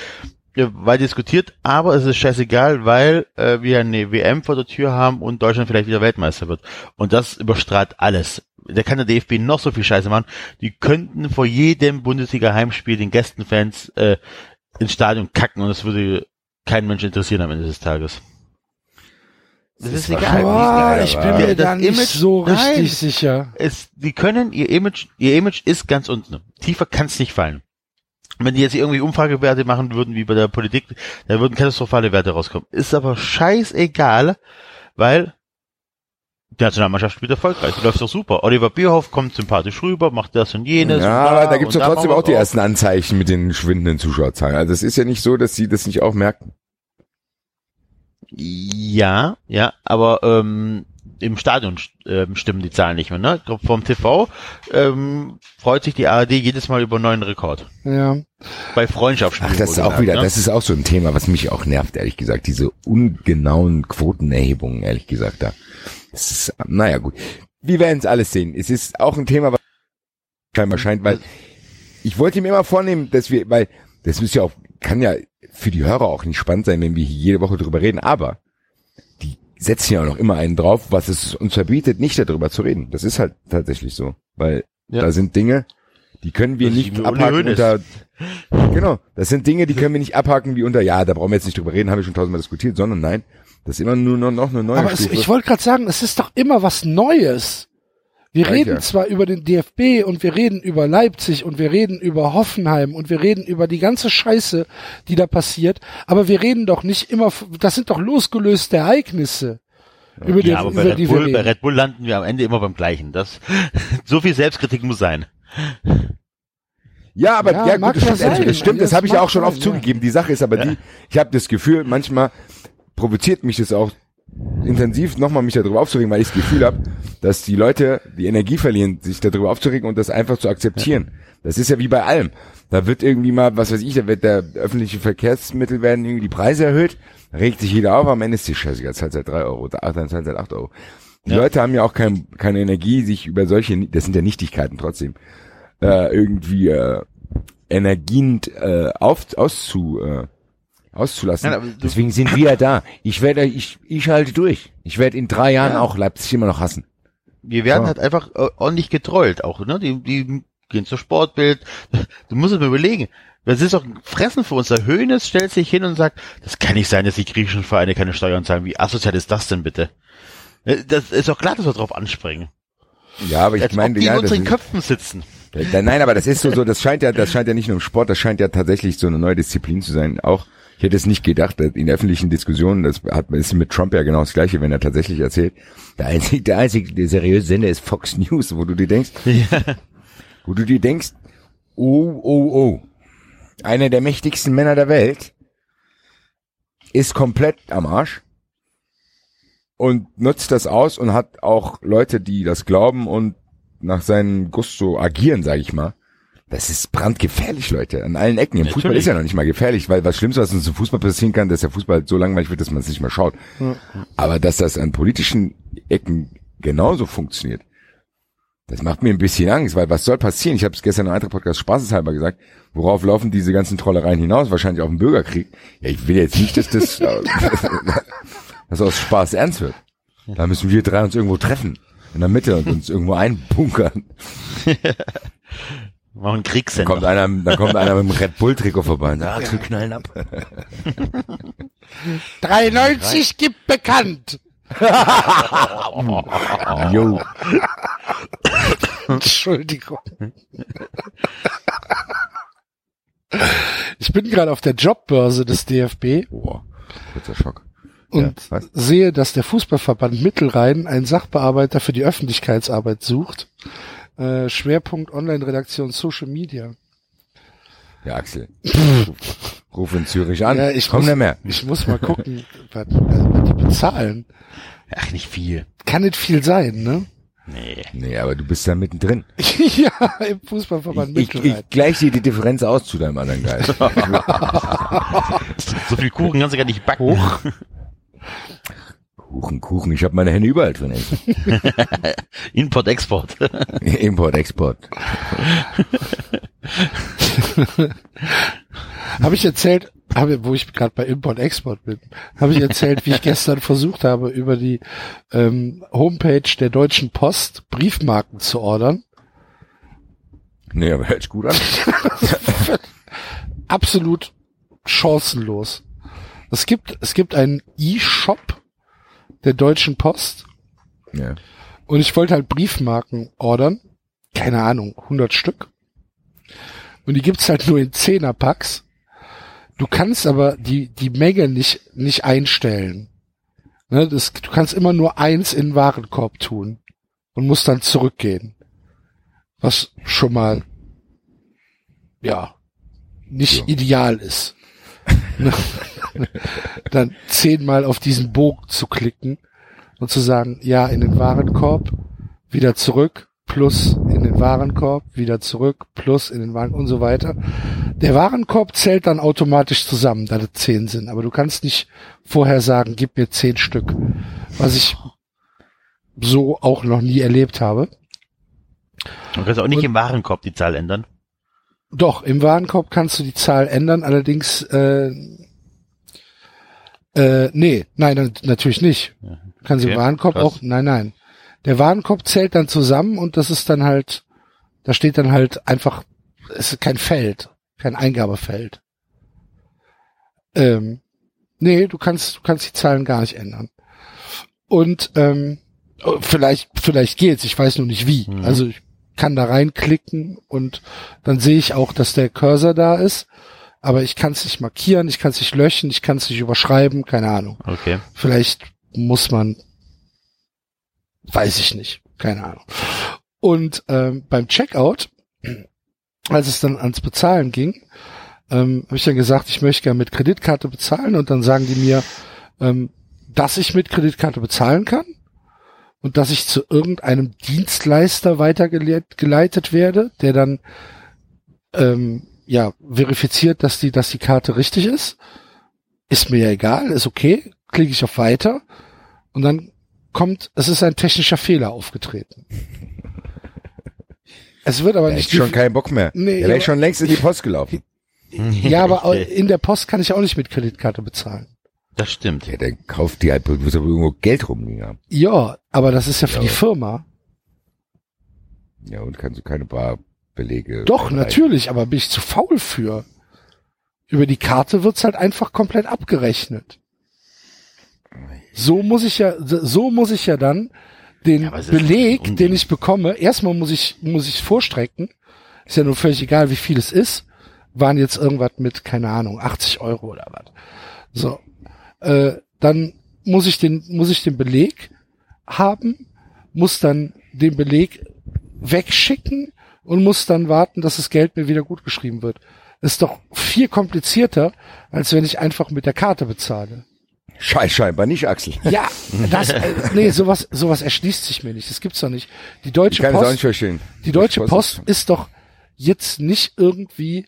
ja, weit diskutiert, aber es ist scheißegal, weil äh, wir eine WM vor der Tür haben und Deutschland vielleicht wieder Weltmeister wird. Und das überstrahlt alles. Da kann der DFB noch so viel Scheiße machen. Die könnten vor jedem Bundesliga-Heimspiel den Gästenfans äh, ins Stadion kacken und es würde keinen Mensch interessieren am Ende des Tages. Das, das ist, egal. Boah, ich bin mir da nicht Image, so richtig nein, sicher. Es, die können, ihr Image, ihr Image ist ganz unten. Tiefer kann es nicht fallen. Wenn die jetzt irgendwie Umfragewerte machen würden, wie bei der Politik, da würden katastrophale Werte rauskommen. Ist aber scheißegal, weil die Nationalmannschaft spielt erfolgreich. Läuft doch super. Oliver Bierhoff kommt sympathisch rüber, macht das und jenes. Ja, und aber da gibt's doch trotzdem auch die ersten Anzeichen mit den schwindenden Zuschauerzahlen. Also es ist ja nicht so, dass sie das nicht auch merken. Ja, ja, aber ähm, im Stadion ähm, stimmen die Zahlen nicht mehr. Ne? Ich glaube, vom TV ähm, freut sich die ARD jedes Mal über einen neuen Rekord. Ja. Bei Freundschaftsspielen. Ach, das ist auch wieder, ne? das ist auch so ein Thema, was mich auch nervt, ehrlich gesagt. Diese ungenauen Quotenerhebungen, ehrlich gesagt, da. Das ist, naja, gut. Wir werden es alles sehen. Es ist auch ein Thema, was scheinbar scheint, weil ich wollte mir immer vornehmen, dass wir, weil das ist ja auch, kann ja für die Hörer auch nicht spannend sein, wenn wir hier jede Woche drüber reden, aber setzen ja auch noch immer einen drauf, was es uns verbietet, nicht darüber zu reden. Das ist halt tatsächlich so, weil ja. da sind Dinge, die können wir nicht abhaken unter, genau, das sind Dinge, die können wir nicht abhaken wie unter, ja, da brauchen wir jetzt nicht drüber reden, haben wir schon tausendmal diskutiert, sondern nein, das ist immer nur noch, noch eine neue Aber es, ich wollte gerade sagen, es ist doch immer was Neues. Wir reden ja. zwar über den DFB und wir reden über Leipzig und wir reden über Hoffenheim und wir reden über die ganze Scheiße, die da passiert, aber wir reden doch nicht immer, das sind doch losgelöste Ereignisse. Über die, ja, aber bei, Red Bull, bei Red Bull landen wir am Ende immer beim gleichen. Das, so viel Selbstkritik muss sein. Ja, aber ja, ja gut, das, stimmt, das stimmt, das, das habe ich ja auch schon oft ja. zugegeben. Die Sache ist aber ja. die, ich habe das Gefühl, manchmal provoziert mich das auch intensiv nochmal mich darüber aufzuregen, weil ich das Gefühl habe, dass die Leute die Energie verlieren, sich darüber aufzuregen und das einfach zu akzeptieren. Das ist ja wie bei allem. Da wird irgendwie mal, was weiß ich, da wird der öffentliche Verkehrsmittel werden irgendwie die Preise erhöht, regt sich jeder auf, am Ende ist die Scheiße, jetzt zahlt seit drei Euro, dann zahlt seit acht Euro. Die ja. Leute haben ja auch kein, keine Energie, sich über solche, das sind ja Nichtigkeiten trotzdem, äh, irgendwie äh, Energien äh, auf, auszu, äh, auszulassen. Ja, Deswegen sind wir ja da. Ich werde, ich, ich halte durch. Ich werde in drei Jahren ja. auch Leipzig immer noch hassen. Wir werden so. halt einfach äh, ordentlich getrollt auch, ne? Die, die gehen zur Sportbild. Du musst es mir überlegen. Das ist doch ein Fressen für uns. Der Höhnes stellt sich hin und sagt, das kann nicht sein, dass die griechischen Vereine keine Steuern zahlen. Wie asozial ist das denn bitte? Äh, das ist doch klar, dass wir drauf anspringen. Ja, aber ich Als meine, die ja, in unseren Köpfen sitzen. Nein, aber das ist so, so, das scheint ja, das scheint ja nicht nur im Sport, das scheint ja tatsächlich so eine neue Disziplin zu sein. Auch, ich hätte es nicht gedacht, in öffentlichen Diskussionen, das hat, ist mit Trump ja genau das Gleiche, wenn er tatsächlich erzählt. Der einzige, der einzige der seriöse Sender ist Fox News, wo du dir denkst, ja. wo du dir denkst, oh, oh, oh, einer der mächtigsten Männer der Welt, ist komplett am Arsch und nutzt das aus und hat auch Leute, die das glauben und nach seinem Gusto agieren, sage ich mal. Das ist brandgefährlich, Leute, an allen Ecken. Im Natürlich. Fußball ist ja noch nicht mal gefährlich, weil was Schlimmste, was uns im Fußball passieren kann, dass der Fußball so langweilig wird, dass man es nicht mehr schaut. Mhm. Aber dass das an politischen Ecken genauso funktioniert, Das macht mir ein bisschen Angst, weil was soll passieren? Ich habe es gestern im Eintracht-Podcast spaßeshalber gesagt. Worauf laufen diese ganzen Trollereien hinaus? Wahrscheinlich auf den Bürgerkrieg. Ja, ich will jetzt nicht, dass das, dass aus Spaß ernst wird. Da müssen wir drei uns irgendwo treffen. In der Mitte und uns irgendwo einbunkern. Machen Kriegssender. kommt einer, da kommt einer mit dem Red Bull-Trikot vorbei und sagt, ah, wir knallen ab. 93 gibt bekannt. Jo. Entschuldigung. Ich bin gerade auf der Jobbörse des DFB Boah, kurzer Schock. und Ja, sehe, dass der Fußballverband Mittelrhein einen Sachbearbeiter für die Öffentlichkeitsarbeit sucht. Äh, Schwerpunkt Online-Redaktion Social Media. Ja, Axel. Ruf in Zürich an. Ja, ich Komm muss, nicht mehr. Ich muss mal gucken, was, was die bezahlen. Ach, nicht viel. Kann nicht viel sein, ne? Nee. Nee, aber du bist da mittendrin. ja, im Fußballverband Ich, ich, ich gleich dir die Differenz aus zu deinem anderen Geist. So viel Kuchen kannst du gar nicht backen. Kuchen, Kuchen, ich habe meine Hände überall drin. Import, Export. Import, Export. Habe ich erzählt, habe, wo ich gerade bei Import-Export bin, habe ich erzählt, wie ich gestern versucht habe, über die ähm, Homepage der Deutschen Post Briefmarken zu ordern. Nee, aber hört sich gut an. Absolut chancenlos. Es gibt, es gibt einen E-Shop der Deutschen Post Ja. und ich wollte halt Briefmarken ordern. Keine Ahnung, 100 Stück. Und die gibt's halt nur in Zehnerpacks. Du kannst aber die, die Menge nicht, nicht einstellen. Ne, das, du kannst immer nur eins in den Warenkorb tun und musst dann zurückgehen. Was schon mal, ja, nicht Ja. ideal ist. Dann zehnmal auf diesen Bogen zu klicken und zu sagen, ja, in den Warenkorb, wieder zurück, plus in den Warenkorb, wieder zurück, plus in den Warenkorb und so weiter. Der Warenkorb zählt dann automatisch zusammen, da das zehn sind, aber du kannst nicht vorher sagen, gib mir zehn Stück, was ich so auch noch nie erlebt habe. Du kannst auch nicht im Warenkorb die Zahl ändern. Doch, im Warenkorb kannst du die Zahl ändern, allerdings äh, äh, nee, nein, natürlich nicht. Ja. Kannst du Okay, Warenkorb krass. auch, nein, nein. Der Warenkorb zählt dann zusammen und das ist dann halt, da steht dann halt einfach, es ist kein Feld, kein Eingabefeld. Ähm, nee, du kannst, du kannst die Zahlen gar nicht ändern. Und ähm, oh, vielleicht, vielleicht geht's, ich weiß nur nicht wie. Mhm. Also ich kann da reinklicken und dann sehe ich auch, dass der Cursor da ist, aber ich kann es nicht markieren, ich kann es nicht löschen, ich kann es nicht überschreiben, keine Ahnung. Okay. Vielleicht muss man, weiß ich nicht, keine Ahnung. Und ähm, beim Checkout, als es dann ans Bezahlen ging, ähm, habe ich dann gesagt, ich möchte gerne mit Kreditkarte bezahlen und dann sagen die mir, ähm, dass ich mit Kreditkarte bezahlen kann und dass ich zu irgendeinem Dienstleister weitergeleitet geleitet werde, der dann ähm, ja verifiziert, dass die, dass die Karte richtig ist. Ist mir ja egal, ist okay. Klicke ich auf Weiter und dann kommt, es ist ein technischer Fehler aufgetreten. Es wird aber Da nicht schon keinen Bock mehr. Nee, der wäre schon längst in die Post gelaufen. ja, aber in der Post kann ich auch nicht mit Kreditkarte bezahlen. Das stimmt. Ja, dann kauft die halt, muss aber irgendwo Geld rumliegen haben. Ja, aber das ist ja für Ja. die Firma. Ja, und kannst du keine Barbelege. Doch, einreichen. natürlich, aber bin ich zu faul für. Über die Karte wird's halt einfach komplett abgerechnet. So muss ich ja, so muss ich ja dann den Ja, Beleg, den ich bekomme, erstmal muss ich, muss ich vorstrecken. Ist ja nur völlig egal, wie viel es ist. Waren jetzt irgendwas mit, keine Ahnung, 80 Euro oder was. So. Äh, dann muss ich den, muss ich den Beleg haben, muss dann den Beleg wegschicken und muss dann warten, dass das Geld mir wieder gut geschrieben wird. Ist doch viel komplizierter, als wenn ich einfach mit der Karte bezahle. Scheiß scheinbar nicht, Axel. Ja, das, äh, nee, sowas, sowas erschließt sich mir nicht. Das gibt's doch nicht. Die Ich Deutsche kann es auch nicht Post, verstehen. die Deutsche Post Post ist- doch jetzt nicht irgendwie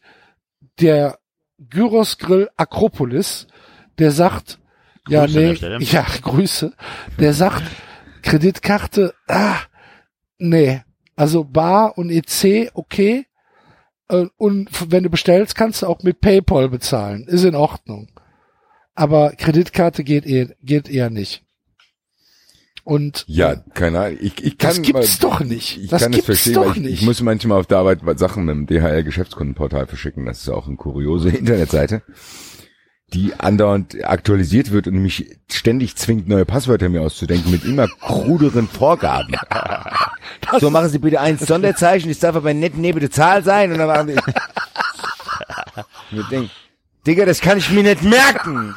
der Gyros Grill Akropolis, der sagt, ja, Grüße nee, ja, Grüße, der sagt, Kreditkarte, ah, nee, Also Bar und EC, okay. Und wenn du bestellst, kannst du auch mit PayPal bezahlen. Ist in Ordnung. Aber Kreditkarte geht, eh, geht eher nicht. Und Ja, keine Ahnung. Ich, ich kann das gibt's mal, doch nicht. Ich das kann gibt's das verstehen, doch ich, nicht. ich muss manchmal auf der Arbeit Sachen mit dem DHL-Geschäftskundenportal verschicken. Das ist auch eine kuriose Internetseite, die andauernd aktualisiert wird und mich ständig zwingt, neue Passwörter mir auszudenken mit immer kruderen Vorgaben. so machen Sie bitte ein Sonderzeichen, es darf aber nicht neben der Zahl sein und dann machen Sie... Und ich denk, Digga, das kann ich mir nicht merken.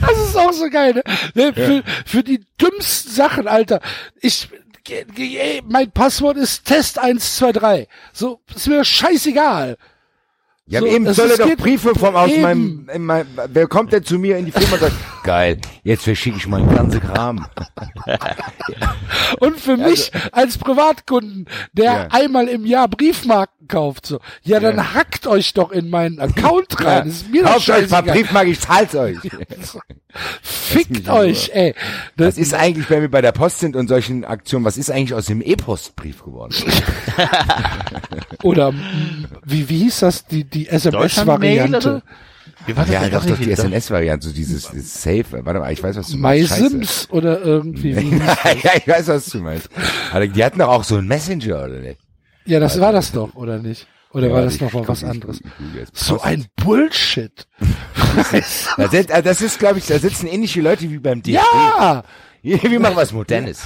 Das ist auch so geil, ne? ne für, für die dümmsten Sachen, Alter. Ich, mein Passwort ist Test 123. So, ist mir scheißegal. Ja, So, eben soll er doch Briefe vom aus eben. meinem, in mein, wer kommt denn zu mir in die Firma und sagt, geil, jetzt verschicke ich meinen ganzen Kram. Und für mich als Privatkunden, der Ja. einmal im Jahr Briefmarken kauft, so, ja, dann Ja. hackt euch doch in meinen Account rein. Das ist mir doch Kauft euch ein paar scheißegal. Briefmarken, ich zahl's euch. Fickt euch, ey. Das, Was ist eigentlich, wenn wir bei der Post sind und solchen Aktionen, was ist eigentlich aus dem E-Postbrief geworden? oder, wie, wie hieß das, die, die Deutschland-Mail SMS-Variante? Wie war das ja, doch, doch, die. SNS-Variante, so dieses dieses Safe, warte mal, ich weiß, was du My meinst. Scheiße. Sims oder irgendwie. Wie, ja, ich weiß, was du meinst. Aber die hatten doch auch so einen Messenger, oder nicht? ja, das war das doch, oder nicht? Oder Ja, war das ich- noch mal ich- was anderes? So ein Bullshit. Da sind, äh, das ist, glaube ich, da sitzen ähnliche Leute wie beim DFB. ja! Wir machen was Modernes.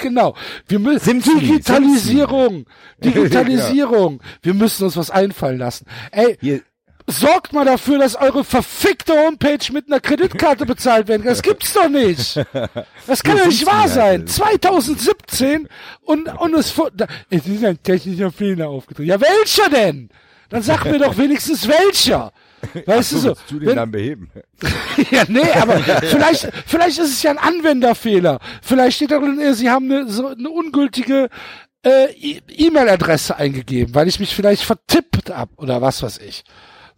genau. Wir müssen Digitalisierung. Digitalisierung. Wir müssen uns was einfallen lassen. Ey, Hier, sorgt mal dafür, dass eure verfickte Homepage mit einer Kreditkarte bezahlt werden kann. Das gibt's doch nicht. Das kann doch nicht wahr sein. halt? 2017 und, und es, da, es ist ein technischer Fehler aufgetreten. Ja, welcher denn? Dann sag mir doch wenigstens welcher. Weißt du so? du den wenn- dann beheben? ja, nee, aber vielleicht, vielleicht ist es ja ein Anwenderfehler. Vielleicht steht da drin, äh, Sie haben eine, so eine ungültige äh, E- E-Mail-Adresse eingegeben, weil ich mich vielleicht vertippt hab oder was weiß ich.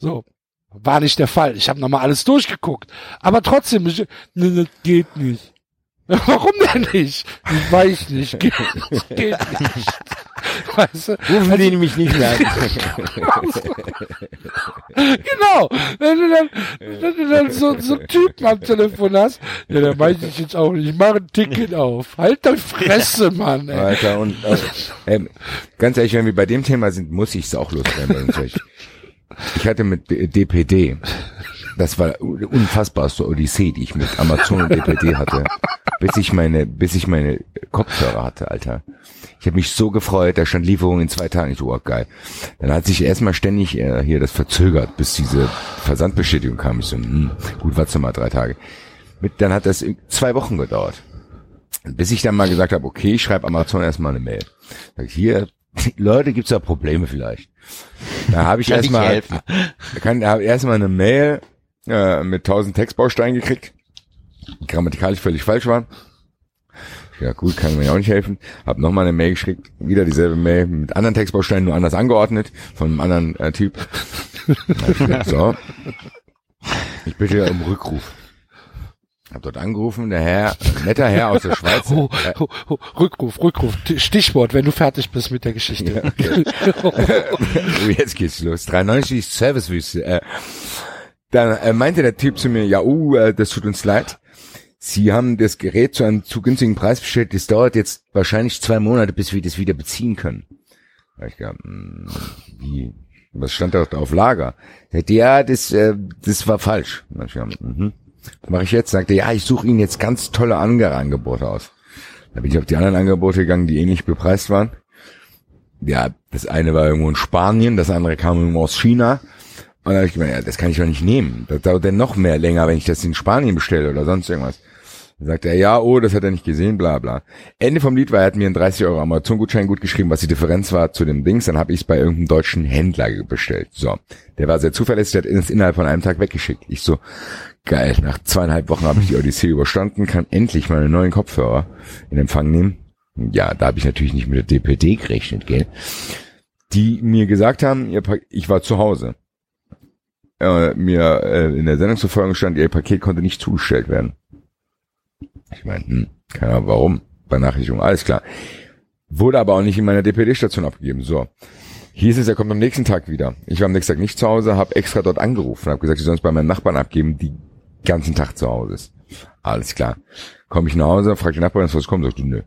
So. War nicht der Fall. Ich habe nochmal alles durchgeguckt. Aber trotzdem, ich, ne, das geht nicht. Warum denn nicht? Ich weiß nicht. Geht, geht nicht. Weißt du? Rufen die nämlich nicht mehr an. Genau. Wenn du dann, wenn du dann so, so einen Typen am Telefon hast, ja, dann weiß ich jetzt auch nicht. Ich mache ein Ticket auf. Halt deine Fresse, Mann, ey. Alter, und äh, ähm, ganz ehrlich, wenn wir bei dem Thema sind, muss ich es auch loswerden bei uns. Ich, hatte mit DPD, das war unfassbarste Odyssee, die ich mit Amazon und DPD hatte, bis ich meine, bis ich meine Kopfhörer hatte, Alter. Ich habe mich so gefreut, da stand Lieferung in zwei Tagen. Ich so, oh, geil. Dann hat sich erstmal ständig äh, hier das verzögert, bis diese Versandbestätigung kam. Ich so, hm, gut, warte mal drei Tage. Mit, dann hat das zwei Wochen gedauert. Bis ich dann mal gesagt habe, okay, ich schreibe Amazon erstmal eine Mail. Sag ich, hier, Leute, gibt's da Probleme vielleicht? Da habe ich erstmal kann habe erstmal eine Mail äh, mit 1000 Textbausteinen gekriegt, die grammatikalisch völlig falsch waren. Ja gut, kann mir auch nicht helfen. Hab nochmal eine Mail geschickt, wieder dieselbe Mail mit anderen Textbausteinen, nur anders angeordnet, von einem anderen äh, Typ. So, ich bitte um Rückruf. Hab dort angerufen, der Herr, ein netter Herr aus der Schweiz. Oh, äh, oh, oh, Rückruf, Rückruf. Stichwort, wenn du fertig bist mit der Geschichte. Jetzt geht's los. 93 ist Servicewüste. Äh, dann äh, meinte der Typ zu mir, ja, uh, äh, das tut uns leid. Sie haben das Gerät zu einem zu günstigen Preis bestellt. Das dauert jetzt wahrscheinlich zwei Monate, bis wir das wieder beziehen können. Da ich gedacht, hm, wie? Was stand da auf Lager? Er ja, das, äh, das war falsch. Da ich gedacht, mhm. Mache ich jetzt? Sagte, ja, ich suche Ihnen jetzt ganz tolle Angebote aus. Da bin ich auf die anderen Angebote gegangen, die ähnlich bepreist waren ja, das eine war irgendwo in Spanien, das andere kam irgendwo aus China. Und da habe ich gemeint, ja, das kann ich doch nicht nehmen. Das dauert denn noch mehr länger, wenn ich das in Spanien bestelle oder sonst irgendwas. Dann sagt er, ja, oh, das hat er nicht gesehen, bla bla. Ende vom Lied war, er hat mir einen 30 Euro Amazon-Gutschein gut geschrieben, was die Differenz war zu dem Dings. Dann habe ich es bei irgendeinem deutschen Händler bestellt. So, der war sehr zuverlässig, der hat es innerhalb von einem Tag weggeschickt. Ich so, geil, nach zweieinhalb Wochen habe ich die Odyssee überstanden, kann endlich meine neuen Kopfhörer in Empfang nehmen. Ja, da habe ich natürlich nicht mit der DPD gerechnet, gell? Die mir gesagt haben, ihr pa ich war zu Hause. Äh, mir äh, in der Sendungsverfolgung stand, ihr Paket konnte nicht zugestellt werden. Ich meine, hm, keine Ahnung warum. Benachrichtigung, alles klar. Wurde aber auch nicht in meiner DPD-Station abgegeben. So. Hieß es, er kommt am nächsten Tag wieder. Ich war am nächsten Tag nicht zu Hause, habe extra dort angerufen, habe gesagt, ich soll es bei meinen Nachbarn abgeben, die ganzen Tag zu Hause ist. Alles klar. Komme ich nach Hause, frage die Nachbarin, was kommt, sagst du, nö.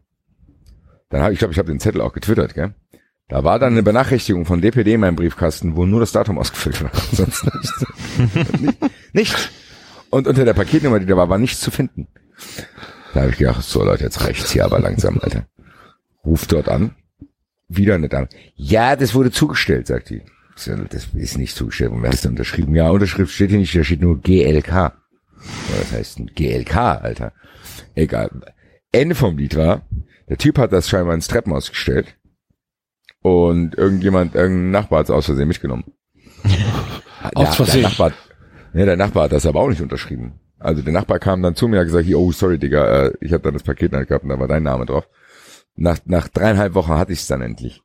Dann habe ich glaube, ich habe den Zettel auch getwittert, gell? Da war dann eine Benachrichtigung von DPD in meinem Briefkasten, wo nur das Datum ausgefüllt war. Sonst nichts. nicht, nichts. Und unter der Paketnummer, die da war, war nichts zu finden. Da habe ich gedacht, so Leute, jetzt reicht's hier aber langsam, Alter. Ruf dort an. Wieder eine Dame. Ja, das wurde zugestellt, sagt die. Das ist nicht zugestellt. Und wer hast du unterschrieben? Ja, Unterschrift steht hier nicht, da steht nur GLK. Das heißt ein GLK, Alter. Egal. Ende vom Lied war, der Typ hat das scheinbar ins Treppenhaus gestellt und irgendjemand, irgendein Nachbar hat es aus Versehen mitgenommen. aus Versehen? Der Nachbar, ne, der Nachbar hat das aber auch nicht unterschrieben. Also der Nachbar kam dann zu mir und hat gesagt, oh sorry Digga, äh, ich habe dann das Paket nicht gehabt und da war dein Name drauf. Nach, nach dreieinhalb Wochen hatte ich es dann endlich.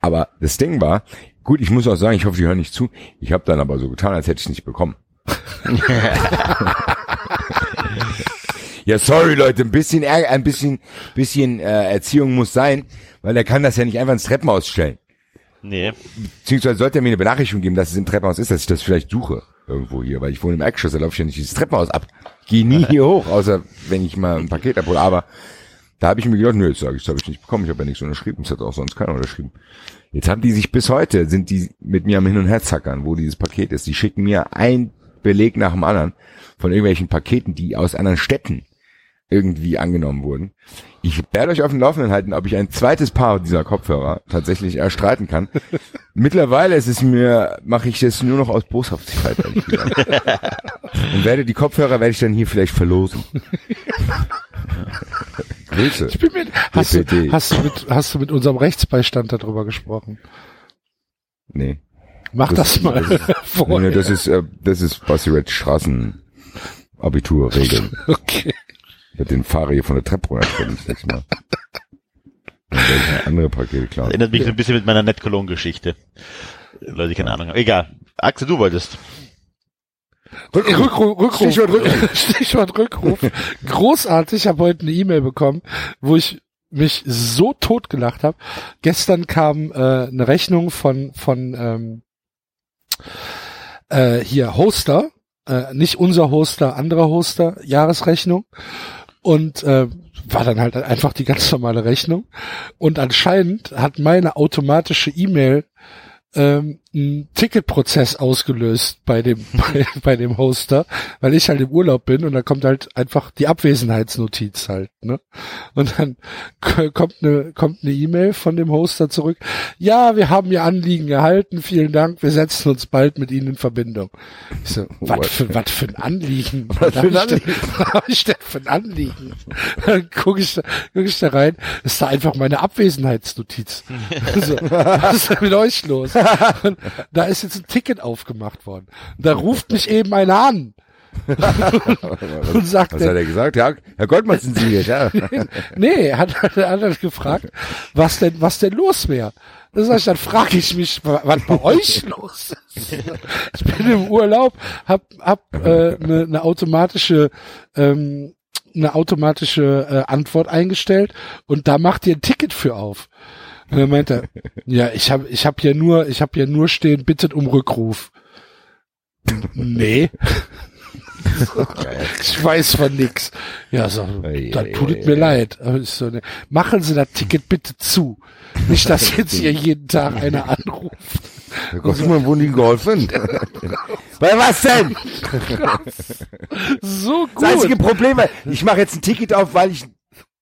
Aber das Ding war, gut, ich muss auch sagen, ich hoffe, Sie hören nicht zu. Ich habe dann aber so getan, als hätte ich es nicht bekommen. Ja, sorry Leute, ein bisschen Ärger, ein bisschen, bisschen äh, Erziehung muss sein, weil er kann das ja nicht einfach ins Treppenhaus stellen. Nee. Beziehungsweise sollte er mir eine Benachrichtigung geben, dass es im Treppenhaus ist, dass ich das vielleicht suche irgendwo hier, weil ich wohne im Erdgeschoss, da laufe ich ja nicht dieses Treppenhaus ab. Geh nie hier hoch, außer wenn ich mal ein Paket abhole. Aber da habe ich mir gedacht, nö, jetzt sage ich, das habe ich nicht bekommen, ich habe ja nichts unterschrieben, das hat auch sonst keiner unterschrieben. Jetzt haben die sich bis heute, sind die mit mir am Hin- und Herzackern, wo dieses Paket ist. Die schicken mir ein Beleg nach dem anderen von irgendwelchen Paketen, die aus anderen Städten irgendwie angenommen wurden. Ich werde euch auf dem Laufenden halten, ob ich ein zweites Paar dieser Kopfhörer tatsächlich erstreiten kann. Mittlerweile ist es mir, mache ich das nur noch aus Boshaftigkeit. Und werde die Kopfhörer werde ich dann hier vielleicht verlosen. Grüße. Ich bin mit, hast, du, hast, du mit, hast du mit unserem Rechtsbeistand darüber gesprochen? Nee. Mach das, das mal. Das ist, nee, das ist, äh, das ist Bassiret Straßenabitur regeln. Okay. Mit den Fahrer hier von der Treppe runter das nächste Mal. Dann werde ich andere Pakete klar. Das erinnert mich so ein bisschen mit meiner Net Geschichte. Leute, keine Ahnung. Egal. Axel, du wolltest. Rück, Rückruf, Rückruf, Stichwort, Rückruf. Stichwort Rückruf. Großartig, ich habe heute eine E-Mail bekommen, wo ich mich so tot gelacht habe. Gestern kam äh, eine Rechnung von von ähm, äh, hier Hoster, äh, nicht unser Hoster, anderer Hoster, Jahresrechnung. Und äh, war dann halt einfach die ganz normale Rechnung. Und anscheinend hat meine automatische E-Mail ähm, einen Ticketprozess ausgelöst bei dem bei, bei dem Hoster, weil ich halt im Urlaub bin und da kommt halt einfach die Abwesenheitsnotiz halt, ne? Und dann kommt eine kommt eine E-Mail von dem Hoster zurück. Ja, wir haben Ihr Anliegen erhalten. Vielen Dank. Wir setzen uns bald mit Ihnen in Verbindung. Ich so, was für was für ein Anliegen? Was für ein Anliegen? Was ich denn für ein Anliegen? Dann gucke ich da, guck ich da rein. Ist da einfach meine Abwesenheitsnotiz. so, was ist denn mit euch los? Und da ist jetzt ein Ticket aufgemacht worden. Da ruft mich eben einer an. und sagt was hat er gesagt? Ja, Herr Goldmann sind Sie hier, ja. nee, hat, hat, hat er gefragt, was denn, was denn los wäre. Das heißt, dann frage ich mich, was bei euch los ist. Ich bin im Urlaub, hab, hab äh, eine, ne automatische ähm, eine automatische äh, Antwort eingestellt und da macht ihr ein Ticket für auf. Und dann meinte er, ja, ich habe ich hab ja nur, ich habe ja nur stehen, bittet um Rückruf. nee. ich weiß von nix. Ja, so, dann tut es mir leid. So, ne, machen Sie das Ticket bitte zu. Nicht, dass jetzt hier jeden Tag einer anruft. Herr Gottesmann, wo Ihnen geholfen? Bei was denn? so gut. Das einzige Problem, ich mache jetzt ein Ticket auf, weil ich ein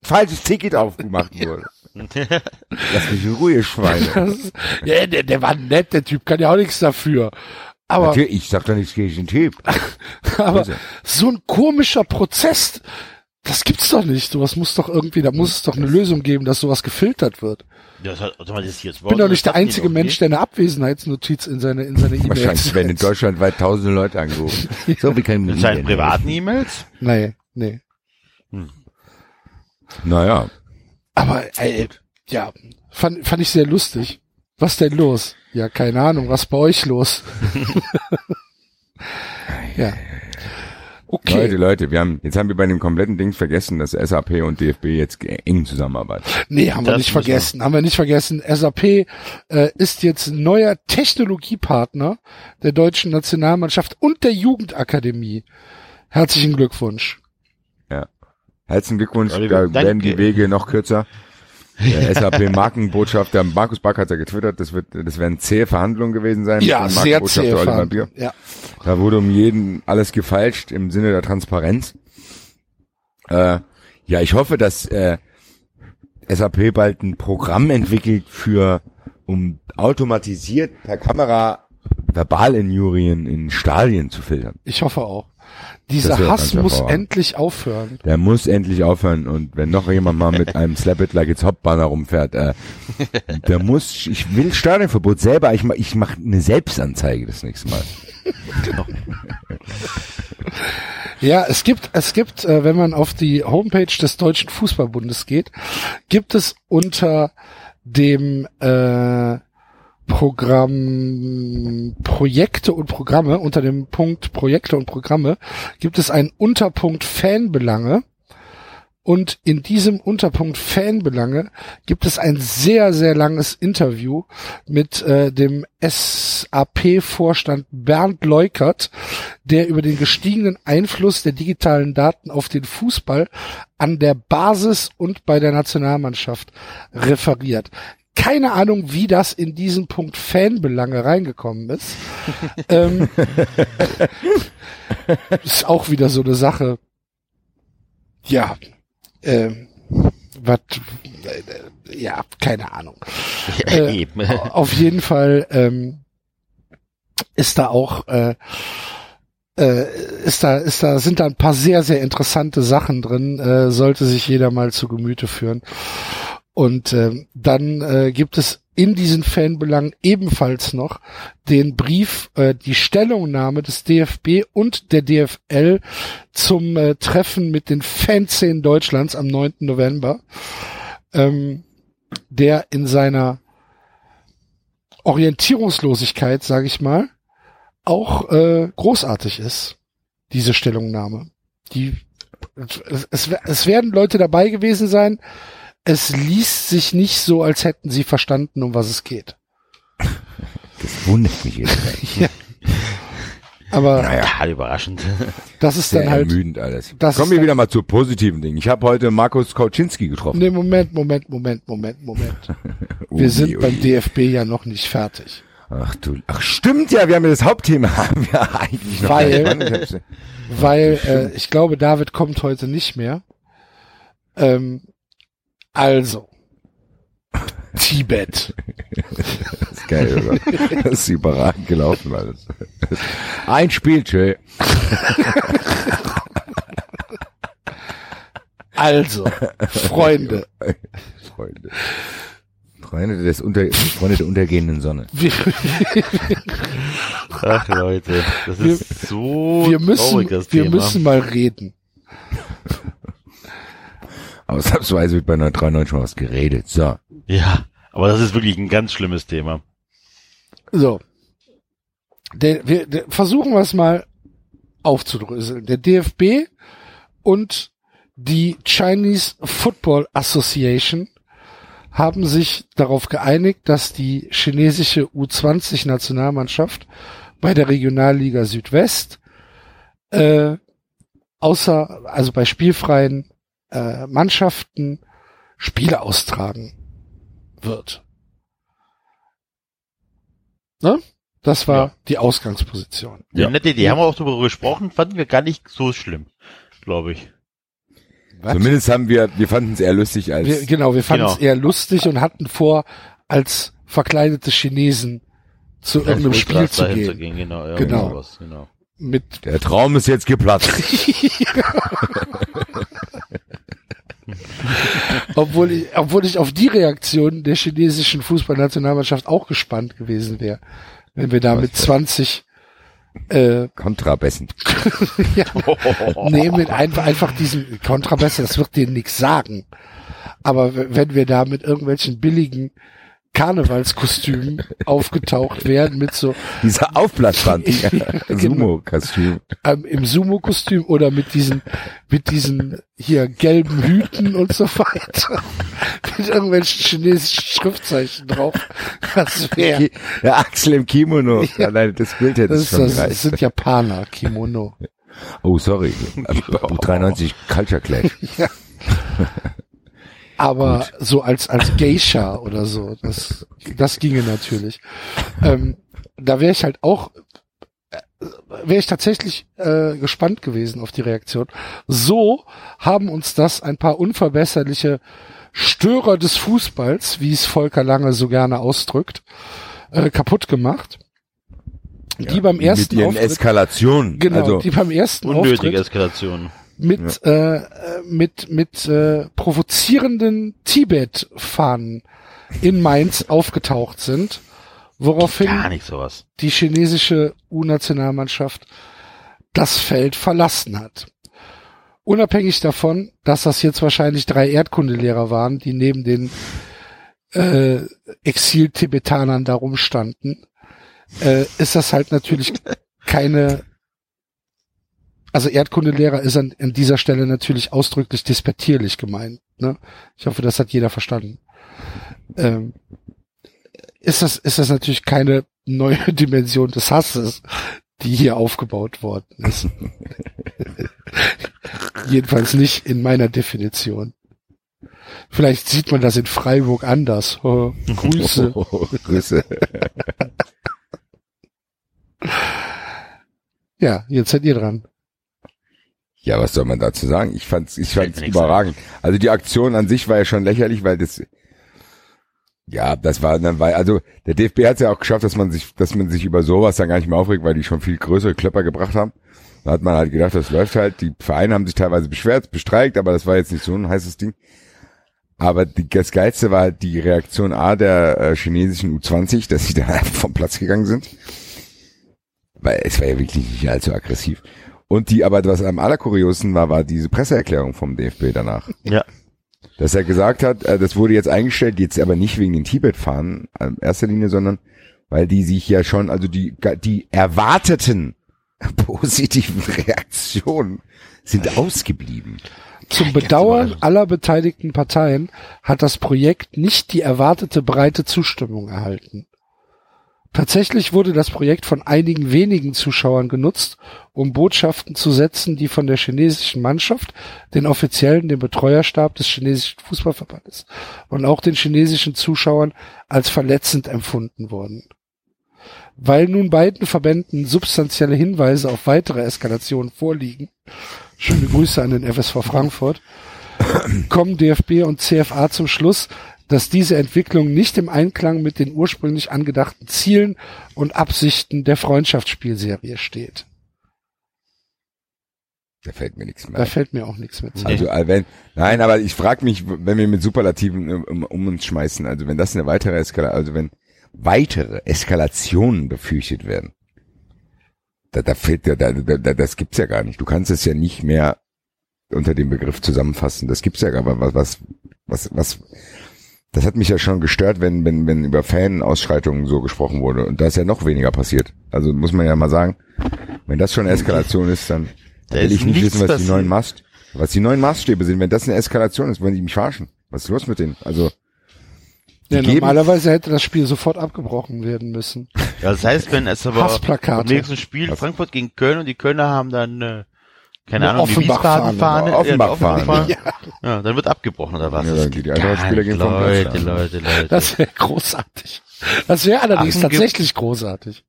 falsches Ticket aufgemacht wurde. Lass mich in Ruhe, Schweine. ja, der, der war nett, der Typ kann ja auch nichts dafür. Aber, Natürlich, ich sag doch nichts gegen den Typ. aber so ein komischer Prozess, das gibt's doch nicht. Sowas muss doch irgendwie, da muss es doch eine Lösung geben, dass sowas gefiltert wird. Das hat automatisiert. Ich bin doch nicht der einzige Mensch, der eine Abwesenheitsnotiz in seine in seine E-Mails Wahrscheinlich werden in Deutschland weit tausende Leute angerufen. so, wie kann Mit seinen privaten E-Mails? Nee, nee. Hm. Naja. Aber ey, ja, fand, fand ich sehr lustig. Was denn los? Ja, keine Ahnung, was bei euch los? ja. Okay. Leute, Leute, wir haben, jetzt haben wir bei dem kompletten Ding vergessen, dass SAP und DFB jetzt eng zusammenarbeiten. Nee, haben wir Das nicht muss vergessen. Haben wir nicht vergessen. SAP äh, ist jetzt neuer Technologiepartner der deutschen Nationalmannschaft und der Jugendakademie. Herzlichen Glückwunsch. Herzlichen Glückwunsch, Ja, da danke. werden die Wege noch kürzer. Der SAP-Markenbotschafter Markus Back hat ja getwittert, das wird, das werden zähe Verhandlungen gewesen sein. Ja, sehr Markenbotschafter zäh. Oliver. Ja. Da wurde um jeden alles gefeilscht im Sinne der Transparenz. Äh, ja, ich hoffe, dass äh, SAP bald ein Programm entwickelt für, um automatisiert per Kamera Verbalinjurien in Stadien zu filtern. Ich hoffe auch. Dieser Hass muss endlich aufhören. Der muss endlich aufhören und wenn noch jemand mal mit einem Slap It Like It's Hop Banner rumfährt, äh, der muss, ich will Stadionverbot selber, ich mach, ich mach eine Selbstanzeige das nächste Mal. Ja, es gibt, es gibt, äh, wenn man auf die Homepage des Deutschen Fußballbundes geht, gibt es unter dem äh, Programm Projekte und Programme, unter dem Punkt Projekte und Programme, gibt es einen Unterpunkt Fanbelange. Und in diesem Unterpunkt Fanbelange gibt es ein sehr, sehr langes Interview mit äh, dem SAP-Vorstand Bernd Leukert, der über den gestiegenen Einfluss der digitalen Daten auf den Fußball an der Basis und bei der Nationalmannschaft referiert. Keine Ahnung, wie das in diesen Punkt Fanbelange reingekommen ist. ähm, ist auch wieder so eine Sache. Ja, ähm, was, äh, ja, keine Ahnung. Äh. Auf jeden Fall ähm, ist da auch äh, äh, ist da ist da sind da ein paar sehr sehr interessante Sachen drin. Äh, sollte sich jeder mal zu Gemüte führen. Und ähm, dann äh, gibt es in diesen Fanbelangen ebenfalls noch den Brief, äh, die Stellungnahme des DFB und der DFL zum äh, Treffen mit den Fanszenen Deutschlands am 9. November, ähm, der in seiner Orientierungslosigkeit, sage ich mal, auch äh, großartig ist, diese Stellungnahme. Die, es, es, es werden Leute dabei gewesen sein, es liest sich nicht so, als hätten sie verstanden, um was es geht. Das wundert mich jetzt. Aber Ja, überraschend. das ist Sehr dann halt. ermüdend alles. das Kommen wir wieder mal zu positiven Dingen. Ich habe heute Markus Kauczynski getroffen. Nee, Moment, Moment, Moment, Moment, Moment. Wir Ui, sind ui. beim DFB ja noch nicht fertig. Ach du, ach stimmt ja, wir haben ja das Hauptthema haben wir eigentlich noch Weil- Weil äh, ich glaube, David kommt heute nicht mehr. Ähm, also. Tibet. Das ist geil, oder? Das ist überragend gelaufen alles. Ein Spiel, tschö. Also, Freunde. Freunde. Freunde des unter, Freunde der untergehenden Sonne. Wir, Ach Leute, das Wir- ist so wir müssen, traurig, das wir Thema. müssen mal reden. Ausnahmsweise wird bei 93 mal was geredet. So. Ja, aber das ist wirklich ein ganz schlimmes Thema. So. Der, wir der, versuchen wir es mal aufzudröseln. Der DFB und die Chinese Football Association haben sich darauf geeinigt, dass die chinesische U20-Nationalmannschaft bei der Regionalliga Südwest äh, außer also bei spielfreien äh, Mannschaften Spiele austragen wird. Ne? Das war Ja. die Ausgangsposition. Ja. Nette Idee, haben wir auch darüber gesprochen, fanden wir gar nicht so schlimm, glaube ich. Was? Zumindest haben wir, wir fanden es eher lustig als, Wir, genau, wir fanden es Genau. eher lustig und hatten vor, als verkleidete Chinesen zu irgendeinem Als Spiel zu dahin gehen. Genau, ja, Genau. sowas, genau. Mit der Traum ist jetzt geplatzt. obwohl ich, obwohl ich auf die Reaktion der chinesischen Fußballnationalmannschaft auch gespannt gewesen wäre, wenn wir da mit denn? 20 äh, Kontrabässen. ja, nee, mit einfach, einfach diesem Kontrabässe, das wird denen nichts sagen. Aber wenn wir da mit irgendwelchen billigen Karnevalskostümen aufgetaucht wären mit so Dieser Aufblattband, Genau. Sumo-Kostüm. ähm, im Sumo-Kostüm oder mit diesen mit diesen hier gelben Hüten und so weiter mit irgendwelchen chinesischen Schriftzeichen drauf. Das wäre Der Axel im Kimono. Allein das Bild hätte das, ist, schon das, das sind Japaner Kimono. Oh, sorry. U93 Culture Clash. Aber so als als Geisha oder so, das das ginge natürlich. Ähm, da wäre ich halt auch wäre ich tatsächlich äh, gespannt gewesen auf die Reaktion. So haben uns das ein paar unverbesserliche Störer des Fußballs, wie es Volker Lange so gerne ausdrückt, äh, kaputt gemacht. Die beim ersten Mit ihren Auftritt, Eskalationen. genau, Also, die beim ersten Unnötige Auftritt Eskalation. Mit äh, mit mit äh, provozierenden Tibet-Fahnen in Mainz aufgetaucht sind, woraufhin Gar nicht sowas. die chinesische U-Nationalmannschaft das Feld verlassen hat. Unabhängig davon, dass das jetzt wahrscheinlich drei Erdkundelehrer waren, die neben den äh, Exil-Tibetanern da rumstanden, äh, ist das halt natürlich keine also Erdkundelehrer ist an, an dieser Stelle natürlich ausdrücklich despektierlich gemeint. Ne? Ich hoffe, das hat jeder verstanden. Ähm, ist das ist das natürlich keine neue Dimension des Hasses, die hier aufgebaut worden ist. Jedenfalls nicht in meiner Definition. Vielleicht sieht man das in Freiburg anders. Oh, Grüße. Grüße. Ja, jetzt seid ihr dran. Ja, was soll man dazu sagen? Ich fand's, ich fand's überragend. Also die Aktion an sich war ja schon lächerlich, weil das, ja, das war dann, weil, also der DFB hat es ja auch geschafft, dass man sich, dass man sich über sowas dann gar nicht mehr aufregt, weil die schon viel größere Klöpper gebracht haben. Da hat man halt gedacht, das läuft halt. Die Vereine haben sich teilweise beschwert, bestreikt, aber das war jetzt nicht so ein heißes Ding. Aber die, das Geilste war halt die Reaktion A der äh, chinesischen U20, dass sie da einfach vom Platz gegangen sind. Weil es war ja wirklich nicht allzu aggressiv. Und die, aber was am allerkuriosen war, war diese Presseerklärung vom DFB danach. Ja. Dass er gesagt hat, äh, das wurde jetzt eingestellt, jetzt aber nicht wegen den Tibet-Fahren in erster Linie, sondern weil die sich ja schon, also die, die erwarteten positiven Reaktionen sind ausgeblieben. Zum Bedauern aller beteiligten Parteien hat das Projekt nicht die erwartete breite Zustimmung erhalten. Tatsächlich wurde das Projekt von einigen wenigen Zuschauern genutzt, um Botschaften zu setzen, die von der chinesischen Mannschaft, den Offiziellen, dem Betreuerstab des chinesischen Fußballverbandes und auch den chinesischen Zuschauern als verletzend empfunden wurden. Weil nun beiden Verbänden substanzielle Hinweise auf weitere Eskalationen vorliegen, schöne Grüße an den FSV Frankfurt, kommen DFB und CFA zum Schluss, dass diese Entwicklung nicht im Einklang mit den ursprünglich angedachten Zielen und Absichten der Freundschaftsspielserie steht. Da fällt mir nichts mehr. Da fällt mir auch nichts mehr zu. Also äh, wenn, nein, aber ich frage mich, wenn wir mit Superlativen um, um, um uns schmeißen, also wenn das eine weitere Eskalation, also wenn weitere Eskalationen befürchtet werden, da, da fällt ja, da, da, da, das gibt's ja gar nicht. Du kannst es ja nicht mehr unter dem Begriff zusammenfassen. Das gibt's ja gar nicht. Was, was, was, was, das hat mich ja schon gestört, wenn, wenn, wenn über Fan-Ausschreitungen so gesprochen wurde. Und da ist ja noch weniger passiert. Also muss man ja mal sagen, wenn das schon Eskalation ist, dann Da will ist ich nicht wissen, was die neuen Maß, was die neuen Maßstäbe sind. Wenn das eine Eskalation ist, wollen die mich verarschen. Was ist los mit denen? Also, Ja, normalerweise hätte das Spiel sofort abgebrochen werden müssen. Ja, das heißt, wenn es aber beim nächsten Spiel Frankfurt gegen Köln und die Kölner haben dann, äh, keine Eine Ahnung, die Offenbach-Fahne. Wiesbaden-Fahne, Eine Offenbach-Fahne. ja, die Offenbach-Fahne. ja, dann wird abgebrochen oder was? Ja, dann die geht Eintracht-Spieler gar gehen vom Platz, Leute, ja. Leute, Leute. Das wäre großartig. Das wäre allerdings Affenge- tatsächlich großartig.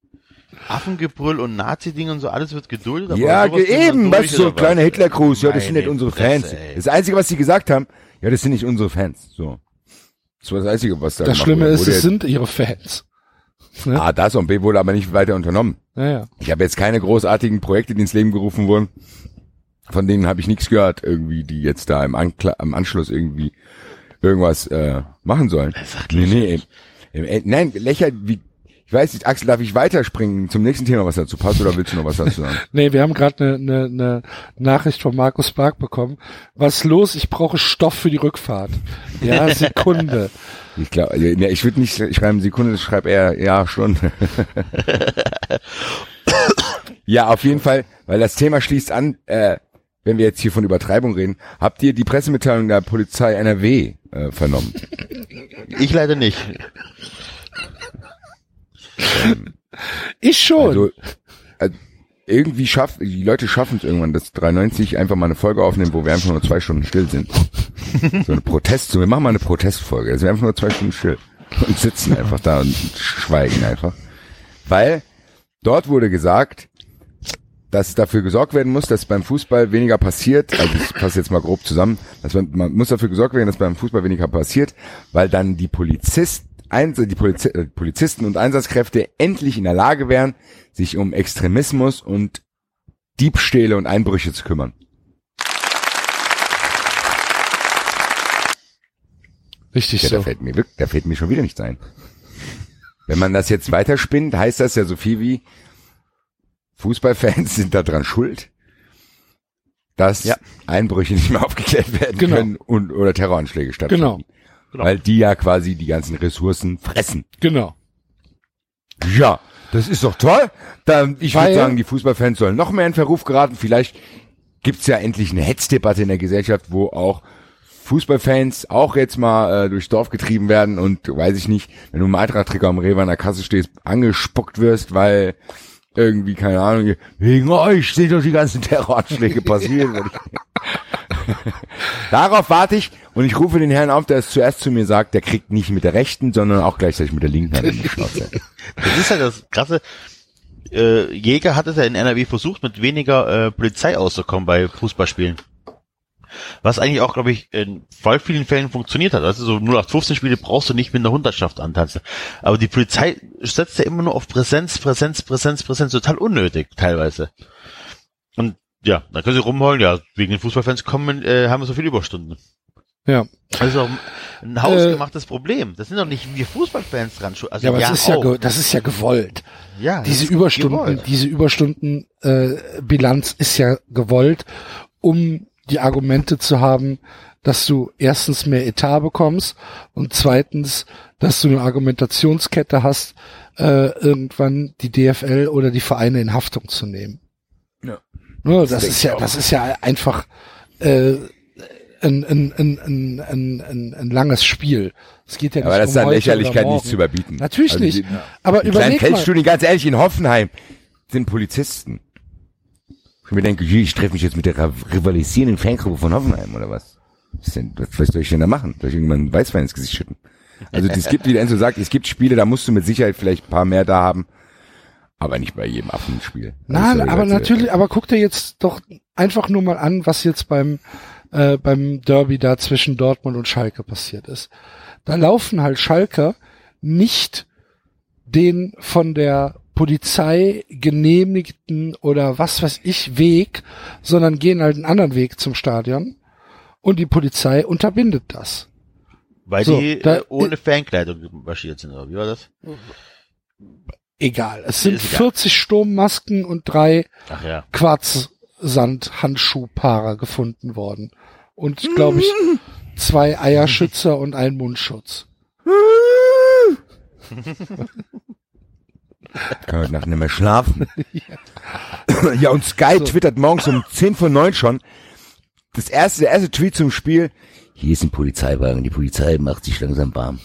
Affengebrüll und Nazi-Ding und so, alles wird geduldet. aber ja, eben, durch, weißt du, so kleiner? Hitlergruß. Ja, das sind nicht unsere Fans. ey. Das Einzige, was sie gesagt haben, ja, das sind nicht unsere Fans. So. Das war das Einzige, was da Das Schlimme wurde. ist, Wurde es sind ihre Fans. Ne? Ah, das und B wurde aber nicht weiter unternommen. Naja. Ich habe jetzt keine großartigen Projekte, die ins Leben gerufen wurden. Von denen habe ich nichts gehört, irgendwie, die jetzt da im, Ankla im Anschluss irgendwie irgendwas äh, machen sollen. Nee, nee, im, im, nein, lächer, wie, Ich weiß nicht, Axel, darf ich weiterspringen zum nächsten Thema, was dazu passt, oder willst du noch was dazu sagen? Nee, wir haben gerade eine ne, ne Nachricht von Markus Bark bekommen. Was los? Ich brauche Stoff für die Rückfahrt. Ja, Sekunde. Ich glaube, ja, ich würde nicht schreiben Sekunde, ich schreibe eher ja Stunde. ja, auf jeden Fall, weil das Thema schließt an, äh, wenn wir jetzt hier von Übertreibung reden, habt ihr die Pressemitteilung der Polizei NRW äh, vernommen? Ich leider nicht. Ich schon. Also, also irgendwie schafft, die Leute schaffen es irgendwann, dass 93 einfach mal eine Folge aufnehmen, wo wir einfach nur zwei Stunden still sind. so eine Protest, so wir machen mal eine Protestfolge. Also wir einfach nur zwei Stunden still und sitzen einfach da und schweigen einfach. Weil dort wurde gesagt, dass dafür gesorgt werden muss, dass beim Fußball weniger passiert. Also ich fasse jetzt mal grob zusammen. Dass man, man muss dafür gesorgt werden, dass beim Fußball weniger passiert, weil dann die Polizisten die äh, Polizisten und Einsatzkräfte endlich in der Lage wären, sich um Extremismus und Diebstähle und Einbrüche zu kümmern. Richtig ja, so. Da fällt, mir, da fällt mir schon wieder nichts ein. Wenn man das jetzt weiterspinnt, heißt das ja so viel wie Fußballfans sind daran schuld, dass ja. Einbrüche nicht mehr aufgeklärt werden genau. können und oder Terroranschläge stattfinden. Genau. genau. Weil die ja quasi die ganzen Ressourcen fressen. Genau. Ja, das ist doch toll. Dann, ich würde sagen, die Fußballfans sollen noch mehr in Verruf geraten. Vielleicht gibt's ja endlich eine Hetzdebatte in der Gesellschaft, wo auch Fußballfans auch jetzt mal äh, durchs Dorf getrieben werden und weiß ich nicht, wenn du im Eintracht-Trikot am Rewe an der Kasse stehst, angespuckt wirst, weil irgendwie, keine Ahnung, wegen euch sind doch die ganzen Terroranschläge passiert. Darauf warte ich und ich rufe den Herrn auf, der es zuerst zu mir sagt, der kriegt nicht mit der rechten, sondern auch gleichzeitig mit der linken Hand in die Schnauze. Das ist halt das krasse. Äh, Jäger hat es ja in NRW versucht, mit weniger äh, Polizei auszukommen bei Fußballspielen. Was eigentlich auch, glaube ich, in voll vielen Fällen funktioniert hat. Also so 0815 Spiele brauchst du nicht mit einer Hundertschaft antanzen. Aber die Polizei setzt ja immer nur auf Präsenz, Präsenz, Präsenz, Präsenz, total unnötig teilweise. Und ja, dann können sie rumholen, ja, wegen den Fußballfans kommen, äh, haben wir so viele Überstunden. Ja. Das ist auch ein hausgemachtes äh, Problem. Das sind doch nicht wir Fußballfans dran. Also ja, aber ja, das ist ja, das ist ja gewollt. Ja. Diese Überstunden, gewollt. diese Überstunden äh, Bilanz ist ja gewollt, um die Argumente zu haben, dass du erstens mehr Etat bekommst und zweitens, dass du eine Argumentationskette hast, äh, irgendwann die DFL oder die Vereine in Haftung zu nehmen. Ja. Nur, das, das ist ja, das ist ja einfach äh, ein, ein, ein, ein, ein, ein, ein langes Spiel. Es geht ja nicht aber das um ist an Lächerlichkeit nicht zu überbieten. Natürlich also nicht. Die, aber die überleg kleinen Feldstudien, ganz ehrlich, in Hoffenheim sind Polizisten. Ich mir denke, ich treffe mich jetzt mit der rivalisierenden Fangruppe von Hoffenheim oder was? Was, denn, was soll ich denn da machen? Soll ich irgendwann Weißwein ins Gesicht schütten? Also es gibt, wie der Enzo sagt, es gibt Spiele, da musst du mit Sicherheit vielleicht ein paar mehr da haben, aber nicht bei jedem Affenspiel. Nein, aber natürlich, aber guck dir jetzt doch einfach nur mal an, was jetzt beim äh, beim Derby da zwischen Dortmund und Schalke passiert ist. Da laufen halt Schalker nicht den von der Polizei genehmigten oder was weiß ich Weg, sondern gehen halt einen anderen Weg zum Stadion und die Polizei unterbindet das. Weil so, die da, äh, ohne Fankleidung marschiert sind, oder wie war das? Egal. Es sind egal. 40 Sturmmasken und drei ja. Quarzsand-Handschuhpaare gefunden worden. Und, glaube ich, zwei Eierschützer und ein Mundschutz. Kann heute Nacht nicht mehr schlafen. ja. ja, und Sky so. twittert morgens um 10 vor 9 schon. Das erste, der erste Tweet zum Spiel. Hier ist ein Polizeiwagen, die Polizei macht sich langsam warm.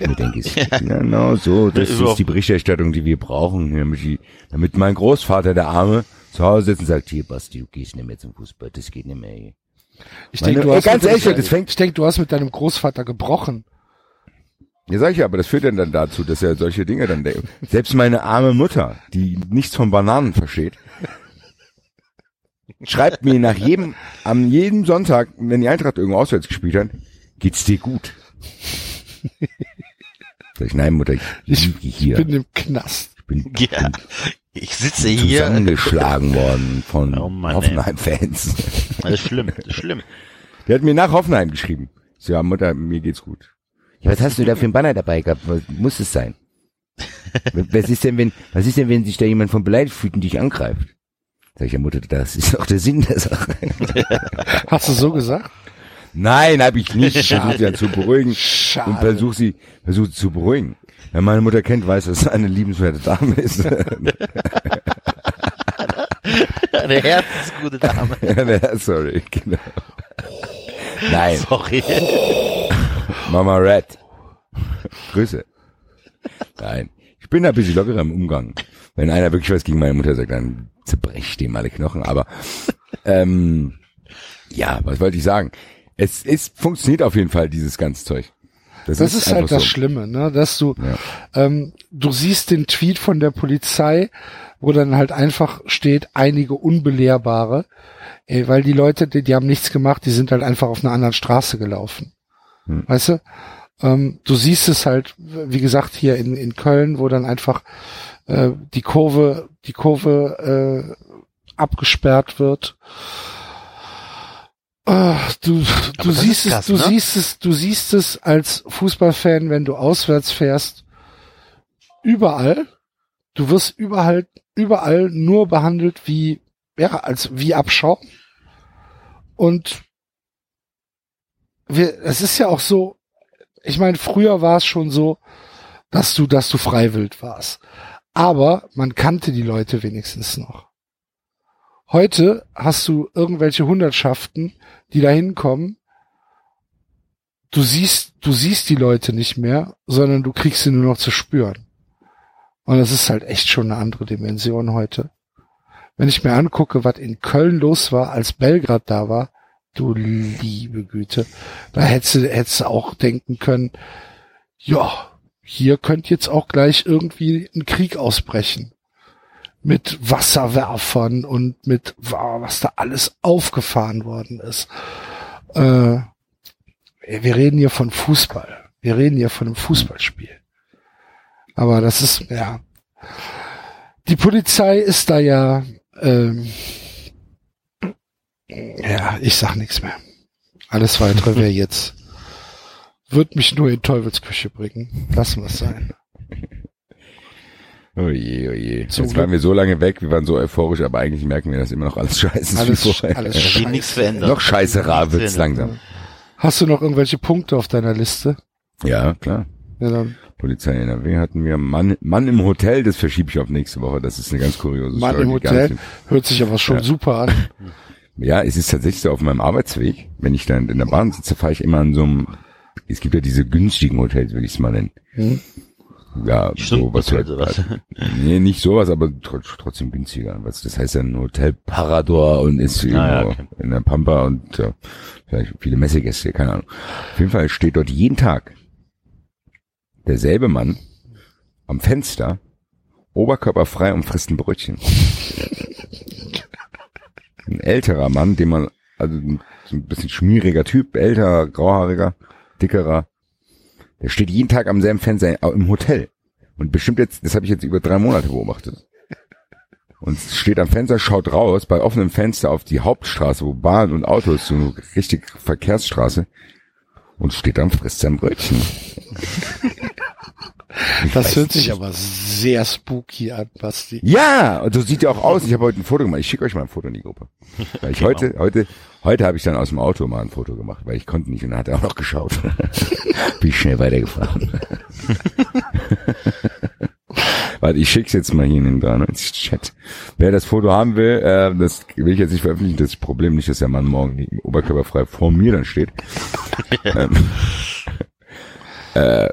Ja. denke ich, ja. genau so, das ist die Berichterstattung, die wir brauchen, damit, die, damit mein Großvater, der Arme, zu Hause sitzt und sagt, hier Basti, du gehst nicht mehr zum Fußball, das geht nicht mehr. Hier. Ich denke, du, hast ganz ehrlich, das fängt, ich denk, du hast mit deinem Großvater gebrochen. Ja, sag ich ja, aber das führt dann, dann dazu, dass er solche Dinge dann denkt. Selbst meine arme Mutter, die nichts von Bananen versteht, schreibt mir nach jedem, am jedem Sonntag, wenn die Eintracht irgendwo auswärts gespielt hat, geht's dir gut? Sag ich, nein, Mutter, ich, ich, hier. ich bin im Knast. Ich bin, ja, ich sitze hier. Zusammengeschlagen worden von oh Hoffenheim-Fans. Das ist schlimm, das ist schlimm. Der hat mir nach Hoffenheim geschrieben. So, ja, Mutter, mir geht's gut. Ja, was hast du da für ein Banner dabei gehabt? Muss es sein? Was ist denn, wenn, was ist denn, wenn sich da jemand von beleidigt fühlt und dich angreift? Sag ich ja, Mutter, das ist auch der Sinn der Sache. Hast du so gesagt? Nein, habe ich nicht. Ich versuche sie dann zu beruhigen Schade. und versuche sie, versuche sie zu beruhigen. Wer meine Mutter kennt, weiß, dass es eine liebenswerte Dame ist. Eine herzensgute Dame. Ja, Sorry, genau. Nein, Sorry. Mama Red. Grüße. Nein, ich bin da ein bisschen lockerer im Umgang. Wenn einer wirklich was gegen meine Mutter sagt, dann zerbrecht dem alle Knochen. Aber ähm, ja, was wollte ich sagen? Es, es funktioniert auf jeden Fall, dieses ganze Zeug. Das ist, halt einfach das so. Schlimme, ne? Dass du, Ja. ähm, du siehst den Tweet von der Polizei, wo dann halt einfach steht, einige Unbelehrbare, ey, weil die Leute, die, die haben nichts gemacht, die sind halt einfach auf einer anderen Straße gelaufen. Hm. Weißt du? Ähm, du siehst es halt, wie gesagt, hier in, in Köln, wo dann einfach äh, die Kurve, die Kurve äh, abgesperrt wird. Ah, du, du siehst krass, es, du ne? siehst es, du siehst es als Fußballfan, wenn du auswärts fährst, überall. Du wirst überall, überall nur behandelt wie, ja, als wie Abschau. Und wir, es ist ja auch so, ich meine, früher war es schon so, dass du, dass du freiwillig warst. Aber man kannte die Leute wenigstens noch. Heute hast du irgendwelche Hundertschaften, die da hinkommen. Du siehst, du siehst die Leute nicht mehr, sondern du kriegst sie nur noch zu spüren. Und das ist halt echt schon eine andere Dimension heute. Wenn ich mir angucke, was in Köln los war, als Belgrad da war, du liebe Güte, da hättest du, hättest du auch denken können, ja, hier könnte jetzt auch gleich irgendwie ein Krieg ausbrechen. Mit Wasserwerfern und mit, was da alles aufgefahren worden ist. Äh, wir reden hier von Fußball. Wir reden hier von einem Fußballspiel. Aber das ist, ja. Die Polizei ist da ja, ähm, ja, ich sag nichts mehr. Alles weitere wäre jetzt, wird mich nur in Teufelsküche bringen. Lassen wir es sein. Oh je, oh je. Zum Jetzt waren wir so lange weg, wir waren so euphorisch, aber eigentlich merken wir, dass immer noch alles scheiße ist. Alles, wie vorher. alles scheiße. nichts verändert. Noch scheißerer wird's verändert. langsam. Hast du noch irgendwelche Punkte auf deiner Liste? Ja, klar. Ja, dann Polizei NRW hatten wir Mann, Mann im Hotel, das verschiebe ich auf nächste Woche. Das ist eine ganz kuriose Mann Story. im die gar Hotel hört sich aber schon Ja. super an. Ja, es ist tatsächlich so auf meinem Arbeitsweg, wenn ich dann in der Bahn sitze, fahre ich immer an so einem, es gibt ja diese günstigen Hotels, will ich es mal nennen. Hm? Ja, so was halt, Stundenhotel, was? nee, nicht sowas, aber tr trotzdem günstiger. Was, das heißt dann Hotel Parador und ist irgendwo Ah, ja, okay. in der Pampa und äh, vielleicht viele Messegäste, keine Ahnung. Auf jeden Fall steht dort jeden Tag derselbe Mann am Fenster, oberkörperfrei und frisst ein Brötchen. Ein älterer Mann, den man, also ein- so ein bisschen schmieriger Typ, älterer, grauhaariger, dickerer, der steht jeden Tag am selben Fenster im Hotel. Und bestimmt jetzt, das habe ich jetzt über drei Monate beobachtet. Und steht am Fenster, schaut raus, bei offenem Fenster auf die Hauptstraße, wo Bahn und Autos, so eine richtig Verkehrsstraße, und steht da frisst sein Brötchen. Das hört sich aber sehr spooky an, Basti. Ja, und so sieht er auch aus. Ich habe heute ein Foto gemacht. Ich schicke euch mal ein Foto in die Gruppe. Weil ich heute, heute, heute habe ich dann aus dem Auto mal ein Foto gemacht, weil ich konnte nicht und dann hat er auch noch geschaut. Bin ich schnell weitergefahren. Warte, ich schick's jetzt mal hier in den 93 Chat. Wer das Foto haben will, äh, das will ich jetzt nicht veröffentlichen. Das Problem nicht, dass der Mann morgen oberkörperfrei vor mir dann steht. ähm, äh,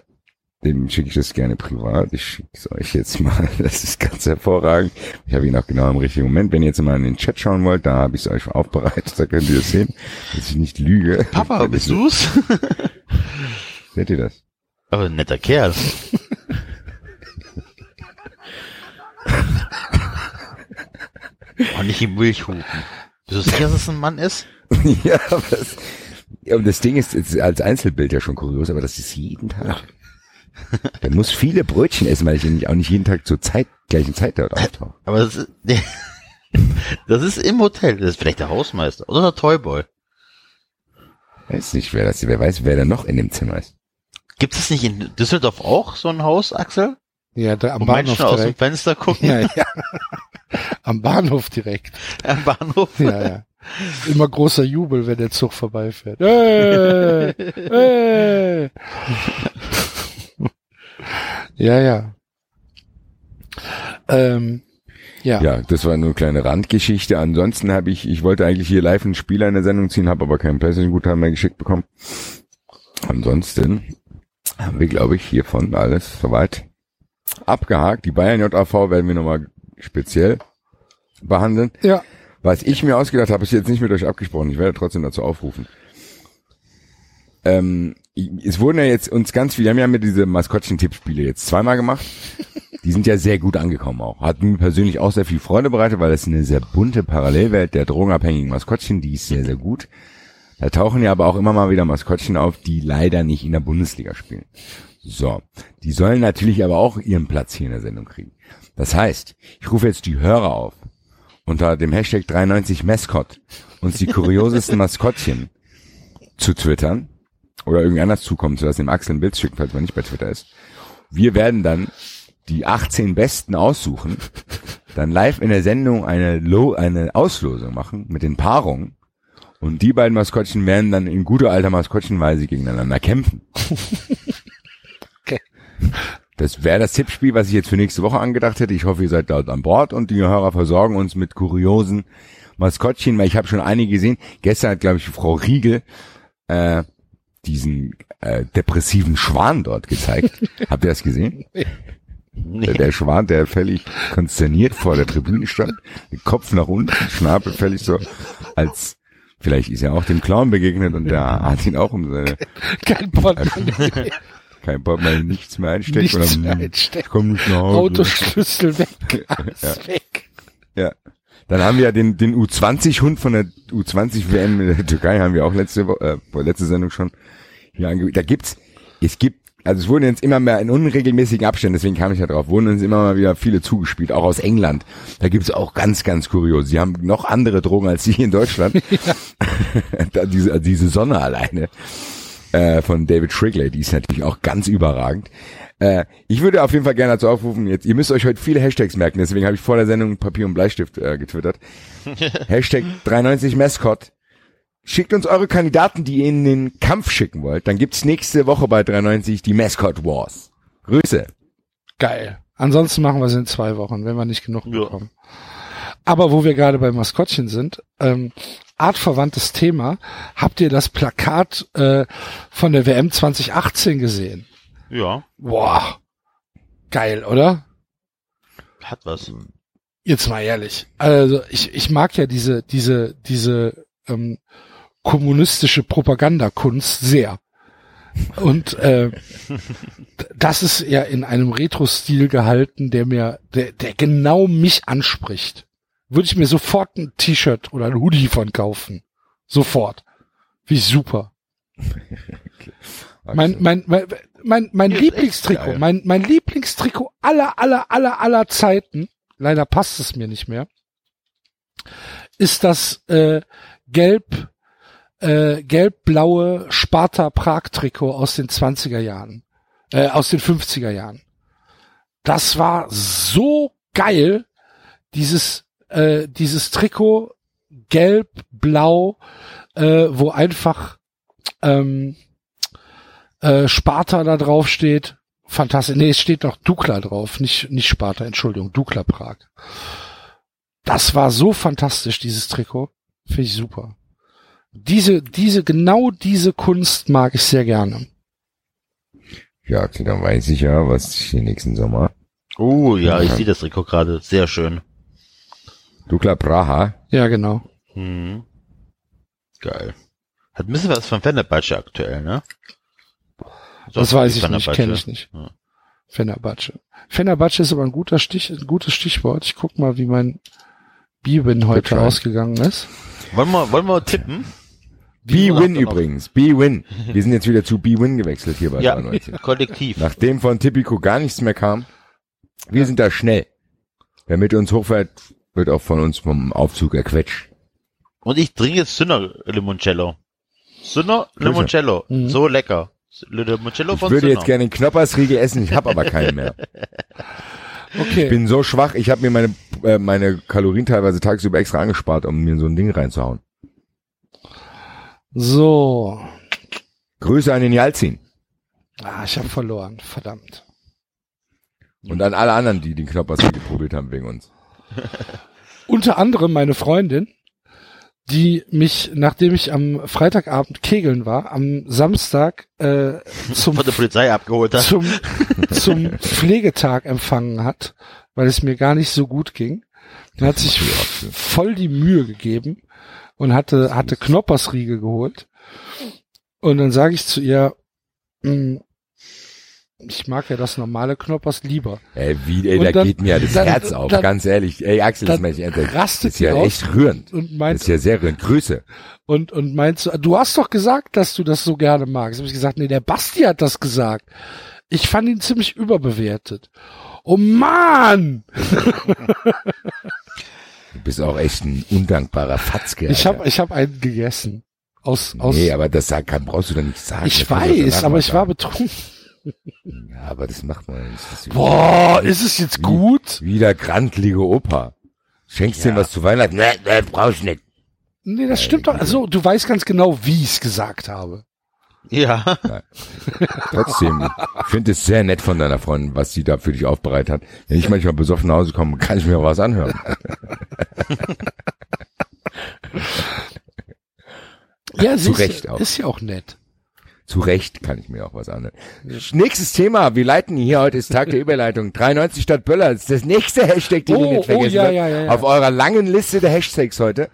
dem schicke ich das gerne privat. Ich schicke es euch jetzt mal. Das ist ganz hervorragend. Ich habe ihn auch genau im richtigen Moment. Wenn ihr jetzt mal in den Chat schauen wollt, da habe ich es euch aufbereitet. Da könnt ihr das sehen, dass ich nicht lüge. Papa, bist du's? Seht ihr das? Aber ein netter Kerl. Und nicht im Milchhupen. Bist du sicher, dass es ein Mann ist? ja, aber das, ja, und das Ding ist, ist als Einzelbild ja schon kurios, aber das ist jeden Tag. Der muss viele Brötchen essen, weil ich nämlich auch nicht jeden Tag zur Zeit, gleichen Zeit dort auftauche. Aber das ist, das ist im Hotel. Das ist vielleicht der Hausmeister oder der Toyboy. Weiß nicht, wer das, wer weiß, wer da noch in dem Zimmer ist. Gibt es nicht in Düsseldorf auch so ein Haus, Axel? Ja, da am Wo Bahnhof Menschen aus dem direkt. Fenster gucken Ja, ja. Am Bahnhof direkt. am Bahnhof. Ja, ja. Immer großer Jubel, wenn der Zug vorbeifährt. Äh, äh. Ja, ja. Ähm, ja. Ja, das war nur eine kleine Randgeschichte. Ansonsten habe ich, ich wollte eigentlich hier live einen Spieler in der Sendung ziehen, habe aber keinen PlayStation-Guthaben mehr geschickt bekommen. Ansonsten haben wir, glaube ich, hiervon alles soweit abgehakt. Die Bayern JAV werden wir nochmal speziell behandeln. Ja. Was ich mir ausgedacht habe, ist jetzt nicht mit euch abgesprochen. Ich werde trotzdem dazu aufrufen. Ähm, es wurden ja jetzt uns ganz viele, wir haben ja diese Maskottchen-Tippspiele jetzt zweimal gemacht. Die sind ja sehr gut angekommen auch. Hat mir persönlich auch sehr viel Freude bereitet, weil es eine sehr bunte Parallelwelt der drogenabhängigen Maskottchen, die ist sehr, sehr gut. Da tauchen ja aber auch immer mal wieder Maskottchen auf, die leider nicht in der Bundesliga spielen. So. Die sollen natürlich aber auch ihren Platz hier in der Sendung kriegen. Das heißt, ich rufe jetzt die Hörer auf, unter dem Hashtag 93 Mascot uns die kuriosesten Maskottchen zu twittern oder irgendwie anders zukommen zu lassen, dem Axel ein Bild schicken, falls man nicht bei Twitter ist. Wir werden dann die 18 Besten aussuchen, dann live in der Sendung eine, Lo eine Auslosung machen mit den Paarungen und die beiden Maskottchen werden dann in guter alter Maskottchenweise gegeneinander kämpfen. Okay. Das wäre das Tippspiel, was ich jetzt für nächste Woche angedacht hätte. Ich hoffe, ihr seid dort an Bord und die Hörer versorgen uns mit kuriosen Maskottchen, weil ich habe schon einige gesehen. Gestern hat, glaube ich, Frau Riegel äh, diesen äh, depressiven Schwan dort gezeigt. Habt ihr das gesehen? Nee. Der, Schwan, der völlig konsterniert vor der Tribüne stand, den Kopf nach unten, Schnabel völlig so, als vielleicht ist er auch dem Clown begegnet und der hat ihn auch um seine Kein Portemonnaie, kein Portemonnaie nichts mehr einsteckt nichts oder mehr ich einstecken. komm nicht nach Hause. Autoschlüssel weg, alles weg. Ja. Dann haben wir ja den, den U20-Hund von der U20-WM in der Türkei, haben wir auch letzte, Wo äh, letzte Sendung schon hier ange Da gibt's, es gibt, also es wurden jetzt immer mehr in unregelmäßigen Abständen, deswegen kam ich ja drauf, wurden uns immer mal wieder viele zugespielt, auch aus England. Da gibt's auch ganz, ganz kurios. Sie haben noch andere Drogen als die hier in Deutschland. da diese, diese Sonne alleine äh, von David Shrigley, die ist natürlich auch ganz überragend. Äh, ich würde auf jeden Fall gerne dazu aufrufen, jetzt, ihr müsst euch heute viele Hashtags merken, deswegen habe ich vor der Sendung Papier und Bleistift äh, getwittert. Hashtag 93 Mascot. Schickt uns eure Kandidaten, die ihr in den Kampf schicken wollt. Dann gibt's nächste Woche bei 93 die Mascot Wars. Grüße. Geil. Ansonsten machen wir es in zwei Wochen, wenn wir nicht genug Ja. bekommen. Aber wo wir gerade bei Maskottchen sind, ähm, artverwandtes Thema, habt ihr das Plakat äh, von der WM 2018 gesehen? Ja, Boah, geil, oder? hat was. Jetzt mal ehrlich. Also ich, ich mag ja diese, diese, diese ähm, kommunistische Propagandakunst sehr. Und äh, das ist ja in einem Retro-Stil gehalten, der mir, der, der genau mich anspricht. Würde ich mir sofort ein T-Shirt oder ein Hoodie von kaufen. Sofort. Wie super. Mein, mein, mein, mein, mein ist echt Lieblingstrikot, mein, mein Lieblingstrikot aller, aller, aller, aller Zeiten, leider passt es mir nicht mehr, ist das äh, gelb, äh, gelb-blaue Sparta-Prag-Trikot aus den 20er Jahren, äh, aus den 50er Jahren. Das war so geil, dieses, äh, dieses Trikot gelb-blau, äh, wo einfach ähm, äh, Sparta da drauf steht. Fantastisch. Nee, es steht noch Dukla drauf, nicht, nicht Sparta, Entschuldigung, Dukla Prag. Das war so fantastisch, dieses Trikot. Finde ich super. Diese, diese, genau diese Kunst mag ich sehr gerne. Ja, okay, dann weiß ich ja, was ich den nächsten Sommer. Oh, ja, ich sehe das Trikot gerade. Sehr schön. Dukla Praha. Ja, genau. Mhm. Geil. Hat ein bisschen was von Fenerbahce aktuell, ne? Das weiß ich nicht, kenne ich nicht. Ja. Fenerbahce. Fenerbahce ist aber ein guter Stich, ein gutes Stichwort. Ich guck mal, wie mein Bibin heute ausgegangen ist. Wollen wir, wollen wir tippen? B-Win übrigens. B-Win. Wir sind jetzt wieder zu B-Win gewechselt hier bei Ja, 93. kollektiv. Nachdem von Tipico gar nichts mehr kam. Wir sind da schnell. Wer mit uns hochfährt, wird auch von uns vom Aufzug erquetscht. Und ich trinke jetzt Sünner Limoncello. Sünner. Limoncello. Mhm. So lecker. Le Limoncello Ich von würde Zinner. jetzt gerne den Knoppersriegel essen, ich habe aber keinen mehr. Okay. Ich bin so schwach, ich habe mir meine, äh, meine Kalorien teilweise tagsüber extra angespart, um mir so ein Ding reinzuhauen. so. Grüße an den Jalzin Ah, ich habe verloren. Verdammt. und an alle anderen, die den Knoppersriegel probiert haben wegen uns. Unter anderem meine Freundin, die mich, nachdem ich am Freitagabend kegeln war, am Samstag äh, zum, Von der Polizei abgeholt hat. zum, zum Pflegetag empfangen hat, weil es mir gar nicht so gut ging. Dann hat sich voll die Mühe gegeben und hatte, hatte Knoppersriegel geholt. Und dann sage ich zu ihr, "Mm, ich mag ja das normale Knoppers lieber. Ey, wie, ey, Und da dann- geht mir ja das dann- Herz auf, dann- ganz ehrlich. Ey, Axel, das meine ich ernst. Das ist ja echt rührend. Und Das meint, ist ja sehr rührend. Grüße. und, und meint so, du hast doch gesagt, dass du das so gerne magst. Hab ich gesagt, nee, der Basti hat das gesagt. Ich fand ihn ziemlich überbewertet. Oh Mann! Du bist auch echt ein undankbarer Fatzke. Ich Alter. habe ich hab einen gegessen. Aus, aus, Nee, aber das kann, brauchst du doch nicht sagen. ich Das du weiß, aber ich war betrunken. Ja, aber das macht man nicht. Das ist Boah, ist es jetzt gut? Wieder grantlige Opa. Schenkst Ja. dir was zu Weihnachten? Nee, nee, brauch ich nicht. Nee, das stimmt doch. Also, du weißt ganz genau, wie ich es gesagt habe. Ja. Trotzdem, ich finde es sehr nett von deiner Freundin, was sie da für dich aufbereitet hat. Wenn ich manchmal besoffen nach Hause komme, kann ich mir auch was anhören. Ja, Zu siehst du, Recht auch. Ist ja auch nett. Zu Recht kann ich mir auch was anhören. Nächstes Thema. Wir leiten hier heute ist Tag der Überleitung. 93 Stadt Böller. Das ist das nächste Hashtag, den Oh, ihr nicht oh, vergessen ja, habt. ja, ja, ja. Auf eurer langen Liste der Hashtags heute.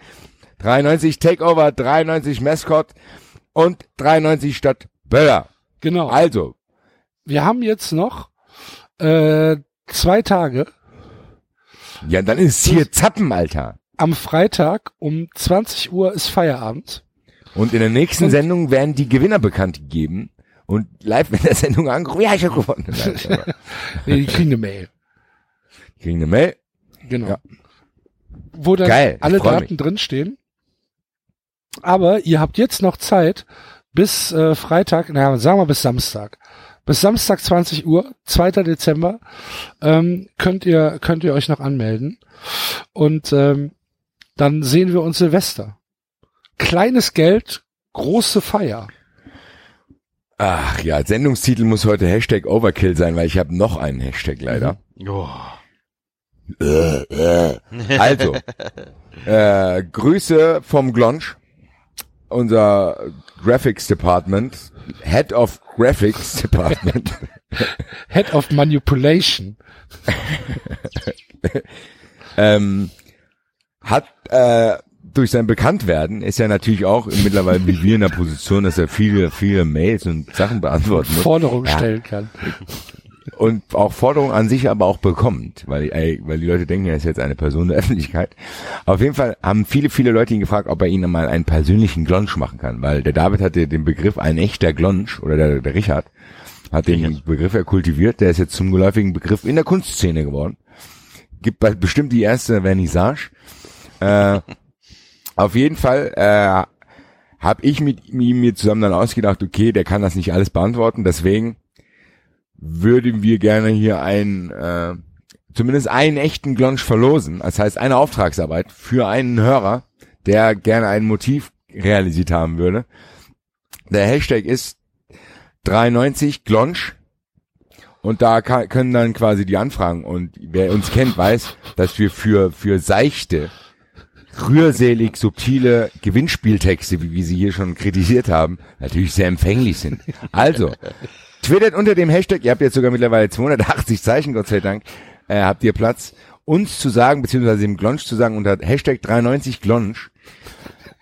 93 Takeover, 93 Mascot und 93 Stadt Böller. Genau. Also, Wir haben jetzt noch äh, zwei Tage. ja, dann ist es hier Zappen, Alter. Am Freitag um 20 Uhr ist Feierabend. Und in der nächsten Und- Sendung werden die Gewinner bekannt gegeben und live in der Sendung angerufen. Ja, ich habe gewonnen. Nee, die kriegen eine Mail. die kriegen eine Mail. Genau. Ja. Wo dann Geil, alle Daten drinstehen. Aber ihr habt jetzt noch Zeit bis äh, Freitag, naja, sagen wir bis Samstag. Bis Samstag 20 Uhr, 2. Dezember, ähm, könnt ihr, könnt ihr euch noch anmelden. Und ähm, dann sehen wir uns Silvester. Kleines Geld, große Feier. Ach ja, Sendungstitel muss heute Hashtag Overkill sein, weil ich habe noch einen Hashtag leider. Oh. Äh, äh. Also, äh, Grüße vom Glonsch, unser Graphics Department, Head of Graphics Department. Head of Manipulation. ähm, hat äh, durch sein Bekanntwerden ist er natürlich auch mittlerweile wie wir in der Position, dass er viele, viele Mails und Sachen beantworten muss. Forderungen Ja. stellen kann. und auch Forderungen an sich aber auch bekommt, weil, ey, weil die Leute denken, er ist jetzt eine Person der Öffentlichkeit. Auf jeden Fall haben viele, viele Leute ihn gefragt, ob er ihnen mal einen persönlichen Glonsch machen kann, weil der David hatte den Begriff ein echter Glonsch oder der, der Richard hat den Richard. Begriff ja kultiviert, der ist jetzt zum geläufigen Begriff in der Kunstszene geworden. Gibt bald bestimmt die erste Vernissage. Äh, auf jeden Fall äh, habe ich mit ihm mir zusammen dann ausgedacht, okay, der kann das nicht alles beantworten, deswegen würden wir gerne hier einen, äh, zumindest einen echten Glonsch verlosen. Das heißt, eine Auftragsarbeit für einen Hörer, der gerne ein Motiv realisiert haben würde. Der Hashtag ist 93 Glonsch. Und da kann, können dann quasi die Anfragen und wer uns kennt, weiß, dass wir für, für seichte, rührselig, subtile Gewinnspieltexte, wie wir sie hier schon kritisiert haben, natürlich sehr empfänglich sind. Also, twittert unter dem Hashtag, ihr habt jetzt sogar mittlerweile 280 Zeichen, Gott sei Dank, äh, habt ihr Platz, uns zu sagen, beziehungsweise dem Glonsch zu sagen unter Hashtag 93 Glonsch,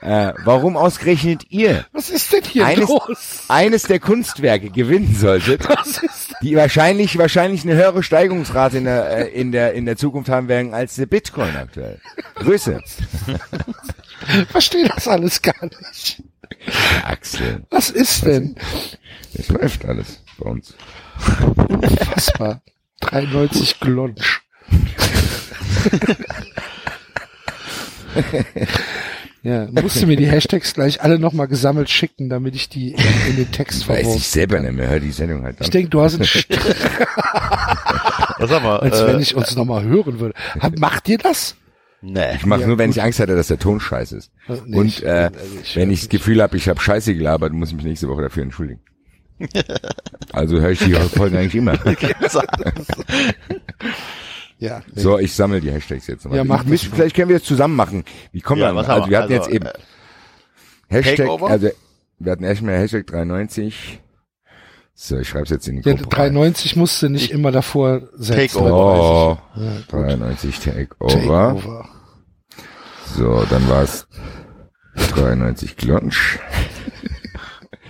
äh, warum ausgerechnet ihr Was ist denn hier eines, los? eines der Kunstwerke gewinnen solltet, Was ist die wahrscheinlich wahrscheinlich eine höhere Steigungsrate in der äh, in der in der Zukunft haben werden als der Bitcoin aktuell. Grüße, Verstehe das alles gar nicht. Axel. Was ist denn? Es läuft alles bei uns. Unfassbar. 93 Glonsch. Ja, musst du mir die Hashtags gleich alle nochmal gesammelt schicken, damit ich die in, den Text Weiß ich selber nicht mehr, hör die Sendung halt Ich an. denke, du hast einen Was sag mal, als äh, wenn ich uns nochmal hören würde. Hab, macht ihr das? nee. Ich mach's Ja, nur, wenn gut. ich Angst hatte, dass der Ton scheiße ist. Also, nee, Und ich- äh, also ich- wenn ich das Gefühl habe, ich habe Scheiße gelabert, muss ich mich nächste Woche dafür entschuldigen. Also höre ich die Folgen eigentlich immer. Ja. So, ich sammle die Hashtags jetzt nochmal. Ja, mach Ich mal. Vielleicht können wir das zusammen machen. Wie kommen Ja, wir? was haben Also wir? hatten Also, jetzt eben äh, Hashtag, Takeover? also wir hatten erstmal Hashtag 93. So, ich schreibe jetzt in die Ja, Gruppe. rein. 93 musste nicht immer davor setzen. Takeover. Oh, Ja, gut. 93 Takeover. Takeover. So, dann war's 93 Glonsch.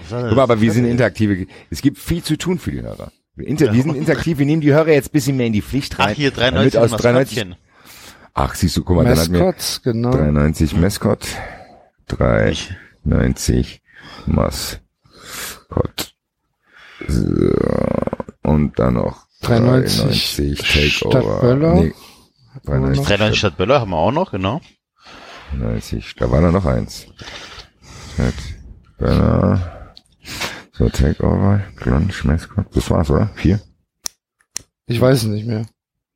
Guck mal, aber wir sind interaktive. Es gibt viel zu tun für die Hörer. Wir, inter, wir sind interaktiv, wir nehmen die Hörer jetzt ein bisschen mehr in die Pflicht rein. Ach, hier damit 93 aus 93. Maskottchen. Ach, siehst du, guck mal, dann hatten wir Mascots, genau. 93 Mascot, Ich. 93 Mascot. So, und dann noch 93 Takeover. Stadtböller. Nee, 93 93 Stadt Böller haben wir auch noch, genau. 90, da war da noch eins. Stadt Böller. So, Takeover, Grunge, Mascot. Das war's, oder? Vier? Ich weiß es nicht mehr.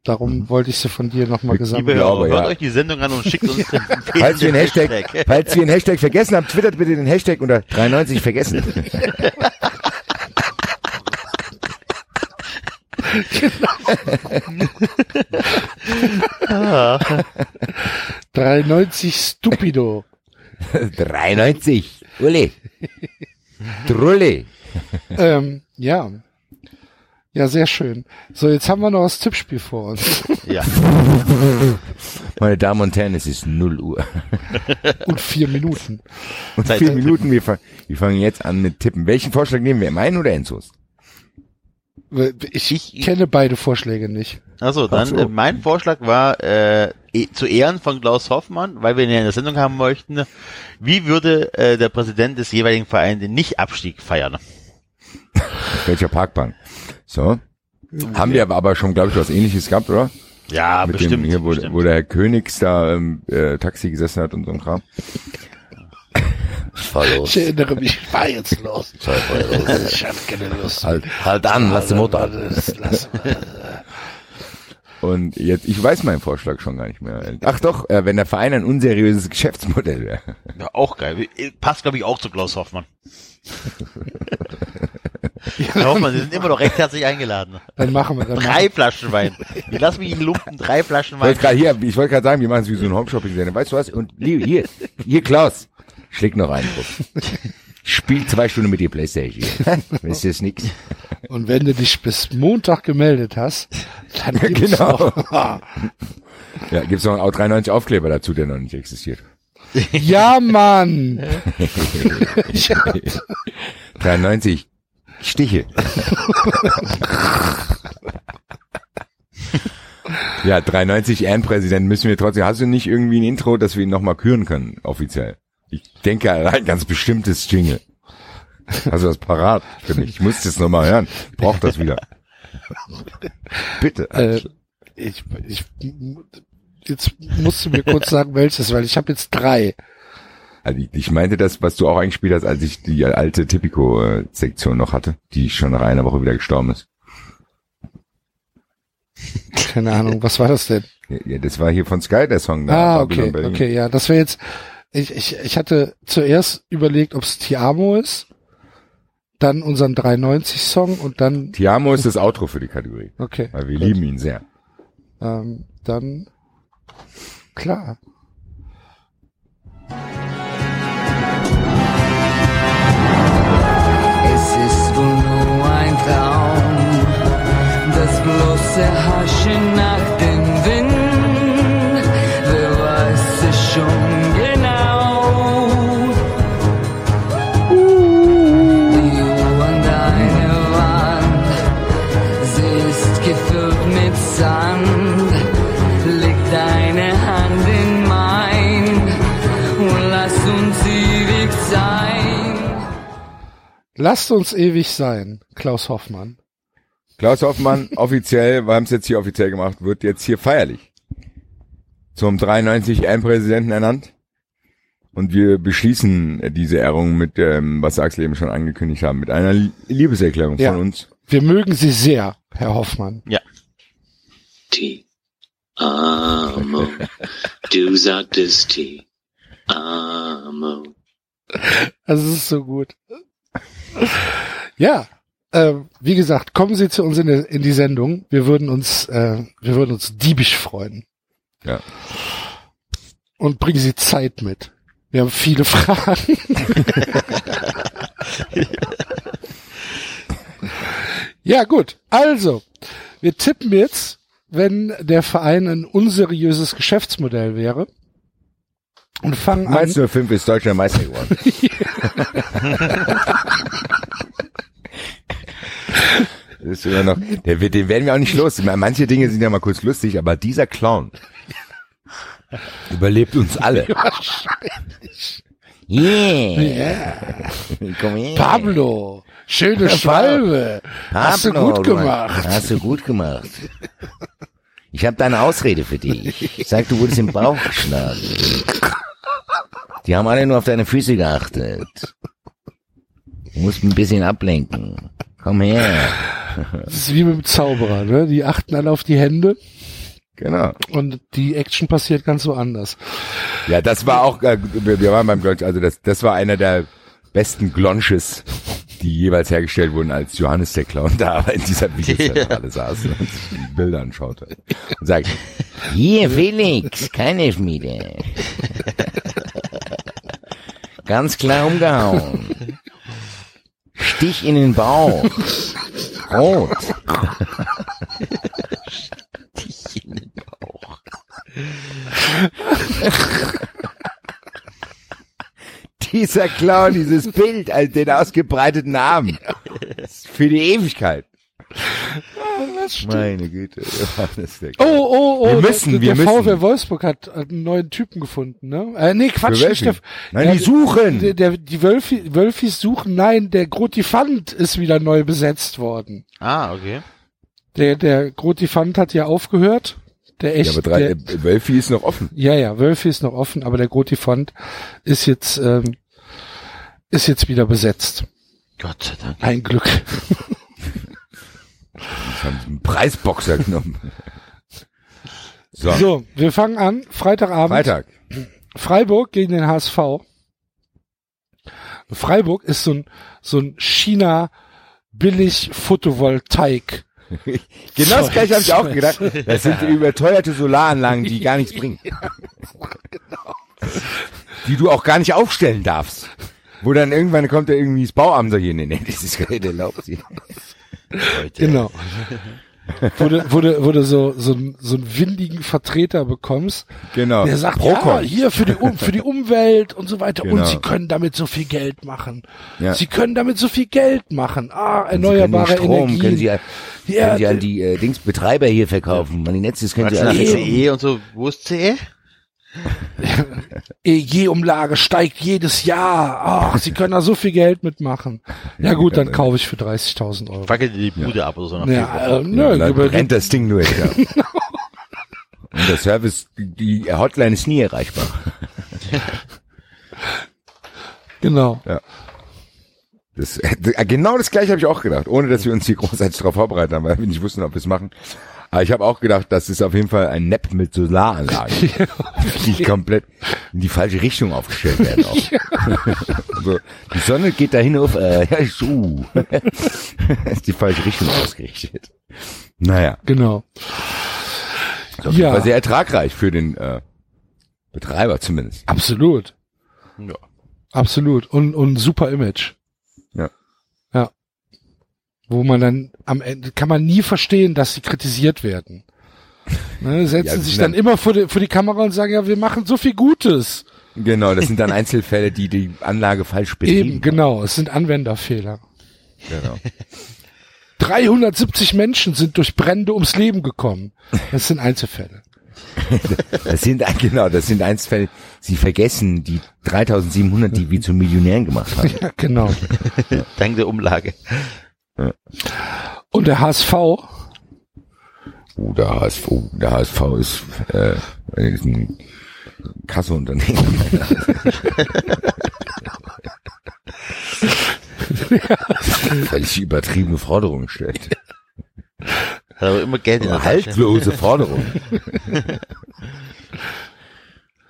Darum wollte ich sie von dir nochmal Hörer, aber hört ja. euch die Sendung an und schickt uns den Falls wir Hashtag, Hashtag. falls wir einen Hashtag vergessen haben, twittert bitte den Hashtag unter 93 vergessen. 93 Stupido. 93. Uli. Trulli. ähm, ja. Ja, sehr schön. So, jetzt haben wir noch das Tippspiel vor uns. Ja. Meine Damen und Herren, es ist 0 Uhr. Und vier Minuten. Und Zeit vier zum Minuten, wir, fang, wir fangen jetzt an mit Tippen. Welchen Vorschlag nehmen wir? Meinen oder Enzos? Ich, Ich- kenne beide Vorschläge nicht. Also, dann so. äh, mein Vorschlag war äh, zu Ehren von Klaus Hoffmann, weil wir ihn ja in der Sendung haben möchten. Wie würde äh, der Präsident des jeweiligen Vereins den Nicht-Abstieg feiern? Welcher Parkbank? So. Haben wir aber, schon, glaube ich, was ähnliches gehabt, oder? Ja, Mit bestimmt. dem hier, wo, bestimmt. wo der Herr Königs da ähm, äh, Taxi gesessen hat und so ein Kram. Ich erinnere mich, ich war jetzt los. Ich hab keine Lust. Halt, Halt an, lass die Mutter. Das lassen wir. Und jetzt, ich weiß meinen Vorschlag schon gar nicht mehr. Ach doch, äh, wenn der Verein ein unseriöses Geschäftsmodell wäre. Ja, auch geil. Passt, glaube ich, auch zu Klaus Hoffmann. Herr Hoffmann, Sie sind immer noch recht herzlich eingeladen. Dann machen wir, dann Drei machen, Flaschen Wein. Ich lass mich in Lumpen drei Flaschen Ich Wein. wollte gerade hier, ich wollte gerade sagen, wir machen es wie so ein Homeshopping-Sender. Weißt du was? Und hier, hier, hier Klaus, schläg noch einen drauf. Spiel zwei Stunden mit dir Playstation. Weißt du das nix? und wenn du dich bis Montag gemeldet hast, dann gibt's Genau. noch, Ja, gibt's noch einen 93 Aufkleber dazu, der noch nicht existiert. ja, Mann! ja, 93 Stiche. ja, 93 Ehrenpräsident müssen wir trotzdem. Hast du nicht irgendwie ein Intro, dass wir ihn nochmal küren können, offiziell? Ich denke ein ganz bestimmtes Jingle. Du das parat für mich? Ich muss das nochmal hören. Ich brauch das wieder. Bitte. äh, ich, ich, jetzt musst du mir kurz sagen, welches, weil ich habe jetzt drei. Also ich, ich meinte das, was du auch eingespielt hast, als ich die alte Tipico-Sektion noch hatte, die schon nach einer Woche wieder gestorben ist. Keine Ahnung, was war das denn? Ja, das war hier von Sky, der Song. Ah, okay, okay, ja, das wäre jetzt, ich, ich, ich hatte zuerst überlegt, ob es Tiamo ist, dann unseren 390-Song und dann, Tiamo ist das Outro für die Kategorie, okay, weil wir gut. lieben ihn sehr. ähm, dann, klar. Es ist wohl nur ein Traum, das bloße Haschen nach dem Lasst uns ewig sein, Klaus Hoffmann. Klaus Hoffmann, offiziell, wir haben es jetzt hier offiziell gemacht, wird jetzt hier feierlich zum 93 Ehrenpräsidenten ernannt. Und wir beschließen diese Ehrung mit, ähm, was Axel eben schon angekündigt haben, mit einer Liebeserklärung Ja. von uns. Wir mögen Sie sehr, Herr Hoffmann. T. Amo. Du sagtest T. Amo. Es ist so gut. Ja, äh, wie gesagt, kommen Sie zu uns in, in die Sendung. Wir würden uns, äh, wir würden uns diebisch freuen. Ja. Und bringen Sie Zeit mit. Wir haben viele Fragen. ja, gut. Also, wir tippen jetzt, wenn der Verein ein unseriöses Geschäftsmodell wäre. Und fangen an. Mainz 05 ist deutscher Meister geworden. Das ist immer noch, der, wird- den werden wir auch nicht los. Manche Dinge sind ja mal kurz lustig, aber dieser Clown überlebt uns alle. Yeah. Komm her. Pablo, schöne Schwalbe. Hast du Pablo, gut gemacht. Hast du gut gemacht. Ich habe da eine Ausrede für dich. Ich sag, du wurdest im Bauch geschlagen. Die haben alle nur auf deine Füße geachtet. Du musst ein bisschen ablenken. Komm her. Das ist wie mit dem Zauberer, ne? Die achten alle auf die Hände Genau. und die Action passiert ganz woanders. Ja, das war auch, äh, wir, waren beim Glonch, also das, das war einer der besten Glonches, die jeweils hergestellt wurden, als Johannes der Clown da aber in dieser Videozentrale saß und sich die Bilder anschaute. Und sagte, Hier, Felix, kein Elfmeter. Ganz klar umgehauen. Stich in den Bauch. Rot. dieser Clown, dieses Bild, also den ausgebreiteten Arm. Für die Ewigkeit. Meine Güte, Johannes der Oh, oh, oh. Wir müssen, der, wir der müssen. VfL Wolfsburg hat einen neuen Typen gefunden, ne? Äh, nee, Quatsch, Für nicht der? Nein, der, die suchen. Der, der, die Wölfi, Wölfis suchen, nein, der Grotifant ist wieder neu besetzt worden. Ah, okay. Der, der Grotifant hat ja aufgehört. Der echt, Ja, aber drei, der, äh, Wölfi ist noch offen. ja, ja, Wölfi ist noch offen, aber der Grotifant ist jetzt, ähm, ist jetzt wieder besetzt. Gott sei Dank. Ein Glück. Ich habe einen Preisboxer genommen. So, So, wir fangen an. Freitagabend. Freitag. Freiburg gegen den HSV. Freiburg ist so ein, so ein China billig Photovoltaik. Genau das gleiche habe ich auch gedacht. Das sind überteuerte Solaranlagen, die gar nichts bringen. Die du auch gar nicht aufstellen darfst. Wo dann irgendwann kommt da irgendwie das Bauamt so hier, nee, nee, das ist erlaubt. Hier. Genau. wo du, wo du, wo du so, so, einen- so einen windigen Vertreter bekommst, Genau. der sagt, ja, hier für die, um, für die Umwelt und so weiter. Genau. Und sie können damit so viel Geld machen. Ja. Sie können damit so viel Geld machen. Ah, Sie erneuerbare Strom, Energien. können Sie, Ja, können Sie an die äh, Dingsbetreiber hier verkaufen. An die Netze können Sie Warte, nach alle CE und so. Wo ist CE? EEG-Umlage steigt jedes Jahr. Ach, sie können da so viel Geld mitmachen. Ja gut, dann kaufe ich für 30.000 Euro. Fackelt die Bude ab oder so. nach Ja, äh, nö, Dann über brennt das Ding nur. Ja. Und der Service, die Hotline ist nie erreichbar. genau. Das, äh, genau das gleiche habe ich auch gedacht, ohne dass wir uns hier großartig darauf vorbereitet haben, weil wir nicht wussten, ob wir es machen. Aber ich habe auch gedacht, das ist auf jeden Fall ein Nap mit Solaranlagen, die komplett in die falsche Richtung aufgestellt werden. Auch. so, die Sonne geht dahin auf, äh, ja, so. ist die falsche Richtung ausgerichtet. Naja, Genau. jeden Ja. Fall sehr ertragreich für den äh, Betreiber zumindest. Absolut. Ja. Absolut. Und, und super Image. Wo man dann am Ende, kann man nie verstehen, dass sie kritisiert werden. Ne, setzen Ja, sich dann immer vor die, vor die Kamera und sagen, ja, wir machen so viel Gutes. Genau, das sind dann Einzelfälle, die die Anlage falsch betrieben Eben, genau. Es sind Anwenderfehler. Genau. 370 Menschen sind durch Brände ums Leben gekommen. Das sind Einzelfälle. Das sind genau, das sind Einzelfälle. Sie vergessen die 3700, die wir zu Millionären gemacht haben. Ja, genau. Dank der Umlage. Und der HSV, Oh, der HSV, oh, der HSV ist, äh, ist ein Kasseunternehmen. Völlig übertriebene Forderungen stellt. Hat aber immer Geld in der. Haltlose Forderungen.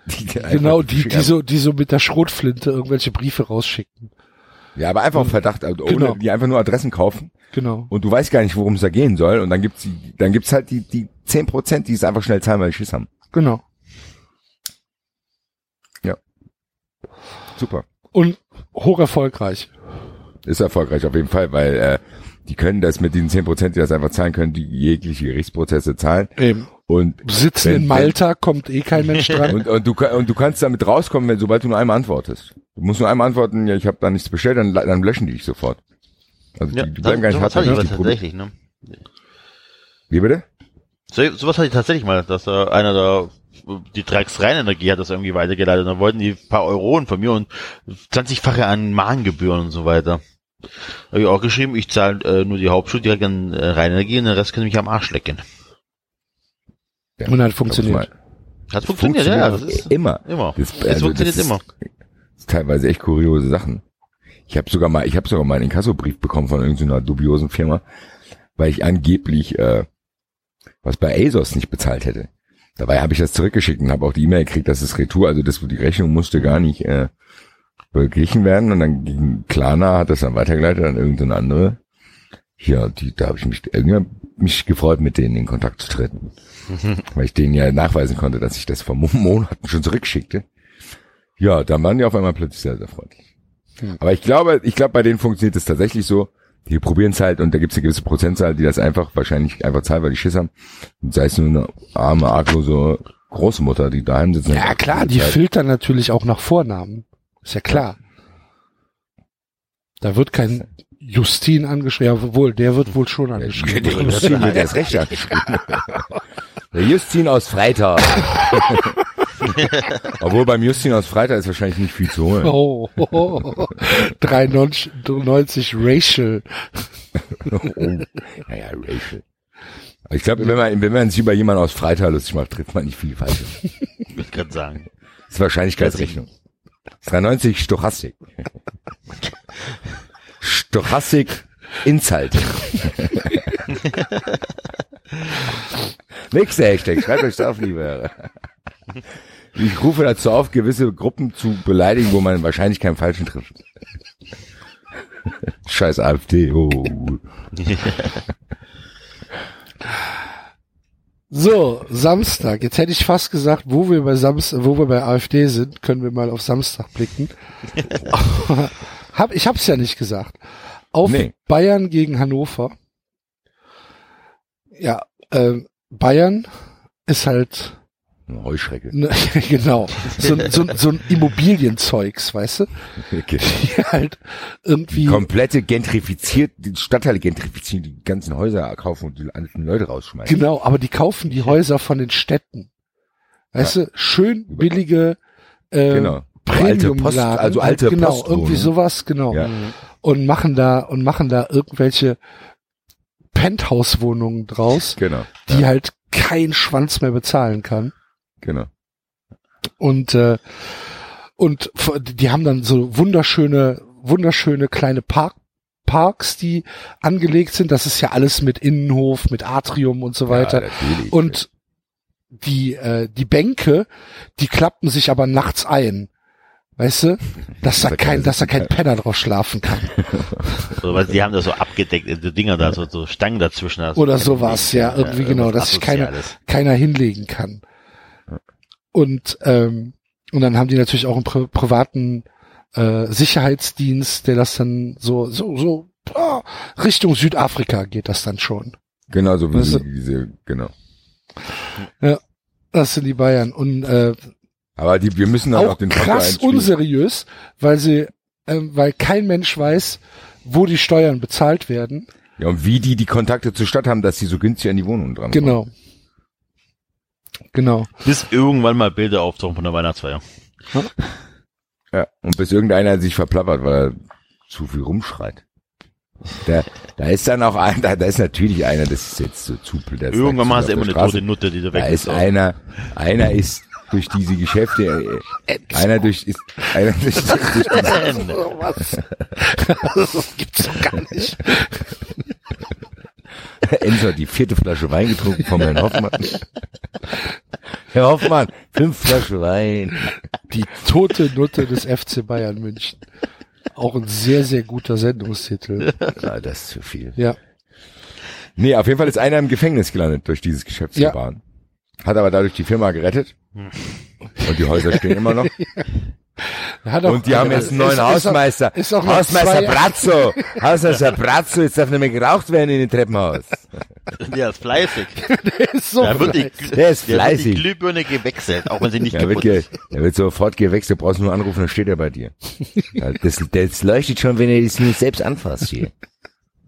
Die Genau, die, die so, die so mit der Schrotflinte irgendwelche Briefe rausschicken. Ja, aber einfach auf Verdacht, also ohne, Genau. die einfach nur Adressen kaufen Genau. und du weißt gar nicht, worum es da gehen soll und dann gibt's die, dann gibt's halt die, die 10 Prozent, die es einfach schnell zahlen, weil die Schiss haben. Genau. Super. Und hoch erfolgreich. Ist erfolgreich auf jeden Fall, weil äh, die können das mit diesen 10 Prozent, die das einfach zahlen können, die jegliche Gerichtsprozesse zahlen Eben. Und Sitzen Wenn- in Malta, kommt eh kein Mensch dran. und, und du und du kannst damit rauskommen, wenn sobald du nur einmal antwortest. Du musst nur einmal antworten, ja, ich habe da nichts bestellt, dann, dann löschen die dich sofort. Also Ja, die, die bleiben gar nicht sowas hatte ich tatsächlich, ne? Wie bitte? So, sowas hatte ich tatsächlich mal, dass da einer da die Drecksreinenergie hat das irgendwie weitergeleitet. Dann wollten die ein paar Euronen von mir und 20-fache an Mahngebühren und so weiter. Habe ich auch geschrieben, ich zahle äh, nur die Hauptschuld direkt an äh, Reinenergie und den Rest können mich am Arsch lecken. Ja, Und hat funktioniert. Hat funktioniert, ja, das ist immer. immer. Das, Das also funktioniert das ist, immer. Das ist teilweise echt kuriose Sachen. Ich habe sogar mal, ich habe sogar mal einen Inkassobrief bekommen von irgendeiner dubiosen Firma, weil ich angeblich äh, was bei ASOS nicht bezahlt hätte. Dabei habe ich das zurückgeschickt und habe auch die E-Mail gekriegt, dass es Retour, also das die Rechnung musste gar nicht äh, beglichen werden und dann ging Klarna hat das dann weitergeleitet an irgendeine andere. Ja, die, da habe ich mich irgendwie mich gefreut, mit denen in Kontakt zu treten, weil ich denen ja nachweisen konnte, dass ich das vor Mo- Monaten schon zurückschickte. Ja, dann waren die auf einmal plötzlich sehr, sehr freundlich. Aber ich glaube, ich glaube, bei denen funktioniert es tatsächlich so. Die probieren es halt und da gibt es eine gewisse Prozentzahl, die das einfach wahrscheinlich einfach zahlen, weil die Schiss haben. Und sei es nur eine arme, arglose Großmutter, die daheim sitzt. Ja klar, die Zeit- filtern natürlich auch nach Vornamen. Ist ja klar. Da wird kein Justin angeschrieben, ja, wohl, der wird wohl schon Der angeschrieben. Justin wird erst recht angeschrieben. Der Justin aus Freitag. Obwohl beim Justin aus Freitag ist wahrscheinlich nicht viel zu holen. Oh, oh, oh. 93 Racial. Oh. Naja, Rachel. Aber Ich glaube, wenn man, wenn man sich über jemanden aus Freitag lustig macht, trifft man nicht viel falsch. Ich gerade sagen. Das ist Wahrscheinlichkeitsrechnung. 93 Stochastik. Stochastik Insight. Nächster Hashtag, schreibt euch das auf, liebe. Ich rufe dazu auf, gewisse Gruppen zu beleidigen, wo man wahrscheinlich keinen Falschen trifft. Scheiß AfD. Oh. So, Samstag. Jetzt hätte ich fast gesagt, wo wir bei Samstag, wo wir bei AfD sind, können wir mal auf Samstag blicken. Hab, ich hab's ja nicht gesagt. Auf Nee. Bayern gegen Hannover. Ja, ähm, Bayern ist halt Eine Heuschrecke. ne, genau so, so, so ein Immobilienzeugs, weißt du? Okay. Die halt irgendwie Komplette gentrifiziert, die Stadtteile gentrifizieren, die ganzen Häuser kaufen und die alten Leute rausschmeißen. Genau, aber die kaufen die Häuser von den Städten. Weißt du, schön billige äh, Genau. Premium Post, also alte genau, Postwohnungen. irgendwie sowas, genau. Ja. Und machen da und machen da irgendwelche Penthouse-Wohnungen draus, Genau. die ja, halt kein Schwanz mehr bezahlen kann. genau. Und äh, und die haben dann so wunderschöne, wunderschöne kleine Park Parks, die angelegt sind. Das ist ja alles mit Innenhof, mit Atrium und so weiter. Ja. Und die, äh, die Bänke, die klappen sich aber nachts ein. Weißt du? Dass da kein, dass da kein Penner drauf schlafen kann. So, weil die haben da so abgedeckte Dinger da, so, so Stangen dazwischen. Also Oder sowas, ja, irgendwie genau, irgendwas dass sich keiner, keiner hinlegen kann. Und, ähm, und dann haben die natürlich auch einen pri privaten äh, Sicherheitsdienst, der das dann so, so, so ah, Richtung Südafrika geht das dann schon. genau so wie Weißt du- sie, diese, genau. Das sind die Bayern. Und äh, Aber die, wir müssen dann auch, auch den Faktor krass einspielen. unseriös, weil sie, ähm, weil kein Mensch weiß, wo die Steuern bezahlt werden. Ja, und wie die die Kontakte zur Stadt haben, dass sie so günstig an die Wohnungen dran kommen. Genau. Genau. Bis irgendwann mal Bilder auftauchen von der Weihnachtsfeier. Ja, und bis irgendeiner sich verplappert, weil er zu viel rumschreit. Da, da ist dann auch ein, da, da ist natürlich einer, das ist jetzt so zu, der Irgendwann so hast du immer eine Straße, tote Nutte, die da Da weg ist einer, einer ist, durch diese Geschäfte, äh, einer durch, ist, einer durch, durch Was? das gibt's doch gar nicht. Enzo hat die vierte Flasche Wein getrunken von Herrn Hoffmann. Herr Hoffmann, fünf Flaschen Wein. Die tote Nutte des FC Bayern München. Auch ein sehr, sehr guter Sendungstitel. Ja, das ist zu viel. Ja. Nee, auf jeden Fall ist einer im Gefängnis gelandet durch dieses Geschäftsgebaren. Hat aber dadurch die Firma gerettet. Und die Häuser stehen immer noch. Hat auch- Und die haben jetzt einen neuen ist- ist auch- Hausmeister. Ist auch Hausmeister Brazzo. Hausmeister Brazzo. Jetzt darf nicht mehr geraucht werden in dem Treppenhaus. Der ist fleißig. ist so Da wird die, fleißig. Der ist der wird die fleißig. Glühbirne gewechselt, auch wenn sie nicht Der wird, kaputt ge, ist. der wird sofort gewechselt. Du brauchst nur anrufen, dann steht er bei dir. Das, das leuchtet schon, wenn er das nur selbst anfasst hier.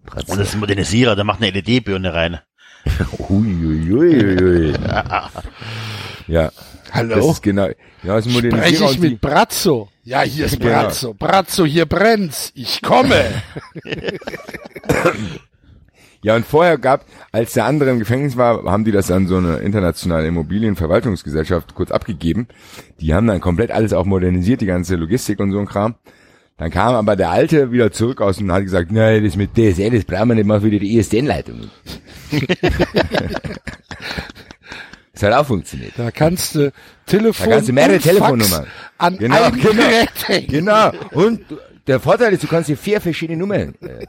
Brazzo. Und das ist ein Modernisierer, der macht eine LED-Birne rein. Uiuiuiui. Ja. Hallo? Das ist genau, ja, ein Spreche ich mit Brazzo? Ja, hier ist Genau. Brazzo. Brazzo, hier brennt's. Ich komme. ja, und vorher gab, als der andere im Gefängnis war, haben die das an so eine internationale Immobilienverwaltungsgesellschaft kurz abgegeben. Die haben dann komplett alles auch modernisiert, die ganze Logistik und so ein Kram. Dann kam aber der Alte wieder zurück aus und hat gesagt, nein, das mit DSL, das brauchen wir nicht, mach wieder die ISDN-Leitung. das hat auch funktioniert. Da kannst du Telefon Da kannst du mehrere Telefonnummern. an Genau, einem genau. Gerät. Genau. Und der Vorteil ist, du kannst hier vier verschiedene Nummern. Äh,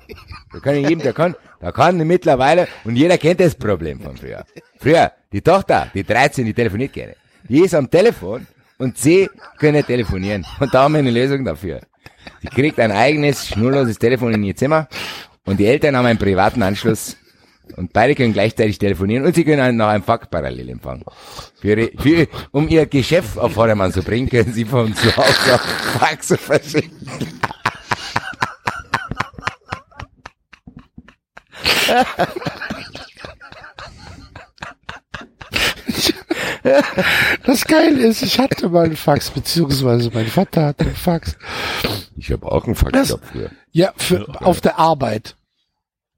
da kann jedem, der kann, da kann mittlerweile, und jeder kennt das Problem von früher. Früher, die Tochter, die 13, die telefoniert gerne. Die ist am Telefon und sie können telefonieren. Und da haben wir eine Lösung dafür. Sie kriegt ein eigenes, schnurloses Telefon in ihr Zimmer und die Eltern haben einen privaten Anschluss und beide können gleichzeitig telefonieren und sie können noch einen Fax parallel empfangen. Für für, um ihr Geschäft auf Vordermann zu bringen, können sie von zu Hause auch Faxe verschicken. Das Geile ist, ich hatte mal einen Fax, beziehungsweise mein Vater hatte einen Fax. Ich habe auch einen Fax Das- gehabt früher. Ja, für, auf der Arbeit.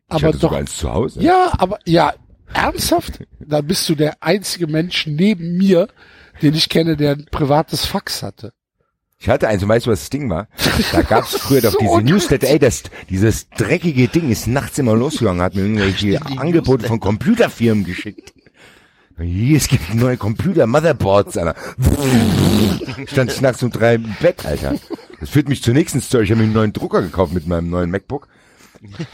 Ich Aber hatte doch, sogar eins zu Hause. ja, aber, ja, ernsthaft? Dann bist du der einzige Mensch neben mir, den ich kenne, der ein privates Fax hatte. Ich hatte eins, und weißt du, was das Ding war? Da gab's früher doch So diese. Newsletter, ey, das, dieses dreckige Ding ist nachts immer losgegangen, hat mir irgendwelche Angebote von Computerfirmen geschickt. Es gibt neue Computer, Motherboards, Alter. Stand ich nachts um drei im Bett, Alter. Das führt mich zur nächsten Story. Ich habe mir einen neuen Drucker gekauft mit meinem neuen MacBook.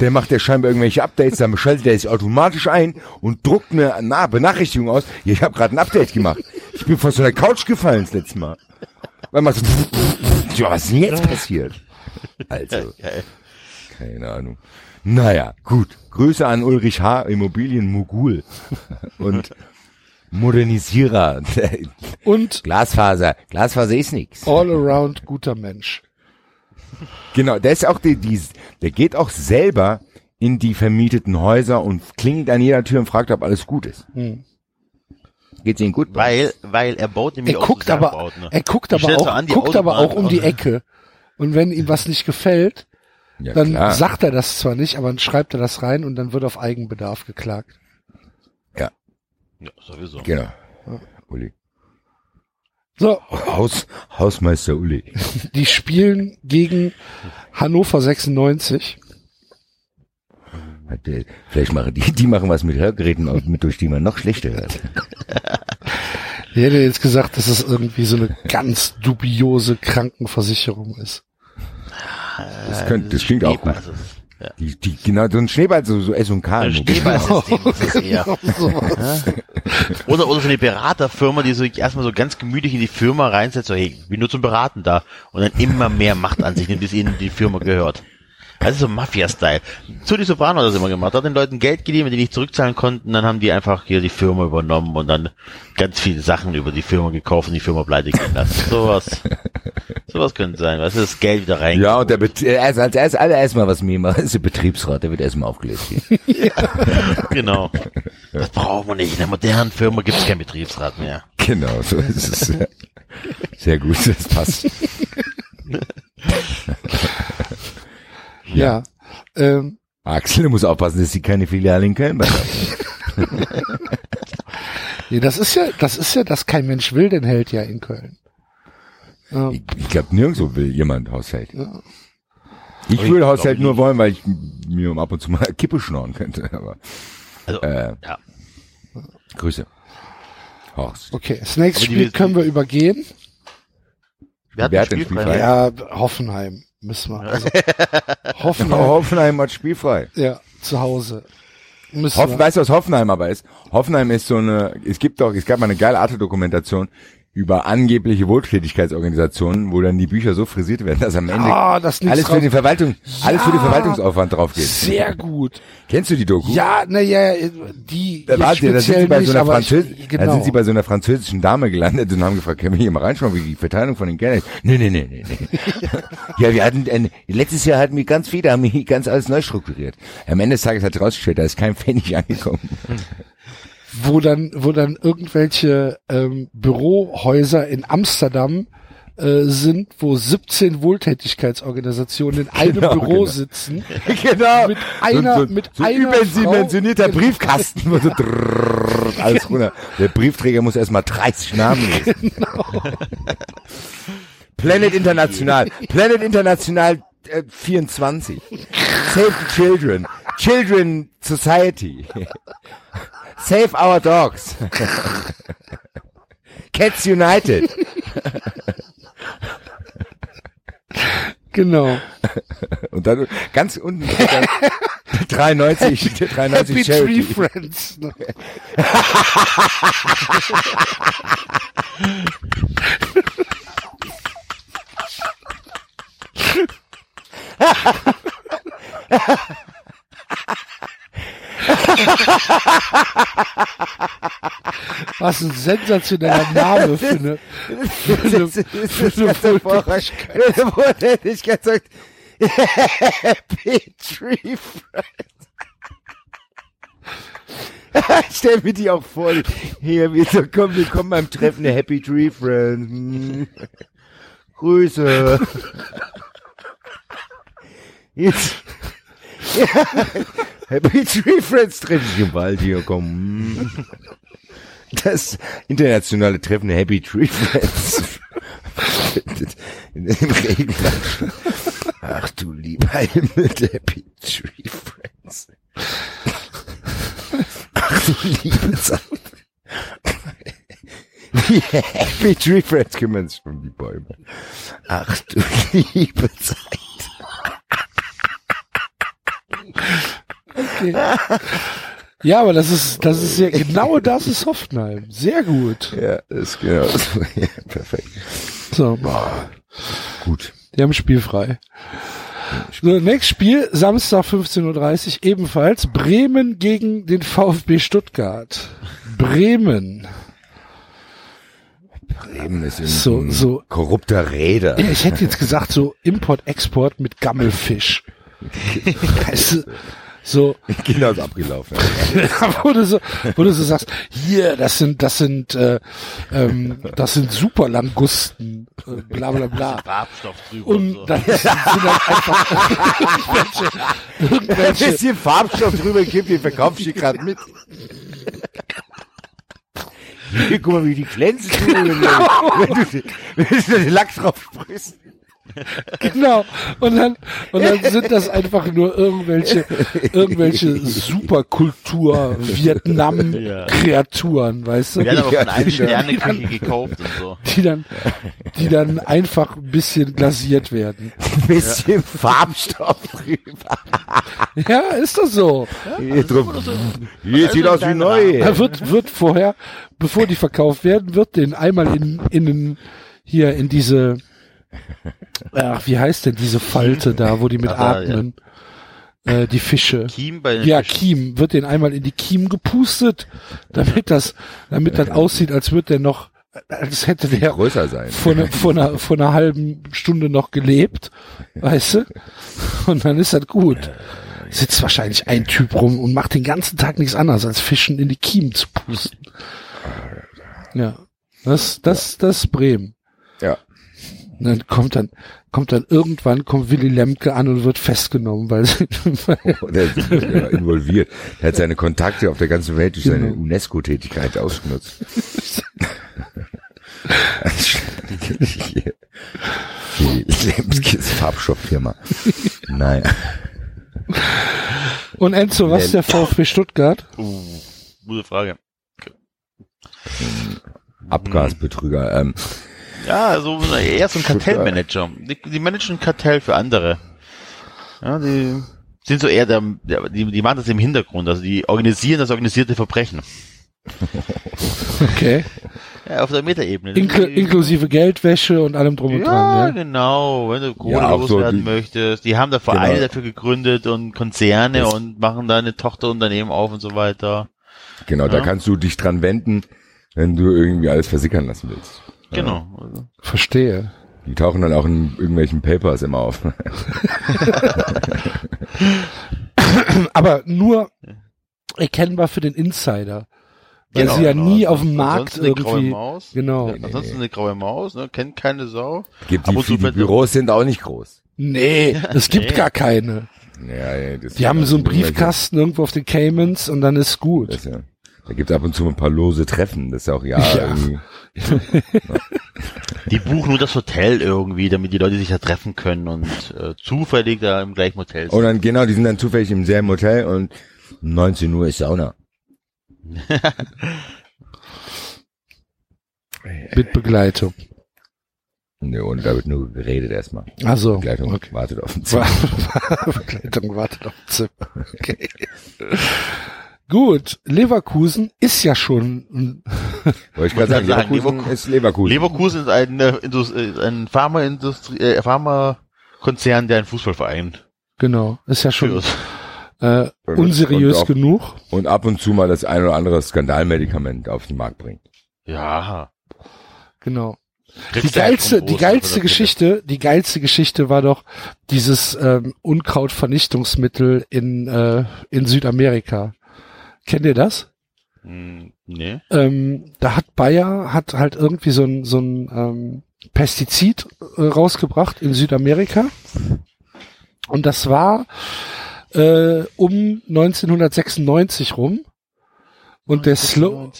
Der macht ja scheinbar irgendwelche Updates, dann schaltet er sich automatisch ein und druckt mir eine Benachrichtigung aus. Ja, ich habe gerade ein Update gemacht. Ich bin von so einer Couch gefallen das letzte Mal. Weil man so, ja, was ist denn jetzt passiert? Also, keine Ahnung. Naja, gut. Grüße an Ulrich H., Immobilienmogul und Modernisierer. Und Glasfaser. Glasfaser ist nix. all around guter Mensch. Genau, der ist auch die, die, der geht auch selber in die vermieteten Häuser und klingelt an jeder Tür und fragt, ob alles gut ist. Hm. Geht's Ihnen gut? Weil, weil er baut nämlich Er auch guckt so aber, Sachbauten, ne? er guckt aber auch, an die guckt aber auch um die Ecke. Und wenn ihm was nicht gefällt, Ja, dann klar. sagt er das zwar nicht, aber dann schreibt er das rein und dann wird auf Eigenbedarf geklagt. Ja, sowieso. Genau. Uli. So, Haus, Hausmeister Uli. die spielen gegen Hannover 96. Hat der- Vielleicht machen die, die machen was mit Hörgeräten, mit, durch die man noch schlechter hört. Ich hätte jetzt gesagt, dass es irgendwie so eine ganz dubiose Krankenversicherung ist. Das, könnte, das klingt auch gut. Ja. Die, die, genau, so ein Schneeball, so, so S und K. Ein Schneeballsystem ist es eher. Sowas. Oder, oder so eine Beraterfirma, die so erstmal so ganz gemütlich in die Firma reinsetzt, so, hey, ich bin nur zum Beraten da. Und dann immer mehr Macht an sich nimmt, bis ihnen die Firma gehört. Also so Mafia-Style. So die Soprano hat das immer gemacht. Hat den Leuten Geld gegeben, die nicht zurückzahlen konnten, dann haben die einfach hier die Firma übernommen und dann ganz viele Sachen über die Firma gekauft und die Firma pleite gehen lassen. Sowas. Sowas könnte sein, weißt du, das Geld wieder rein. Ja, und der Bet erst, als erst alle erstmal was mir machen, ist der Betriebsrat, der wird erstmal aufgelöst hier. Genau. Das brauchen wir nicht. In der modernen Firma gibt es keinen Betriebsrat mehr. genau, so ist es. Sehr gut, das passt. Ja. Ähm, Axel, du musst aufpassen, dass sie keine Filiale in Köln hat. Nee, das ist ja, das ist ja, dass kein Mensch will, den hält ja in Köln. Ja, Ich, ich glaube, nirgendwo will jemand Haushalt. ja. Ich Aber würde Haushalt nur wollen, weil ich mir ab und zu mal Kippe schnorren könnte. Aber Also, äh, ja. Grüße. Horst. Okay, das nächste Spiel können wir übergehen. Wir hatten Wer hat spielfrei. spielfrei? Ja, Hoffenheim müssen wir. Also, Hoffenheim, Hoffenheim hat spielfrei. ja, zu Hause. Müssen Hoffen, wir. weißt du, was Hoffenheim aber ist? Hoffenheim ist so eine, es gibt doch, es gab mal eine geile Arte-Dokumentation über angebliche Wohltätigkeitsorganisationen, wo dann die Bücher so frisiert werden, dass am Ende Ah, das alles für drauf- den Verwaltung, alles für den Ja. Verwaltungsaufwand drauf geht. Sehr gut. Kennst du die Doku? Ja, naja, die Da, war, da, sind sie bei nicht, so einer aber ich, Französ genau. da sind sie bei so einer französischen Dame gelandet und haben gefragt, können wir hier mal reinschauen, wie die Verteilung von den Geldern ist? Nee, nee, nee, nee, nee. ja, wir hatten, äh, letztes Jahr hatten wir ganz viele, haben wir ganz alles neu strukturiert. Am Ende des Tages hat rausgestellt, da ist kein Pfennig angekommen. wo dann, wo dann irgendwelche ähm, Bürohäuser in Amsterdam äh, sind, wo 17 Wohltätigkeitsorganisationen in einem Genau, Büro genau. sitzen. genau. Mit einer- so, so, mit so einer überdimensionierter Briefkasten, wo so drrrr, alles runter. Der Briefträger muss erstmal 30 Namen lesen. Genau. Planet International. Planet International äh, 24. Save the Children. Children Society. Save our dogs. Cats United. Genau. Und dann ganz unten steht dann 93, 93 Happy Tree Charity. Friends. Was ein sensationeller Name für eine, für eine, für eine Wohltätigkeit. Wohltätigkeit sagt, Happy Tree Friends. Stell mir die auch vor, hier, wir so, komm, wir kommen beim Treffen der Happy Tree Friends. Hm. Grüße. Jetzt. Happy Tree Friends treffen sich im Wald hier, komm. Das internationale Treffen der Happy Tree Friends. In dem Regenwald. Ach du lieber Himmel, Happy Tree Friends. Ach du liebe Zeit. Die Happy Tree Friends kümmern sich um die Bäume. Ach du liebe Zeit. Okay. Ja, aber das ist, das ist ja, genau das ist Hoffenheim. Sehr gut. Ja, ist genau so. Ja, perfekt. So, Gut. die haben spielfrei. So, nächstes Spiel, Samstag 15.30 Uhr ebenfalls. Bremen gegen den VfB Stuttgart. Bremen. Bremen ist So, so. korrupter Räder. Ja, ich hätte jetzt gesagt, so Import-Export mit Gammelfisch. weißt du, so, Genau ist abgelaufen. wo du so, wo du so sagst, hier, das sind, das sind, äh, ähm, das sind Superlangusten, äh, bla bla bla. Farbstoff drüber und, Und so. dann sind halt einfach irgendwelche, Ein bisschen Farbstoff drüber gekippt, den verkaufst du gerade mit. Hier, guck mal, wie die glänzen. wenn du, wenn du den Lack drauf sprühst. genau. Und dann, und dann sind das einfach nur irgendwelche, irgendwelche Superkultur Vietnam-Kreaturen, weißt du? haben aber von Ja, einem die- Sterneküche gekauft und so. Die dann, die dann einfach ein bisschen glasiert werden. Ein bisschen Farbstoff drüber. Ja, ist das so. Hier, drum. Hier sieht aus wie neu. Da wird, wird vorher, bevor die verkauft werden, wird den einmal in, in, hier in diese, ach, wie heißt denn diese Falte da, wo die mit Ach, da, atmen? Äh, die Fische. Kiem bei den Ja, Fischen. Kiem, wird den einmal in die Kiem gepustet, damit das, damit das aussieht, als würde der noch, als hätte der Größer sein. vor, ne, vor, einer, vor einer halben Stunde noch gelebt, weißt du? Und dann ist das gut. Sitzt wahrscheinlich ein Typ rum und macht den ganzen Tag nichts anderes, als Fischen in die Kiemen zu pusten. Ja. Das, das, das ist Bremen. Und dann kommt dann, kommt dann irgendwann, kommt Willy Lemke an und wird festgenommen, weil, weil Oh, der ist ja involviert. Er hat seine Kontakte auf der ganzen Welt durch seine Genau. UNESCO-Tätigkeit ausgenutzt. Lemskis Farbstofffirma. Naja. Und Enzo, was ist der VfB Stuttgart? Uh, gute Frage. Abgasbetrüger. Ähm, Ja, also eher so ein Kartellmanager. Die, die managen ein Kartell für andere. Ja, die sind so eher der, die, die machen das im Hintergrund, also die organisieren das organisierte Verbrechen. Okay. Ja, auf der Metaebene. Inkl inklusive Geldwäsche und allem drum und ja, dran, ja. genau, wenn du Kohle Ja, so loswerden die- möchtest. Die haben da Vereine Genau. dafür gegründet und Konzerne Das- und machen da eine Tochterunternehmen auf und so weiter. genau, da Ja. kannst du dich dran wenden, wenn du irgendwie alles versickern lassen willst. Genau. Also, Verstehe. Die tauchen dann auch in irgendwelchen Papers immer auf. Aber nur erkennbar für den Insider. Weil genau, sie ja genau. nie auf dem Markt Ansonsten eine graue irgendwie, Maus. genau. Ja, ansonsten eine graue Maus, ne? kennt keine Sau. Gibt die, die Büros sind auch nicht groß. Nee, es gibt Nee. gar keine. Ja, ja, das Die haben so einen irgendwelche- Briefkasten irgendwo auf den Caymans und dann ist gut. Das, ja. Da gibt ab und zu ein paar lose Treffen. Das ist ja auch ja, Ja. irgendwie. Die buchen nur das Hotel irgendwie, damit die Leute sich da treffen können und äh, zufällig da im gleichen Hotel sind. Und dann genau, die sind dann zufällig im selben Hotel und um 19 Uhr ist Sauna. Mit Begleitung. Nee, und da wird nur geredet erstmal. Also, Begleitung okay. wartet auf den Zimmer. Begleitung wartet auf dem Zimmer. Okay. Gut, Leverkusen ist ja schon ein Wollte ich gerade sagen, sagen, Leverkusen Leverkusen- ist Leverkusen. Leverkusen ist ein, äh, äh, ein Pharmaindustrie, äh, Pharmakonzern, der einen Fußballverein Genau, ist ja schon äh, unseriös und auch- genug. und ab und zu mal das ein oder andere Skandalmedikament auf den Markt bringt. Ja. Genau. Die geilste, die geilste Geschichte, die geilste Geschichte war doch dieses ähm, Unkrautvernichtungsmittel in äh, in Südamerika. Kennt ihr das? Hm, nee. Ähm, da hat Bayer hat halt irgendwie so ein so ein ähm, Pestizid äh, rausgebracht in Südamerika und das war äh, um 1996 rum und der Slo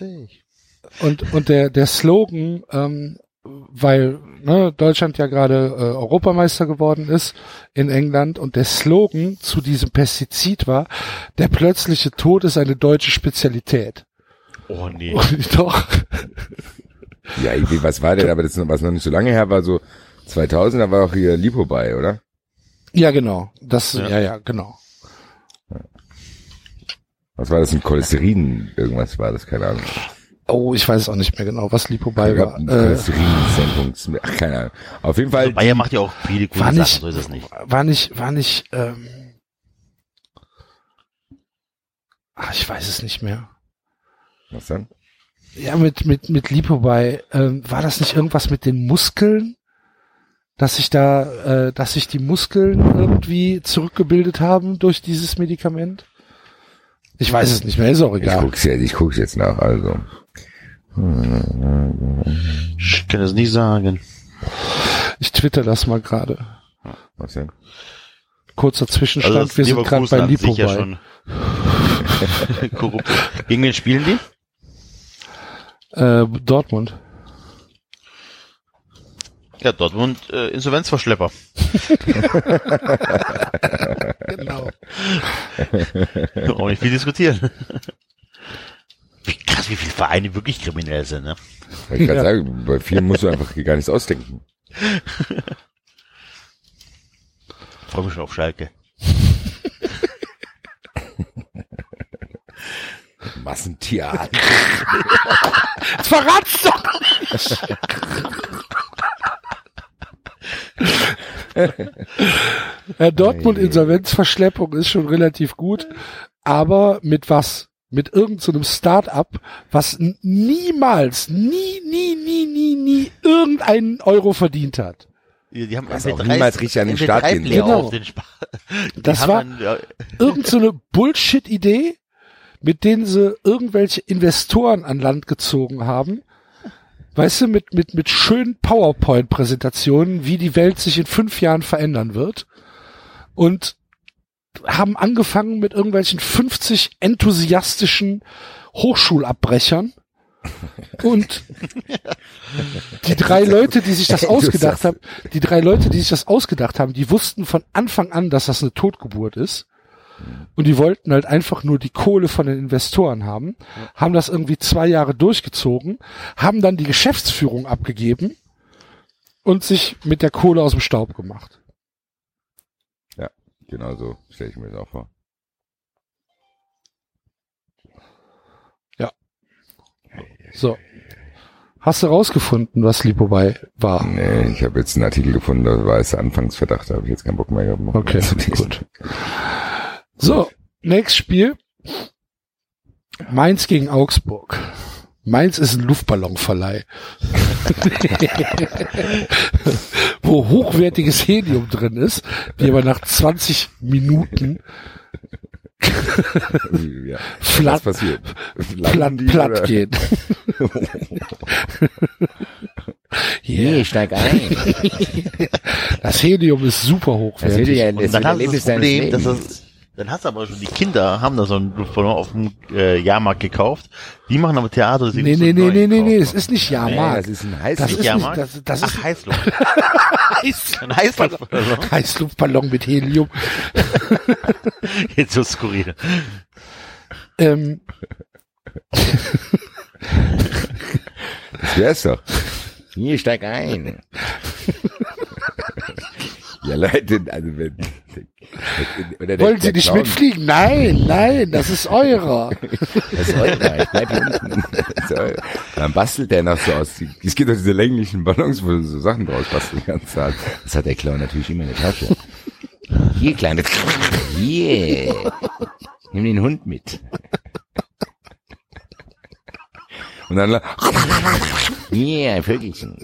und und der der Slogan ähm, weil ne, Deutschland ja gerade äh, Europameister geworden ist in England und der Slogan zu diesem Pestizid war der plötzliche Tod ist eine deutsche Spezialität Oh nee. und doch Ja, irgendwie, was war denn, aber das ist noch- was noch nicht so lange her war, so 2000, da war auch hier Lipo bei, oder? ja genau das Ja. ja ja, genau Was war das, ein Cholesterin, irgendwas war das, keine Ahnung. Oh ich weiß es auch nicht mehr genau was Lipo bei Ich war ein äh, Cholesterin-Sendungs- ach, keine Ahnung. Auf jeden Fall, Also Bayer macht ja auch viele gute war Sachen, nicht so ist es nicht. war nicht war nicht ähm, ach, ich weiß es nicht mehr was dann? Ja, mit, mit, mit Lipo bei, ähm, war das nicht irgendwas mit den Muskeln? Dass sich da, äh, dass sich die Muskeln irgendwie zurückgebildet haben durch dieses Medikament? Ich weiß es nicht mehr, ist auch Ich egal. guck's jetzt, ich guck's jetzt nach, also. Ich kann das nicht sagen. Ich twitter das mal gerade. Denn? Kurzer Zwischenstand, Also wir sind gerade bei Lipo ja schon korrupt. Gegen wen spielen die? Äh, Dortmund. Ja, Dortmund äh, Insolvenzverschlepper. Genau. Auch nicht viel diskutieren. Wie krass, wie viele Vereine wirklich kriminell sind, ne? Weil ich gerade Ja. sagen, bei vielen musst du einfach gar nichts ausdenken. Freue mich schon auf Schalke. Massentierarten. Jetzt verrat's doch! äh, Dortmund Insolvenzverschleppung ist schon relativ gut, aber mit was? Mit irgendeinem so Start-up, was niemals, nie, nie, nie, nie, nie irgendeinen Euro verdient hat. Die, die haben Was auch niemals richtig an den Start gehen auf den Das war- Dann, ja, Irgend so eine Bullshit-Idee, mit denen sie irgendwelche Investoren an Land gezogen haben, weißt du, mit, mit, mit schönen PowerPoint-Präsentationen, wie die Welt sich in fünf Jahren verändern wird. Und haben angefangen mit irgendwelchen 50 enthusiastischen Hochschulabbrechern. Und die drei Leute, die sich das ausgedacht haben, die drei Leute, die sich das ausgedacht haben, die wussten von Anfang an, dass das eine Totgeburt ist. Und die wollten halt einfach nur die Kohle von den Investoren haben, haben das irgendwie zwei Jahre durchgezogen, haben dann die Geschäftsführung abgegeben und sich mit der Kohle aus dem Staub gemacht. Genau so stelle ich mir das auch vor. So. Hast du rausgefunden, was Lipobei war? Nee, ich habe jetzt einen Artikel gefunden, da war es Anfangsverdacht, da habe ich jetzt keinen Bock mehr gehabt. Okay, gut. So, nächstes Spiel. Mainz gegen Augsburg. Mainz ist ein Luftballonverleih. Wo hochwertiges Helium drin ist, die aber nach 20 Minuten ja. Was flatt, passiert? platt, platt oder- gehen. Nee, steig ein. Das Helium ist super Das hochwertig. ja Und das dann wird hast du Erlebnis das Problem, dass Lebens. Das, dann hast du aber schon, die Kinder haben da so einen Luftballon auf dem äh, Jahrmarkt gekauft. Die machen aber Theater. sie Nee, nee, nee, nee, nee, nee, es ist nicht Nee, Jahrmarkt. das ist ein Das Heißluft. ist nicht, Jahrmarkt? das, das ist Ach, Heißluft. Heiß, Ein Heißluftballon. Heißluftballon mit Helium. Jetzt so skurril. Ähm, Das wär's doch. Hier, steig ein. Ja, Leute, also wenn, oder der, wollen Sie der nicht Clown- mitfliegen? Nein, nein, das ist eurer. Das ist euer. Ich bleib hier unten. So, dann bastelt der noch so aus. Es gibt doch diese länglichen Ballons, wo du so Sachen draus basteln kannst. Das hat der Clown natürlich immer in der Tasche. Hier, kleine. Hier. Nimm den Hund mit. Und dann, ein Vögelchen.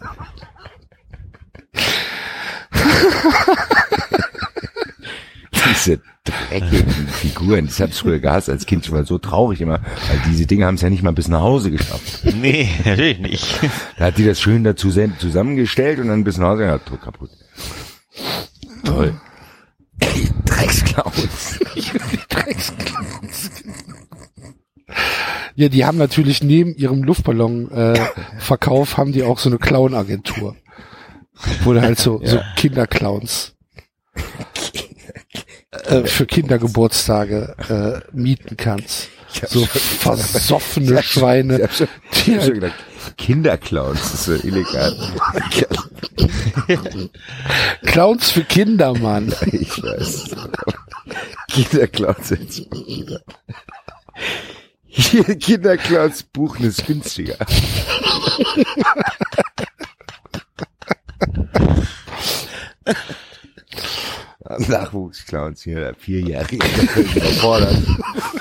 Diese dreckigen Figuren, das hab's früher gehasst als Kind, ich war so traurig immer, weil diese Dinge haben es ja nicht mal bis nach Hause geschafft. Nee, natürlich nicht. Da hat die das schön dazu zusammengestellt und dann bis nach Hause, ja, tot kaputt. Toll. Drecksklaus. Ja, die haben natürlich neben ihrem Luftballon-Verkauf haben die auch so eine Clown-Agentur. Wo du halt so, so Kinderclowns äh, für Kindergeburtstage äh, mieten kannst. So versoffene Schweine. Ich hab schon, ich hab schon halt, gedacht, Kinderclowns, das ist so illegal. Clowns für Kinder, Mann. Ich weiß. Kinderclowns sind Hier, Kinderclowns buchen ist günstiger. Nachwuchsclowns hier, vierjährige, völlig überfordert.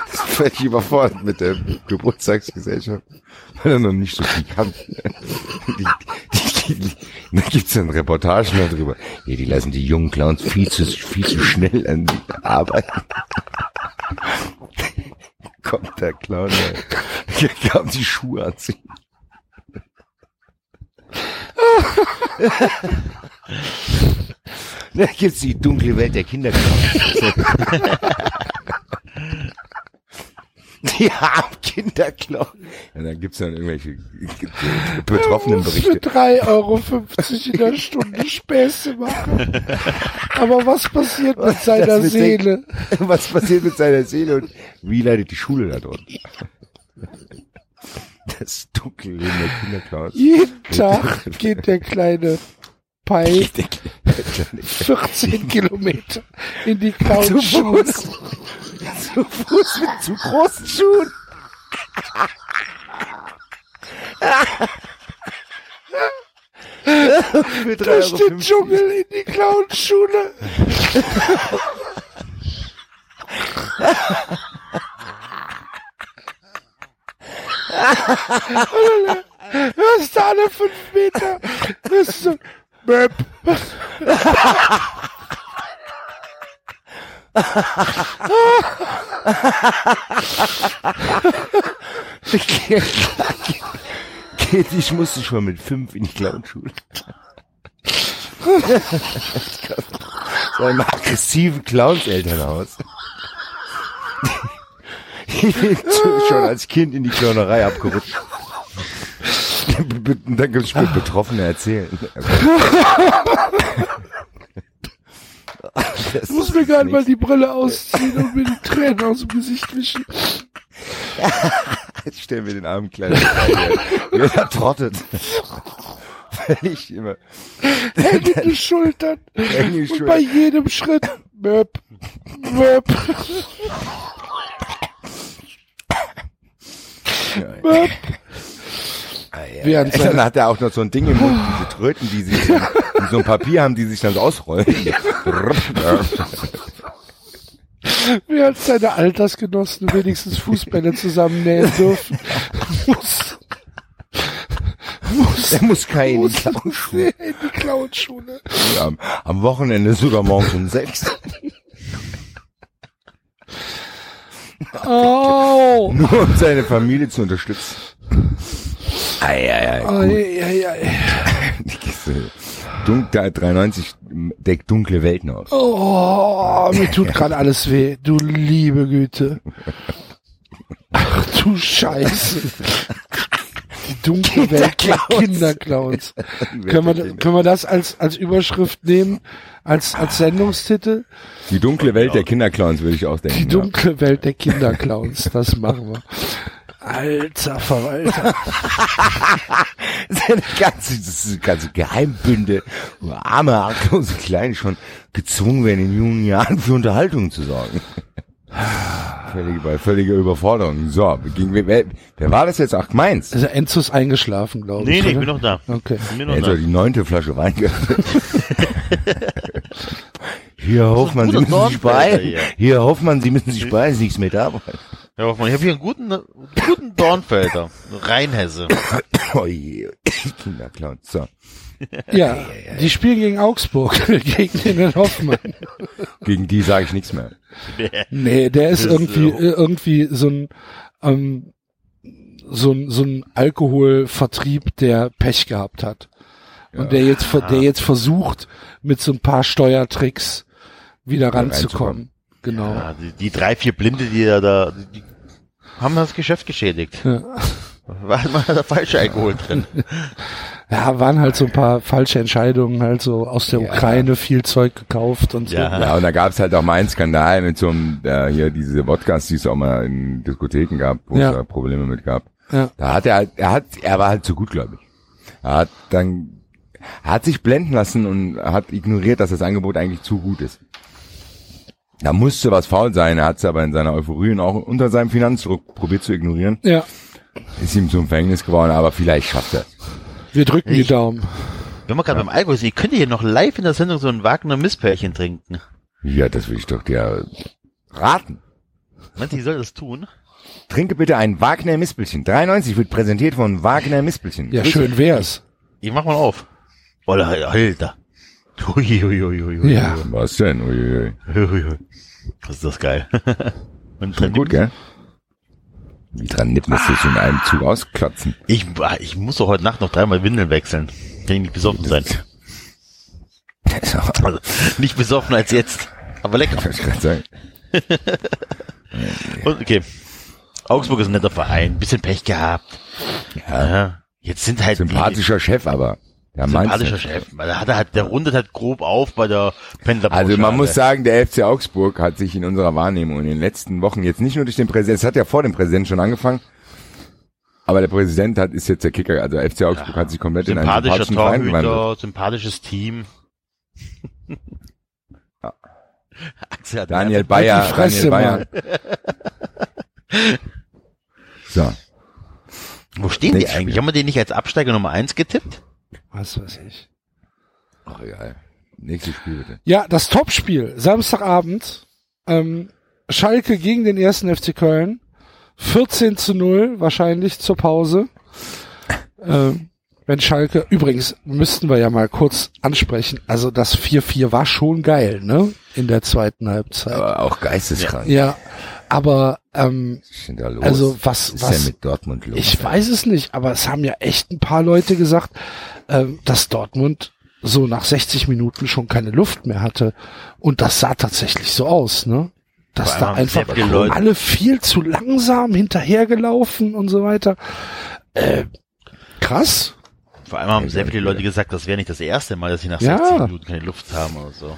Völlig überfordert mit der Geburtstagsgesellschaft, weil er noch nicht so viel kann. Die, die, die, da gibt's dann Reportagen darüber. Ja, die lassen die jungen Clowns viel zu, viel zu schnell an die arbeiten. Kommt der Clown, der kann die Schuhe anziehen. Da gibt's die dunkle Welt der Kinderclowns. Die haben Kinderclown. Und dann gibt's dann irgendwelche betroffenen Für Berichte. 3,50 Euro in der Stunde Späße machen. Aber was passiert mit seiner mit den- Seele? Was passiert mit seiner Seele und wie leidet die Schule da dort? Das dunkle Leben der Kinderclowns. Jeden Tag geht der kleine Pai 14 Kilometer in die Clown-Schule. Zu Fuß mit zu großen Schuhen. Durch den. Dschungel in die Clown-Schule. Hörst du alle fünf Meter? Hörst du so, Möp. Ich musste schon mit fünf in die Clownschule. so einem aggressiven Clowns-Elternhaus. Ich bin schon als Kind in die Clownerei abgerutscht. Und dann gibt's mit Betroffene erzählen. Ich muss mir gerade mal die Brille ausziehen und mir die Tränen aus dem Gesicht wischen. Jetzt stellen wir den armen kleinen Kerl, wie er trottet. Völlig immer. Hängende Schultern. Hängende Und Schultern. bei jedem Schritt. Möp. Möp. Möp. Während Dann seine, hat er auch noch so ein Ding im Mund, diese Tröten, die sich, die so ein Papier haben, die sich dann so ausrollen. während seine Altersgenossen wenigstens Fußbälle zusammennähen dürfen. muss, muss, Er muss keinen muss in die Clownschule. Am, am Wochenende sogar morgens um sechs. Oh. Nur um seine Familie zu unterstützen. Ei, ei, ei. Ei, ei, ei. Die Kiste. Dunkel, 93 deckt dunkle Welten aus. Oh, mir tut gerade alles weh. Du liebe Güte. Ach du Scheiße. Die dunkle Welt der Kinderclowns. Können wir, können wir das als, als Überschrift nehmen? Als, als Sendungstitel? Die dunkle Welt der Kinderclowns würde ich auch denken. Die dunkle Welt der Kinderclowns. Das machen wir. Alter Verwalter. Seine ganze, das ist ganze Geheimbünde, wo arme, arglose Kleine schon gezwungen werden, in jungen Jahren für Unterhaltung zu sorgen. Völlige, bei völliger Überforderung. So, gegen, wer, wer, wer war das jetzt? Ach, meins. Also Enzo ist eingeschlafen, glaube Nee, ich. nee, ich oder? bin noch da. Okay. Ich bin Er noch hat da. die neunte Flasche Wein. Hier Hoffmann, Sie müssen sich beeilen. hier. Hier Hoffmann, Sie müssen sich beeilen, ist nichts mehr da. Ja, Hoffmann, ich habe hier einen guten, guten Dornfelder. Rheinhesse. Oh je, Kinderclown. So. Ja, die spielen gegen Augsburg, gegen den Hoffmann. Gegen die sage ich nichts mehr. Nee, der ist irgendwie, äh, irgendwie so ein, ähm, so ein, so ein Alkoholvertrieb, der Pech gehabt hat. Und der jetzt, der jetzt versucht, mit so ein paar Steuertricks wieder ranzukommen. Genau. Ja, die, die drei, vier Blinde, die da, da die, haben das Geschäft geschädigt. Ja. War mal der falsche Alkohol drin. Ja, waren halt so ein paar falsche Entscheidungen, halt so aus der Ja. Ukraine viel Zeug gekauft und so. Ja. Ja, und da gab es halt auch mal einen Skandal mit so einem, äh, hier diese Wodkas, die es auch mal in Diskotheken gab, wo Ja. es da Probleme mit gab. Ja. Da hat er halt, er hat, er war halt zu gut, glaube ich. Er hat dann, er hat sich blenden lassen und hat ignoriert, dass das Angebot eigentlich zu gut ist. Da musste was faul sein, er hat es aber in seiner Euphorie und auch unter seinem Finanzdruck probiert zu ignorieren. Ja, Ist ihm zum Verhängnis geworden, aber vielleicht schafft er es. Wir drücken die Ich- Daumen. Wenn wir gerade beim Alkohol sind, ihr könnt hier noch live in der Sendung so ein Wagner Misspärchen trinken. Ja, das will ich doch dir raten. Meinst du, ich soll das tun? Trinke bitte ein Wagner Mispelchen. 93 wird präsentiert von Wagner Mispelchen. Ja, schön wär's. Ich mach mal auf. Oh, Alter. Hui. Ja. Was denn? Uiuiui. Hui, hui, hui. Was ist das geil. Und gut, gell? Wie dran nippen, dass das in einem Zug ausklotzen. Ich, ich muss doch heute Nacht noch dreimal Windeln wechseln. Kann ich nicht besoffen sein. Also, nicht besoffen als jetzt. Aber lecker. wollte ich gerade sagen. Und, okay. Augsburg ist ein netter Verein. Bisschen Pech gehabt. Ja. Jetzt sind halt Sympathischer Chef, aber. Die, meint's sympathischer. Chef. Weil hat er halt, der rundet halt grob auf bei der Pendler. Also man muss sagen, der FC Augsburg hat sich in unserer Wahrnehmung in den letzten Wochen jetzt nicht nur durch den Präsidenten, es hat ja vor dem Präsidenten schon angefangen, aber der Präsident hat ist jetzt der Kicker, also der FC Augsburg hat sich komplett in einen sympathischen Verein gewandelt. Torhüter, sympathisches Team. Ja. Axel hat Daniel Bayer, Halt die Fresse, Daniel Bayer. So, Wo stehen die Nächstes eigentlich? Spiel. Haben wir den nicht als Absteiger Nummer eins getippt? Was weiß ich. ach egal. Nächstes Spiel bitte. Ja, das Topspiel, Samstagabend, ähm, Schalke gegen den ersten FC Köln, 14 zu 0 wahrscheinlich zur Pause. Ähm, wenn Schalke, übrigens müssten wir ja mal kurz ansprechen, also das 4-4 war schon geil, ne? In der zweiten Halbzeit. Aber auch geisteskrank. Ja, aber Ähm, Was ist denn da los? Also, was- Was ist was- denn mit Dortmund los? ich weiß es nicht, aber es haben ja echt ein paar Leute gesagt, ähm, dass Dortmund so nach 60 Minuten schon keine Luft mehr hatte. Und das sah tatsächlich so aus, ne? Dass da einfach alle viel zu langsam hinterhergelaufen und so weiter. Äh, krass. Vor allem haben sehr viele Leute gesagt, das wäre nicht das erste Mal, dass sie nach Ja. 60 Minuten keine Luft haben oder so.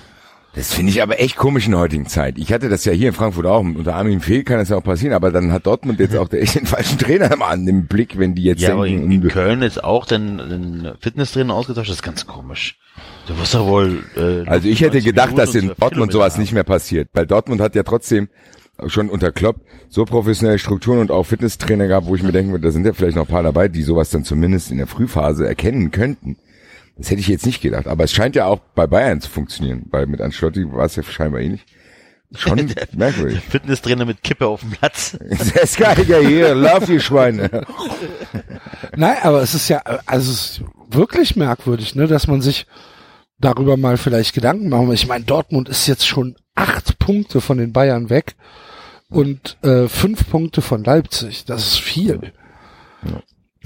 Das finde ich aber echt komisch in der heutigen Zeit. Ich hatte das ja hier in Frankfurt auch. Unter Armin Fehl kann das ja auch passieren, aber dann hat Dortmund jetzt auch echt den falschen Trainer mal an dem Blick, wenn die jetzt Ja, aber in, denken, in Köln ist auch den, den Fitnesstrainer ausgetauscht, das ist ganz komisch. Du wirst doch wohl, äh, Also ich hätte 90 gedacht, Minuten dass in 12 Dortmund sowas Kilometer nicht mehr passiert, weil Dortmund hat ja trotzdem schon unter Klopp so professionelle Strukturen und auch Fitnesstrainer gehabt, wo ich mir denke, da sind ja vielleicht noch ein paar dabei, die sowas dann zumindest in der Frühphase erkennen könnten. Das hätte ich jetzt nicht gedacht, aber es scheint ja auch bei Bayern zu funktionieren, weil mit Ancelotti war es ja scheinbar ähnlich. Schon merkwürdig. Fitnesstrainer mit Kippe auf dem Platz. Das Geiger hier, lauf ihr Schweine. Nein, aber es ist ja, also es ist wirklich merkwürdig, ne, dass man sich darüber mal vielleicht Gedanken machen. Ich meine, Dortmund ist jetzt schon acht Punkte von den Bayern weg und äh, fünf Punkte von Leipzig. Das ist viel.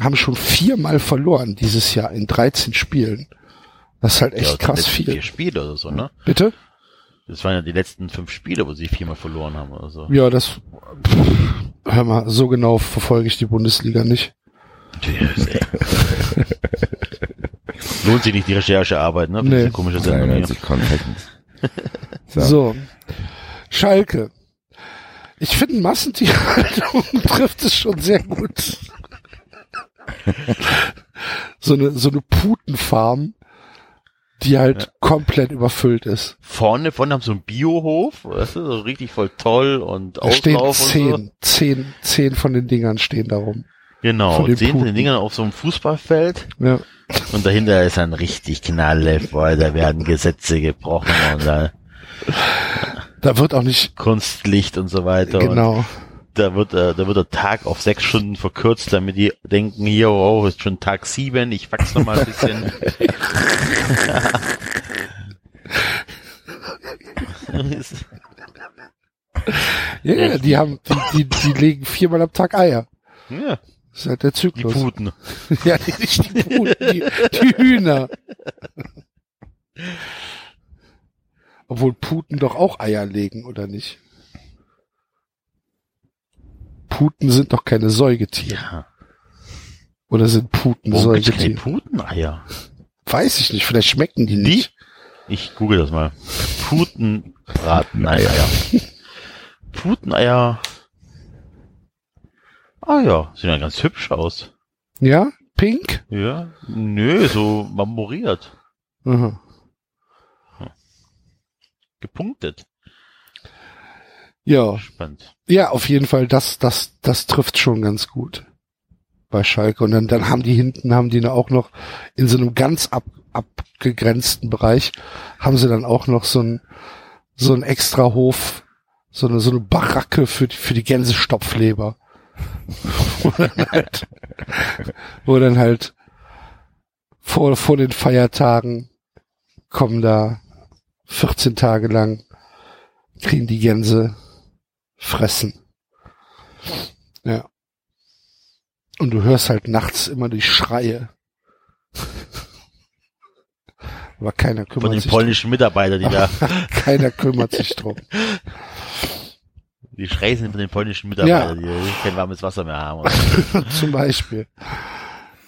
Haben schon viermal verloren dieses Jahr in 13 Spielen. Das ist halt echt Ja, krass viel. Vier Spiele oder so, ne? Bitte? Das waren ja die letzten fünf Spiele, wo sie viermal verloren haben oder so. Ja, das. Pff, hör mal, so genau verfolge ich die Bundesliga nicht. Lohnt sich nicht die Recherchearbeit, ne? Für Nee. komische Sendung hier. 93 Confessions. So. So. Schalke. Ich finde Massentierhaltung trifft es schon sehr gut. so eine, so eine Putenfarm, die halt komplett überfüllt ist. Vorne, vorne haben sie so einen Biohof, weißt du, so richtig voll toll und Da stehen Auslauf und so. zehn, zehn, zehn von den Dingern stehen darum. Genau, Von den zehn von Puten. den Dingern auf so einem Fußballfeld Ja. und dahinter ist ein richtig Knalle voll, da werden Gesetze gebrochen und da Da wird auch nicht, Kunstlicht und so weiter. Genau. da wird, äh, da wird der Tag auf sechs Stunden verkürzt, damit die denken, hier, oh, ist schon Tag sieben, ich wachs noch mal ein bisschen. Ja, ja, die haben, die, die, die legen viermal am Tag Eier. ja, Das ist halt der die Zyklus. Puten. Ja, die, nicht die Puten, die, die Hühner. Obwohl Puten doch auch Eier legen, oder nicht? Puten sind doch keine Säugetiere. Ja. Oder sind Puten Warum Säugetiere? Puteneier? Weiß ich nicht, vielleicht schmecken die nicht. Ich google das mal. Putenbrateneier. Puteneier. Ah ja, sehen ja ganz hübsch aus. Ja? Pink? Ja, nö, so marmoriert, Aha. Gepunktet. Ja. Spannend. Ja, auf jeden Fall, das, das, das trifft schon ganz gut bei Schalke. Und dann, dann haben die hinten, haben die auch noch in so einem ganz ab, abgegrenzten Bereich, haben sie dann auch noch so ein, so ein extra Hof, so eine, so eine Baracke für die, für die Gänsestopfleber. wo dann halt, wo dann halt vor, vor den Feiertagen kommen da 14 Tage lang, kriegen die Gänse fressen. Ja. Und du hörst halt nachts immer die Schreie. Aber keiner Von kümmert den sich polnischen Mitarbeitern, die da. Keiner kümmert sich drum. die Schreie sind von den polnischen Mitarbeitern, die kein warmes Wasser mehr haben. Zum Beispiel.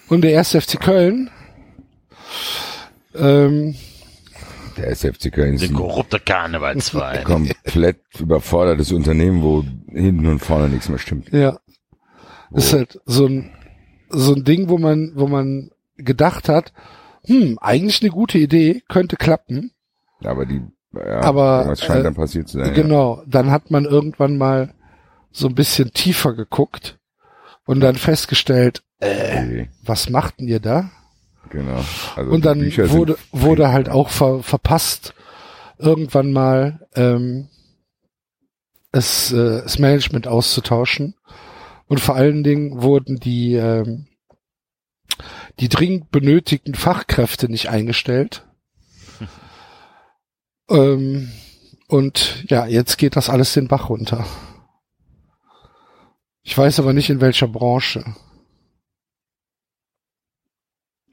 Und der erste FC Köln. Ähm, Der SFC Köln ist Ein korrupter Karnevalsverein. komplett überfordertes Unternehmen, wo hinten und vorne nichts mehr stimmt. ja. Ist halt so ein, so ein Ding, wo man, wo man gedacht hat, hm, eigentlich eine gute Idee, könnte klappen. Aber die, ja, Aber, irgendwas scheint äh, dann passiert zu sein. Genau, dann hat man irgendwann mal so ein bisschen tiefer geguckt und dann festgestellt, Ja. äh, Okay, was machten ihr da? Genau. Also Und dann wurde, wurde halt auch ver, verpasst, irgendwann mal ähm, es, äh, das Management auszutauschen. Und vor allen Dingen wurden die, ähm, die dringend benötigten Fachkräfte nicht eingestellt. ähm, und ja, jetzt geht das alles den Bach runter. Ich weiß aber nicht in welcher Branche.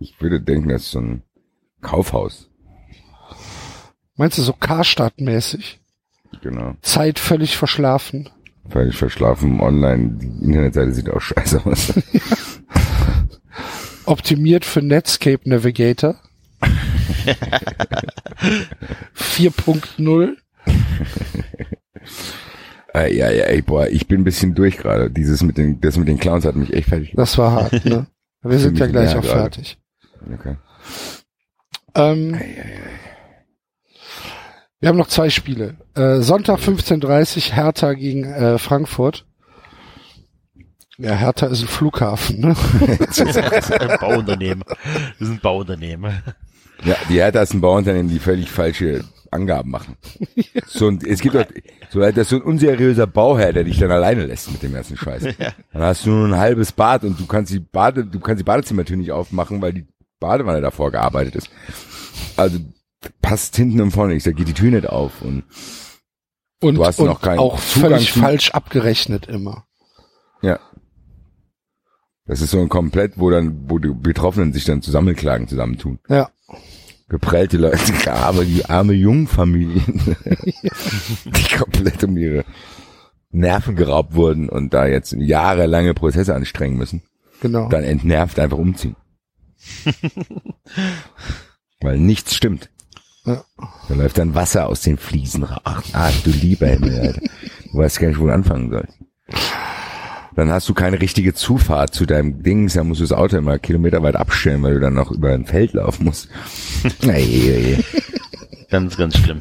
Ich würde denken, das ist so ein Kaufhaus. Meinst du so Karstadt-mäßig? Genau. Zeit völlig verschlafen. Völlig verschlafen online. Die Internetseite sieht auch scheiße aus. Optimiert für Netscape Navigator. 4.0. äh, ja, ja, ey, boah, ich bin ein bisschen durch gerade. Dieses mit den, das mit den Clowns hat mich echt fertig gemacht. Das war hart, ne? Wir sind ja gleich auch gerade. fertig. Okay. Ähm, wir haben noch zwei Spiele. Äh, Sonntag 15.30 Hertha gegen äh, Frankfurt. Ja, Hertha ist ein Flughafen, ne? Das ist ein Bauunternehmen. Das ist ein Bauunternehmen. Ja, die Hertha ist ein Bauunternehmen, die völlig falsche Angaben machen. So ein, es gibt doch, so, das ist so ein unseriöser Bauherr, der dich dann alleine lässt mit dem ganzen Scheiß. Dann hast du nur ein halbes Bad und du kannst die Bade, du kannst die Badezimmertür nicht aufmachen, weil die Badewanne davor gearbeitet ist. Also passt hinten und vorne nicht, da geht die Tür nicht auf und Und, Du hast und noch keinen auch Zugang völlig zu- falsch abgerechnet immer. ja. Das ist so ein komplett, wo dann, wo die Betroffenen sich dann zusammenklagen, zusammentun. Ja. geprellte Leute, aber die arme Jungfamilien, die komplett um ihre Nerven geraubt wurden und da jetzt jahrelange Prozesse anstrengen müssen, Genau. dann entnervt einfach umziehen. Weil nichts stimmt. Ja. Da läuft dann Wasser aus den Fliesen raus. Ach, du lieber Himmel, Alter. Du weißt gar nicht, wo du anfangen sollst. Dann hast du keine richtige Zufahrt zu deinem Dings, dann musst du das Auto immer kilometerweit abstellen, weil du dann noch über ein Feld laufen musst. Ey, ey, ey. Ganz, ganz schlimm.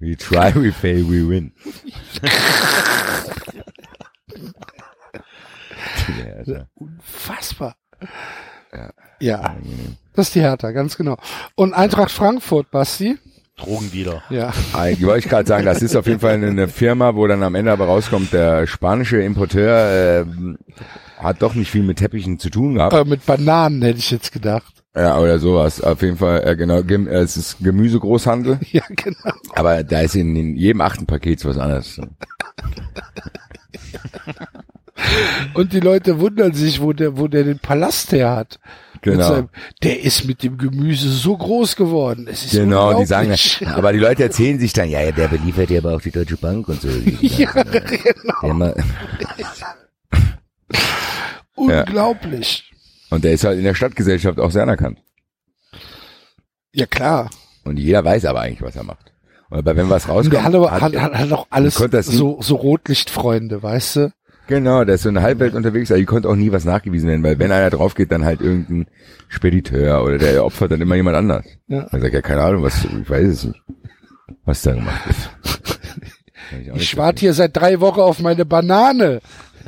We try, we fail, we win. ja, Alter. Unfassbar. Ja. Das ist die Hertha, ganz genau. Und Eintracht Frankfurt, Basti? Drogendealer. Ja. Eigentlich wollte ich gerade sagen, das ist auf jeden Fall eine, Firma, wo dann am Ende aber rauskommt, der spanische Importeur ähm, hat doch nicht viel mit Teppichen zu tun gehabt. Äh, mit Bananen hätte ich jetzt gedacht. Ja, oder sowas. Auf jeden Fall, äh, genau, Gem äh, es ist Gemüsegroßhandel, Ja, genau. aber da ist in, in jedem achten Paket was anderes. Und die Leute wundern sich, wo der, wo der den Palast her hat. Genau. seinem- der ist mit dem Gemüse so groß geworden. Es ist Genau, die sagen, aber die Leute erzählen sich dann, ja, ja, der beliefert ja aber auch die Deutsche Bank und so. Ja, genau. Der mal, Unglaublich. und der ist halt in der Stadtgesellschaft auch sehr anerkannt. Ja, klar. Und jeder weiß aber eigentlich, was er macht. Aber wenn was rauskommt, der hat aber, hat- hat, hat, auch alles so, so Rotlichtfreunde, weißt du? Genau, der ist so in der Halbwelt unterwegs, aber die konnte auch nie was nachgewiesen werden, weil wenn einer drauf geht, dann halt irgendein Spediteur oder der opfert dann immer jemand anders. Ja. Er sagt ja keine Ahnung, was, ich weiß es nicht, was da gemacht ist. Ich nicht warte hier seit drei Wochen auf meine Banane.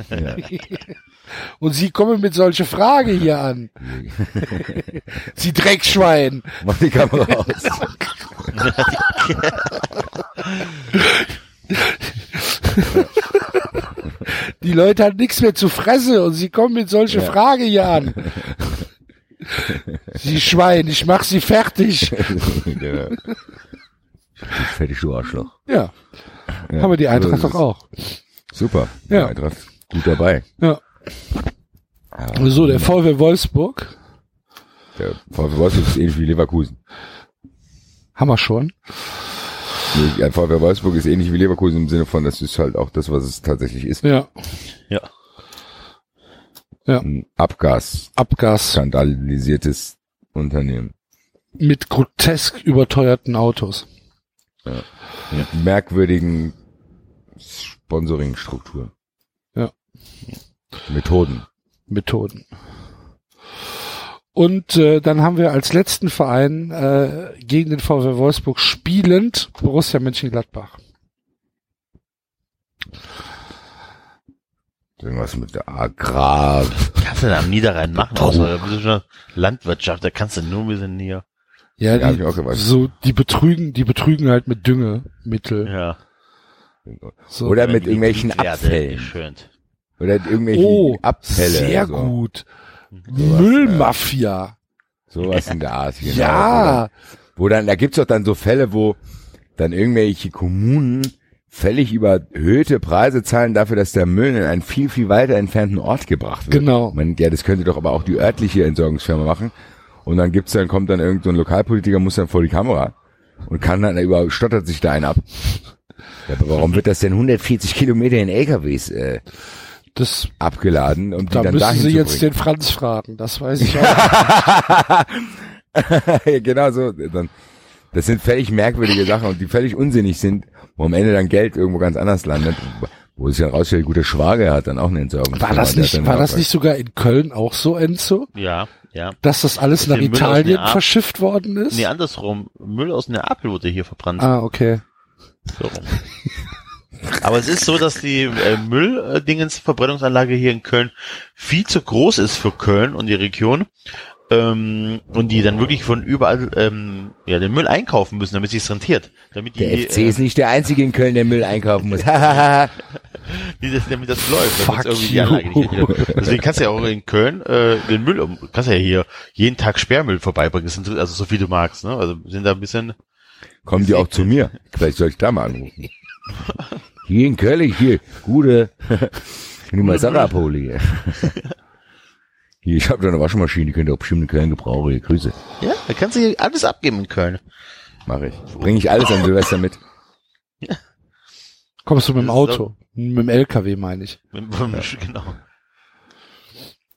Ja. Und Sie kommen mit solche Frage hier an. Sie Dreckschwein. Mach die Kamera aus. Die Leute haben nichts mehr zu fressen und Sie kommen mit solche Frage hier an. Sie Schwein, ich mach Sie fertig. genau. Fertig, du Arschloch. Ja, Ja, haben wir die Eintracht doch auch. Super. Ja. Die Eintracht gut dabei. Ja. So, der VW Wolfsburg Der VfB Wolfsburg ist ähnlich wie Leverkusen. haben wir schon. Ein VfB Wolfsburg ist ähnlich wie Leverkusen im Sinne von, das ist halt auch das, was es tatsächlich ist. Ja, Ja. Ein Abgas Abgas skandalisiertes Unternehmen. mit grotesk überteuerten Autos. Mit merkwürdigen Sponsoringstrukturen. Ja. Methoden. Methoden. Und äh, dann haben wir als letzten Verein äh, gegen den VW Wolfsburg spielend Borussia Mönchengladbach. Irgendwas mit der Agrar. Kannst du da am Niederrhein machen, außer schon Landwirtschaft, da kannst du nur ein bisschen hier. Ja, Ja, die, ich auch gewusst. so die betrügen, die betrügen halt mit Düngemittel. Ja. So. Oder mit irgendwelchen Abfällen. Oder irgendwelchen oh, Abfälle. sehr so. gut. Sowas, Müllmafia. Sowas in der Art. Genau. Ja. Wo dann, wo dann, da gibt's doch dann so Fälle, wo dann irgendwelche Kommunen völlig überhöhte Preise zahlen dafür, dass der Müll in einen viel, viel weiter entfernten Ort gebracht wird. Genau. Man, ja, das könnte doch aber auch die örtliche Entsorgungsfirma machen. Und dann gibt's dann, kommt dann irgendein so ein Lokalpolitiker, muss dann vor die Kamera und kann dann über, stottert sich da einen ab. Ja, aber warum wird das denn 140 Kilometer in LKWs äh, Das, abgeladen, die da dann müssen dahin Sie zu jetzt bringen? den Franz fragen, das weiß ich auch. Ja, genau so. Dann, das sind völlig merkwürdige Sachen und die völlig unsinnig sind, wo am Ende dann Geld irgendwo ganz anders landet. Wo es ja rausstellt, guter Schwager hat dann auch eine Entsorgung. War das nicht, war das nicht sogar in Köln auch so, Enzo? Ja, ja. Dass das alles nach Müll aus Italien verschifft worden ist? Nee, andersrum. Müll aus Neapel wurde hier verbrannt. Ah, okay. So rum. Aber es ist so, dass die äh, Mülldingens-Verbrennungsanlage hier in Köln viel zu groß ist für Köln und die Region. Ähm, und die dann wirklich von überall ähm, ja, den Müll einkaufen müssen, damit sich's rentiert. Damit die, Der FC äh, ist nicht der einzige in Köln, der Müll einkaufen muss. die das, damit das läuft. Damit irgendwie die. Anlage nicht. Deswegen kannst du ja auch in Köln äh, den Müll, um- kannst ja hier jeden Tag Sperrmüll vorbeibringen, Das sind, also so viel du magst. Ne? Also sind da ein bisschen Kommen die auch zu mir? Vielleicht soll ich da mal anrufen. Hier in Köln, hier, gute, nimm mal Sache abholen hier. Hier, ich habe da eine Waschmaschine, die könnt ihr auch bestimmt in Köln gebrauchen. Hier, Grüße. Ja, da kannst du hier alles abgeben in Köln. Mache ich. Bringe ich alles an Silvester mit. Kommst du mit dem Auto? Mit dem LKW meine ich. Genau.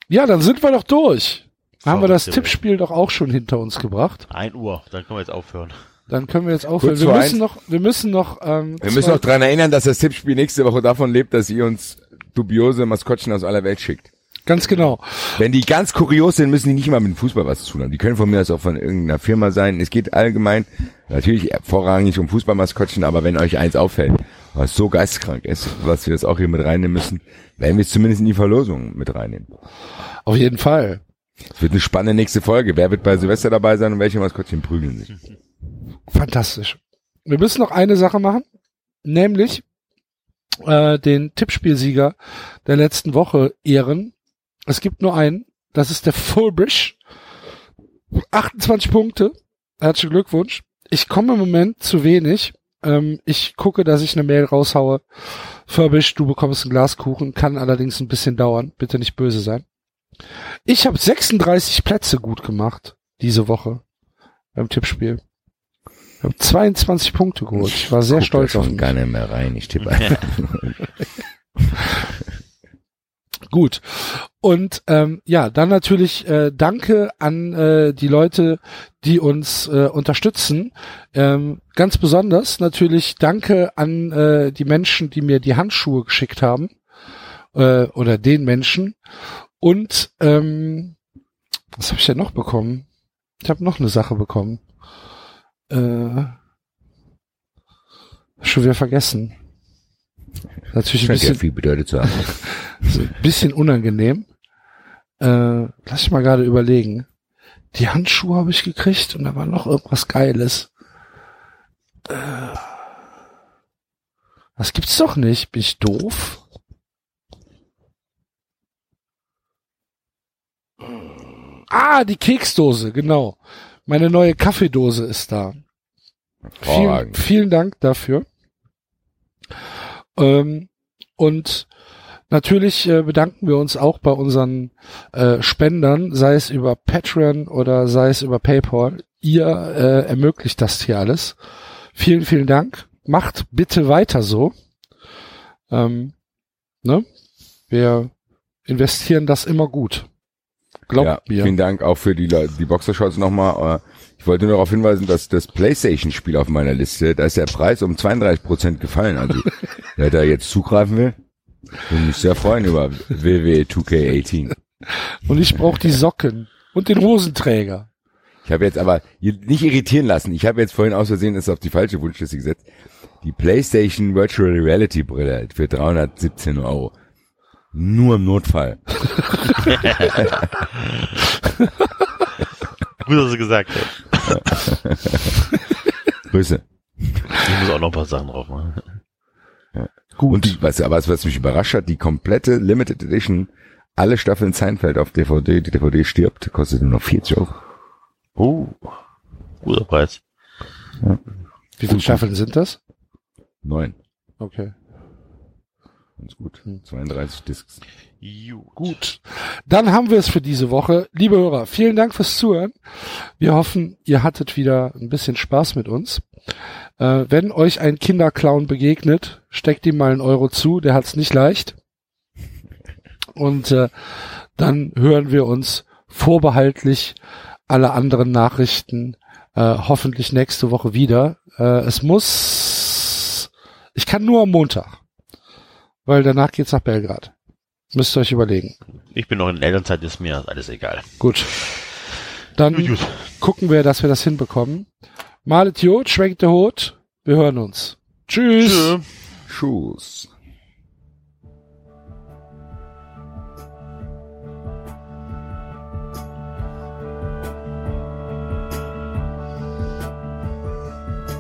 Ja, dann sind wir doch durch. Haben wir das Tippspiel doch auch schon hinter uns gebracht. Ein Uhr, dann können wir jetzt aufhören. Dann können wir jetzt aufhören. Wir müssen noch, wir müssen noch, ähm, Wir müssen auch dran erinnern, dass das Tippspiel nächste Woche davon lebt, dass ihr uns dubiose Maskottchen aus aller Welt schickt. ganz genau. Wenn die ganz kurios sind, müssen die nicht mal mit dem Fußball was zu tun haben. Die können von mir aus auch von irgendeiner Firma sein. Es geht allgemein natürlich vorrangig um Fußballmaskottchen, aber wenn euch eins auffällt, was so geisteskrank ist, was wir jetzt auch hier mit reinnehmen müssen, werden wir es zumindest in die Verlosung mit reinnehmen. Auf jeden Fall. Es wird eine spannende nächste Folge. Wer wird bei Silvester dabei sein und welche Maskottchen prügeln sich? Fantastisch. Wir müssen noch eine Sache machen, nämlich äh, den Tippspielsieger der letzten Woche ehren. Es gibt nur einen, das ist der Fulbrish. 28 Punkte. Herzlichen Glückwunsch. Ich komme im Moment zu wenig. Ähm, ich gucke, dass ich eine Mail raushaue. Furbish, du bekommst einen Glaskuchen, kann allerdings ein bisschen dauern. Bitte nicht böse sein. Ich habe 36 Plätze gut gemacht diese Woche beim Tippspiel. Ich habe 22 Punkte geholt. Ich war sehr Guck stolz auf mich. gar nicht mehr rein. Ich tippe einfach. Gut. Und ähm, ja, dann natürlich äh, danke an äh, die Leute, die uns äh, unterstützen. Ähm, ganz besonders natürlich danke an äh, die Menschen, die mir die Handschuhe geschickt haben. Äh, oder den Menschen. Und ähm, was habe ich denn noch bekommen? Ich habe noch eine Sache bekommen. Äh, schon wieder vergessen. Natürlich ein ja bisschen, viel bedeutet zu haben. ein bisschen unangenehm. Äh, lass ich mal gerade überlegen. Die Handschuhe habe ich gekriegt und da war noch irgendwas Geiles. Äh, das gibt's doch nicht. Bin ich doof? Ah, die Keksdose, genau. Meine neue Kaffeedose ist da. Vielen, vielen Dank dafür. Ähm, und natürlich äh, bedanken wir uns auch bei unseren äh, Spendern, sei es über Patreon oder sei es über PayPal. Ihr äh, ermöglicht das hier alles. Vielen, vielen Dank. Macht bitte weiter so. Ähm, ne? Wir investieren das immer gut. Glaubt ja, mir. Vielen Dank auch für die, die Boxershorts nochmal. Äh, Ich wollte nur darauf hinweisen, dass das Playstation-Spiel auf meiner Liste, da ist der Preis um 32 Prozent gefallen. Also wer da jetzt zugreifen will, würde mich sehr freuen über WWE 2K18. Und ich brauche die Socken und den Hosenträger. Ich habe jetzt aber nicht irritieren lassen. Ich habe jetzt vorhin aus Versehen ist auf die falsche Wunschliste gesetzt. Die PlayStation Virtual Reality Brille für 317 Euro. Nur im Notfall. Gut, dass du gesagt hast. Grüße. Ich muss auch noch ein paar Sachen drauf machen. Gut. Und die, was, aber was, was mich überrascht hat, die komplette Limited Edition, alle Staffeln Seinfeld auf DVD, die DVD stirbt, kostet nur noch 40 Euro. Oh, guter Preis. Wie viele Staffeln sind das? Neun. Okay. Ganz gut. 32 Discs. Gut. Gut. Dann haben wir es für diese Woche. Liebe Hörer, vielen Dank fürs Zuhören. Wir hoffen, ihr hattet wieder ein bisschen Spaß mit uns. Äh, wenn euch ein Kinderclown begegnet, steckt ihm mal einen Euro zu, der hat's nicht leicht. Und äh, dann hören wir uns vorbehaltlich alle anderen Nachrichten äh, hoffentlich nächste Woche wieder. Äh, es muss, ich kann nur am Montag, weil danach geht's nach Belgrad. Müsst ihr euch überlegen. Ich bin noch in Elternzeit, ist mir alles egal. Gut. Dann Gut, gut. gucken wir, dass wir das hinbekommen. Malet Jod, schwenkt der Hut. Wir hören uns. Tschüss. Tschö. Schuss.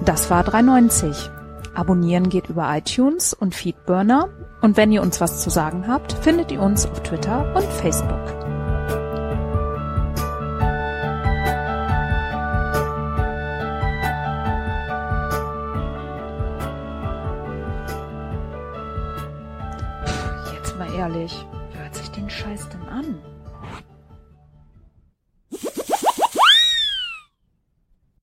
Das war 390. Abonnieren geht über iTunes und Feedburner. Und wenn ihr uns was zu sagen habt, findet ihr uns auf Twitter und Facebook. Jetzt mal ehrlich, wer hört sich den Scheiß denn?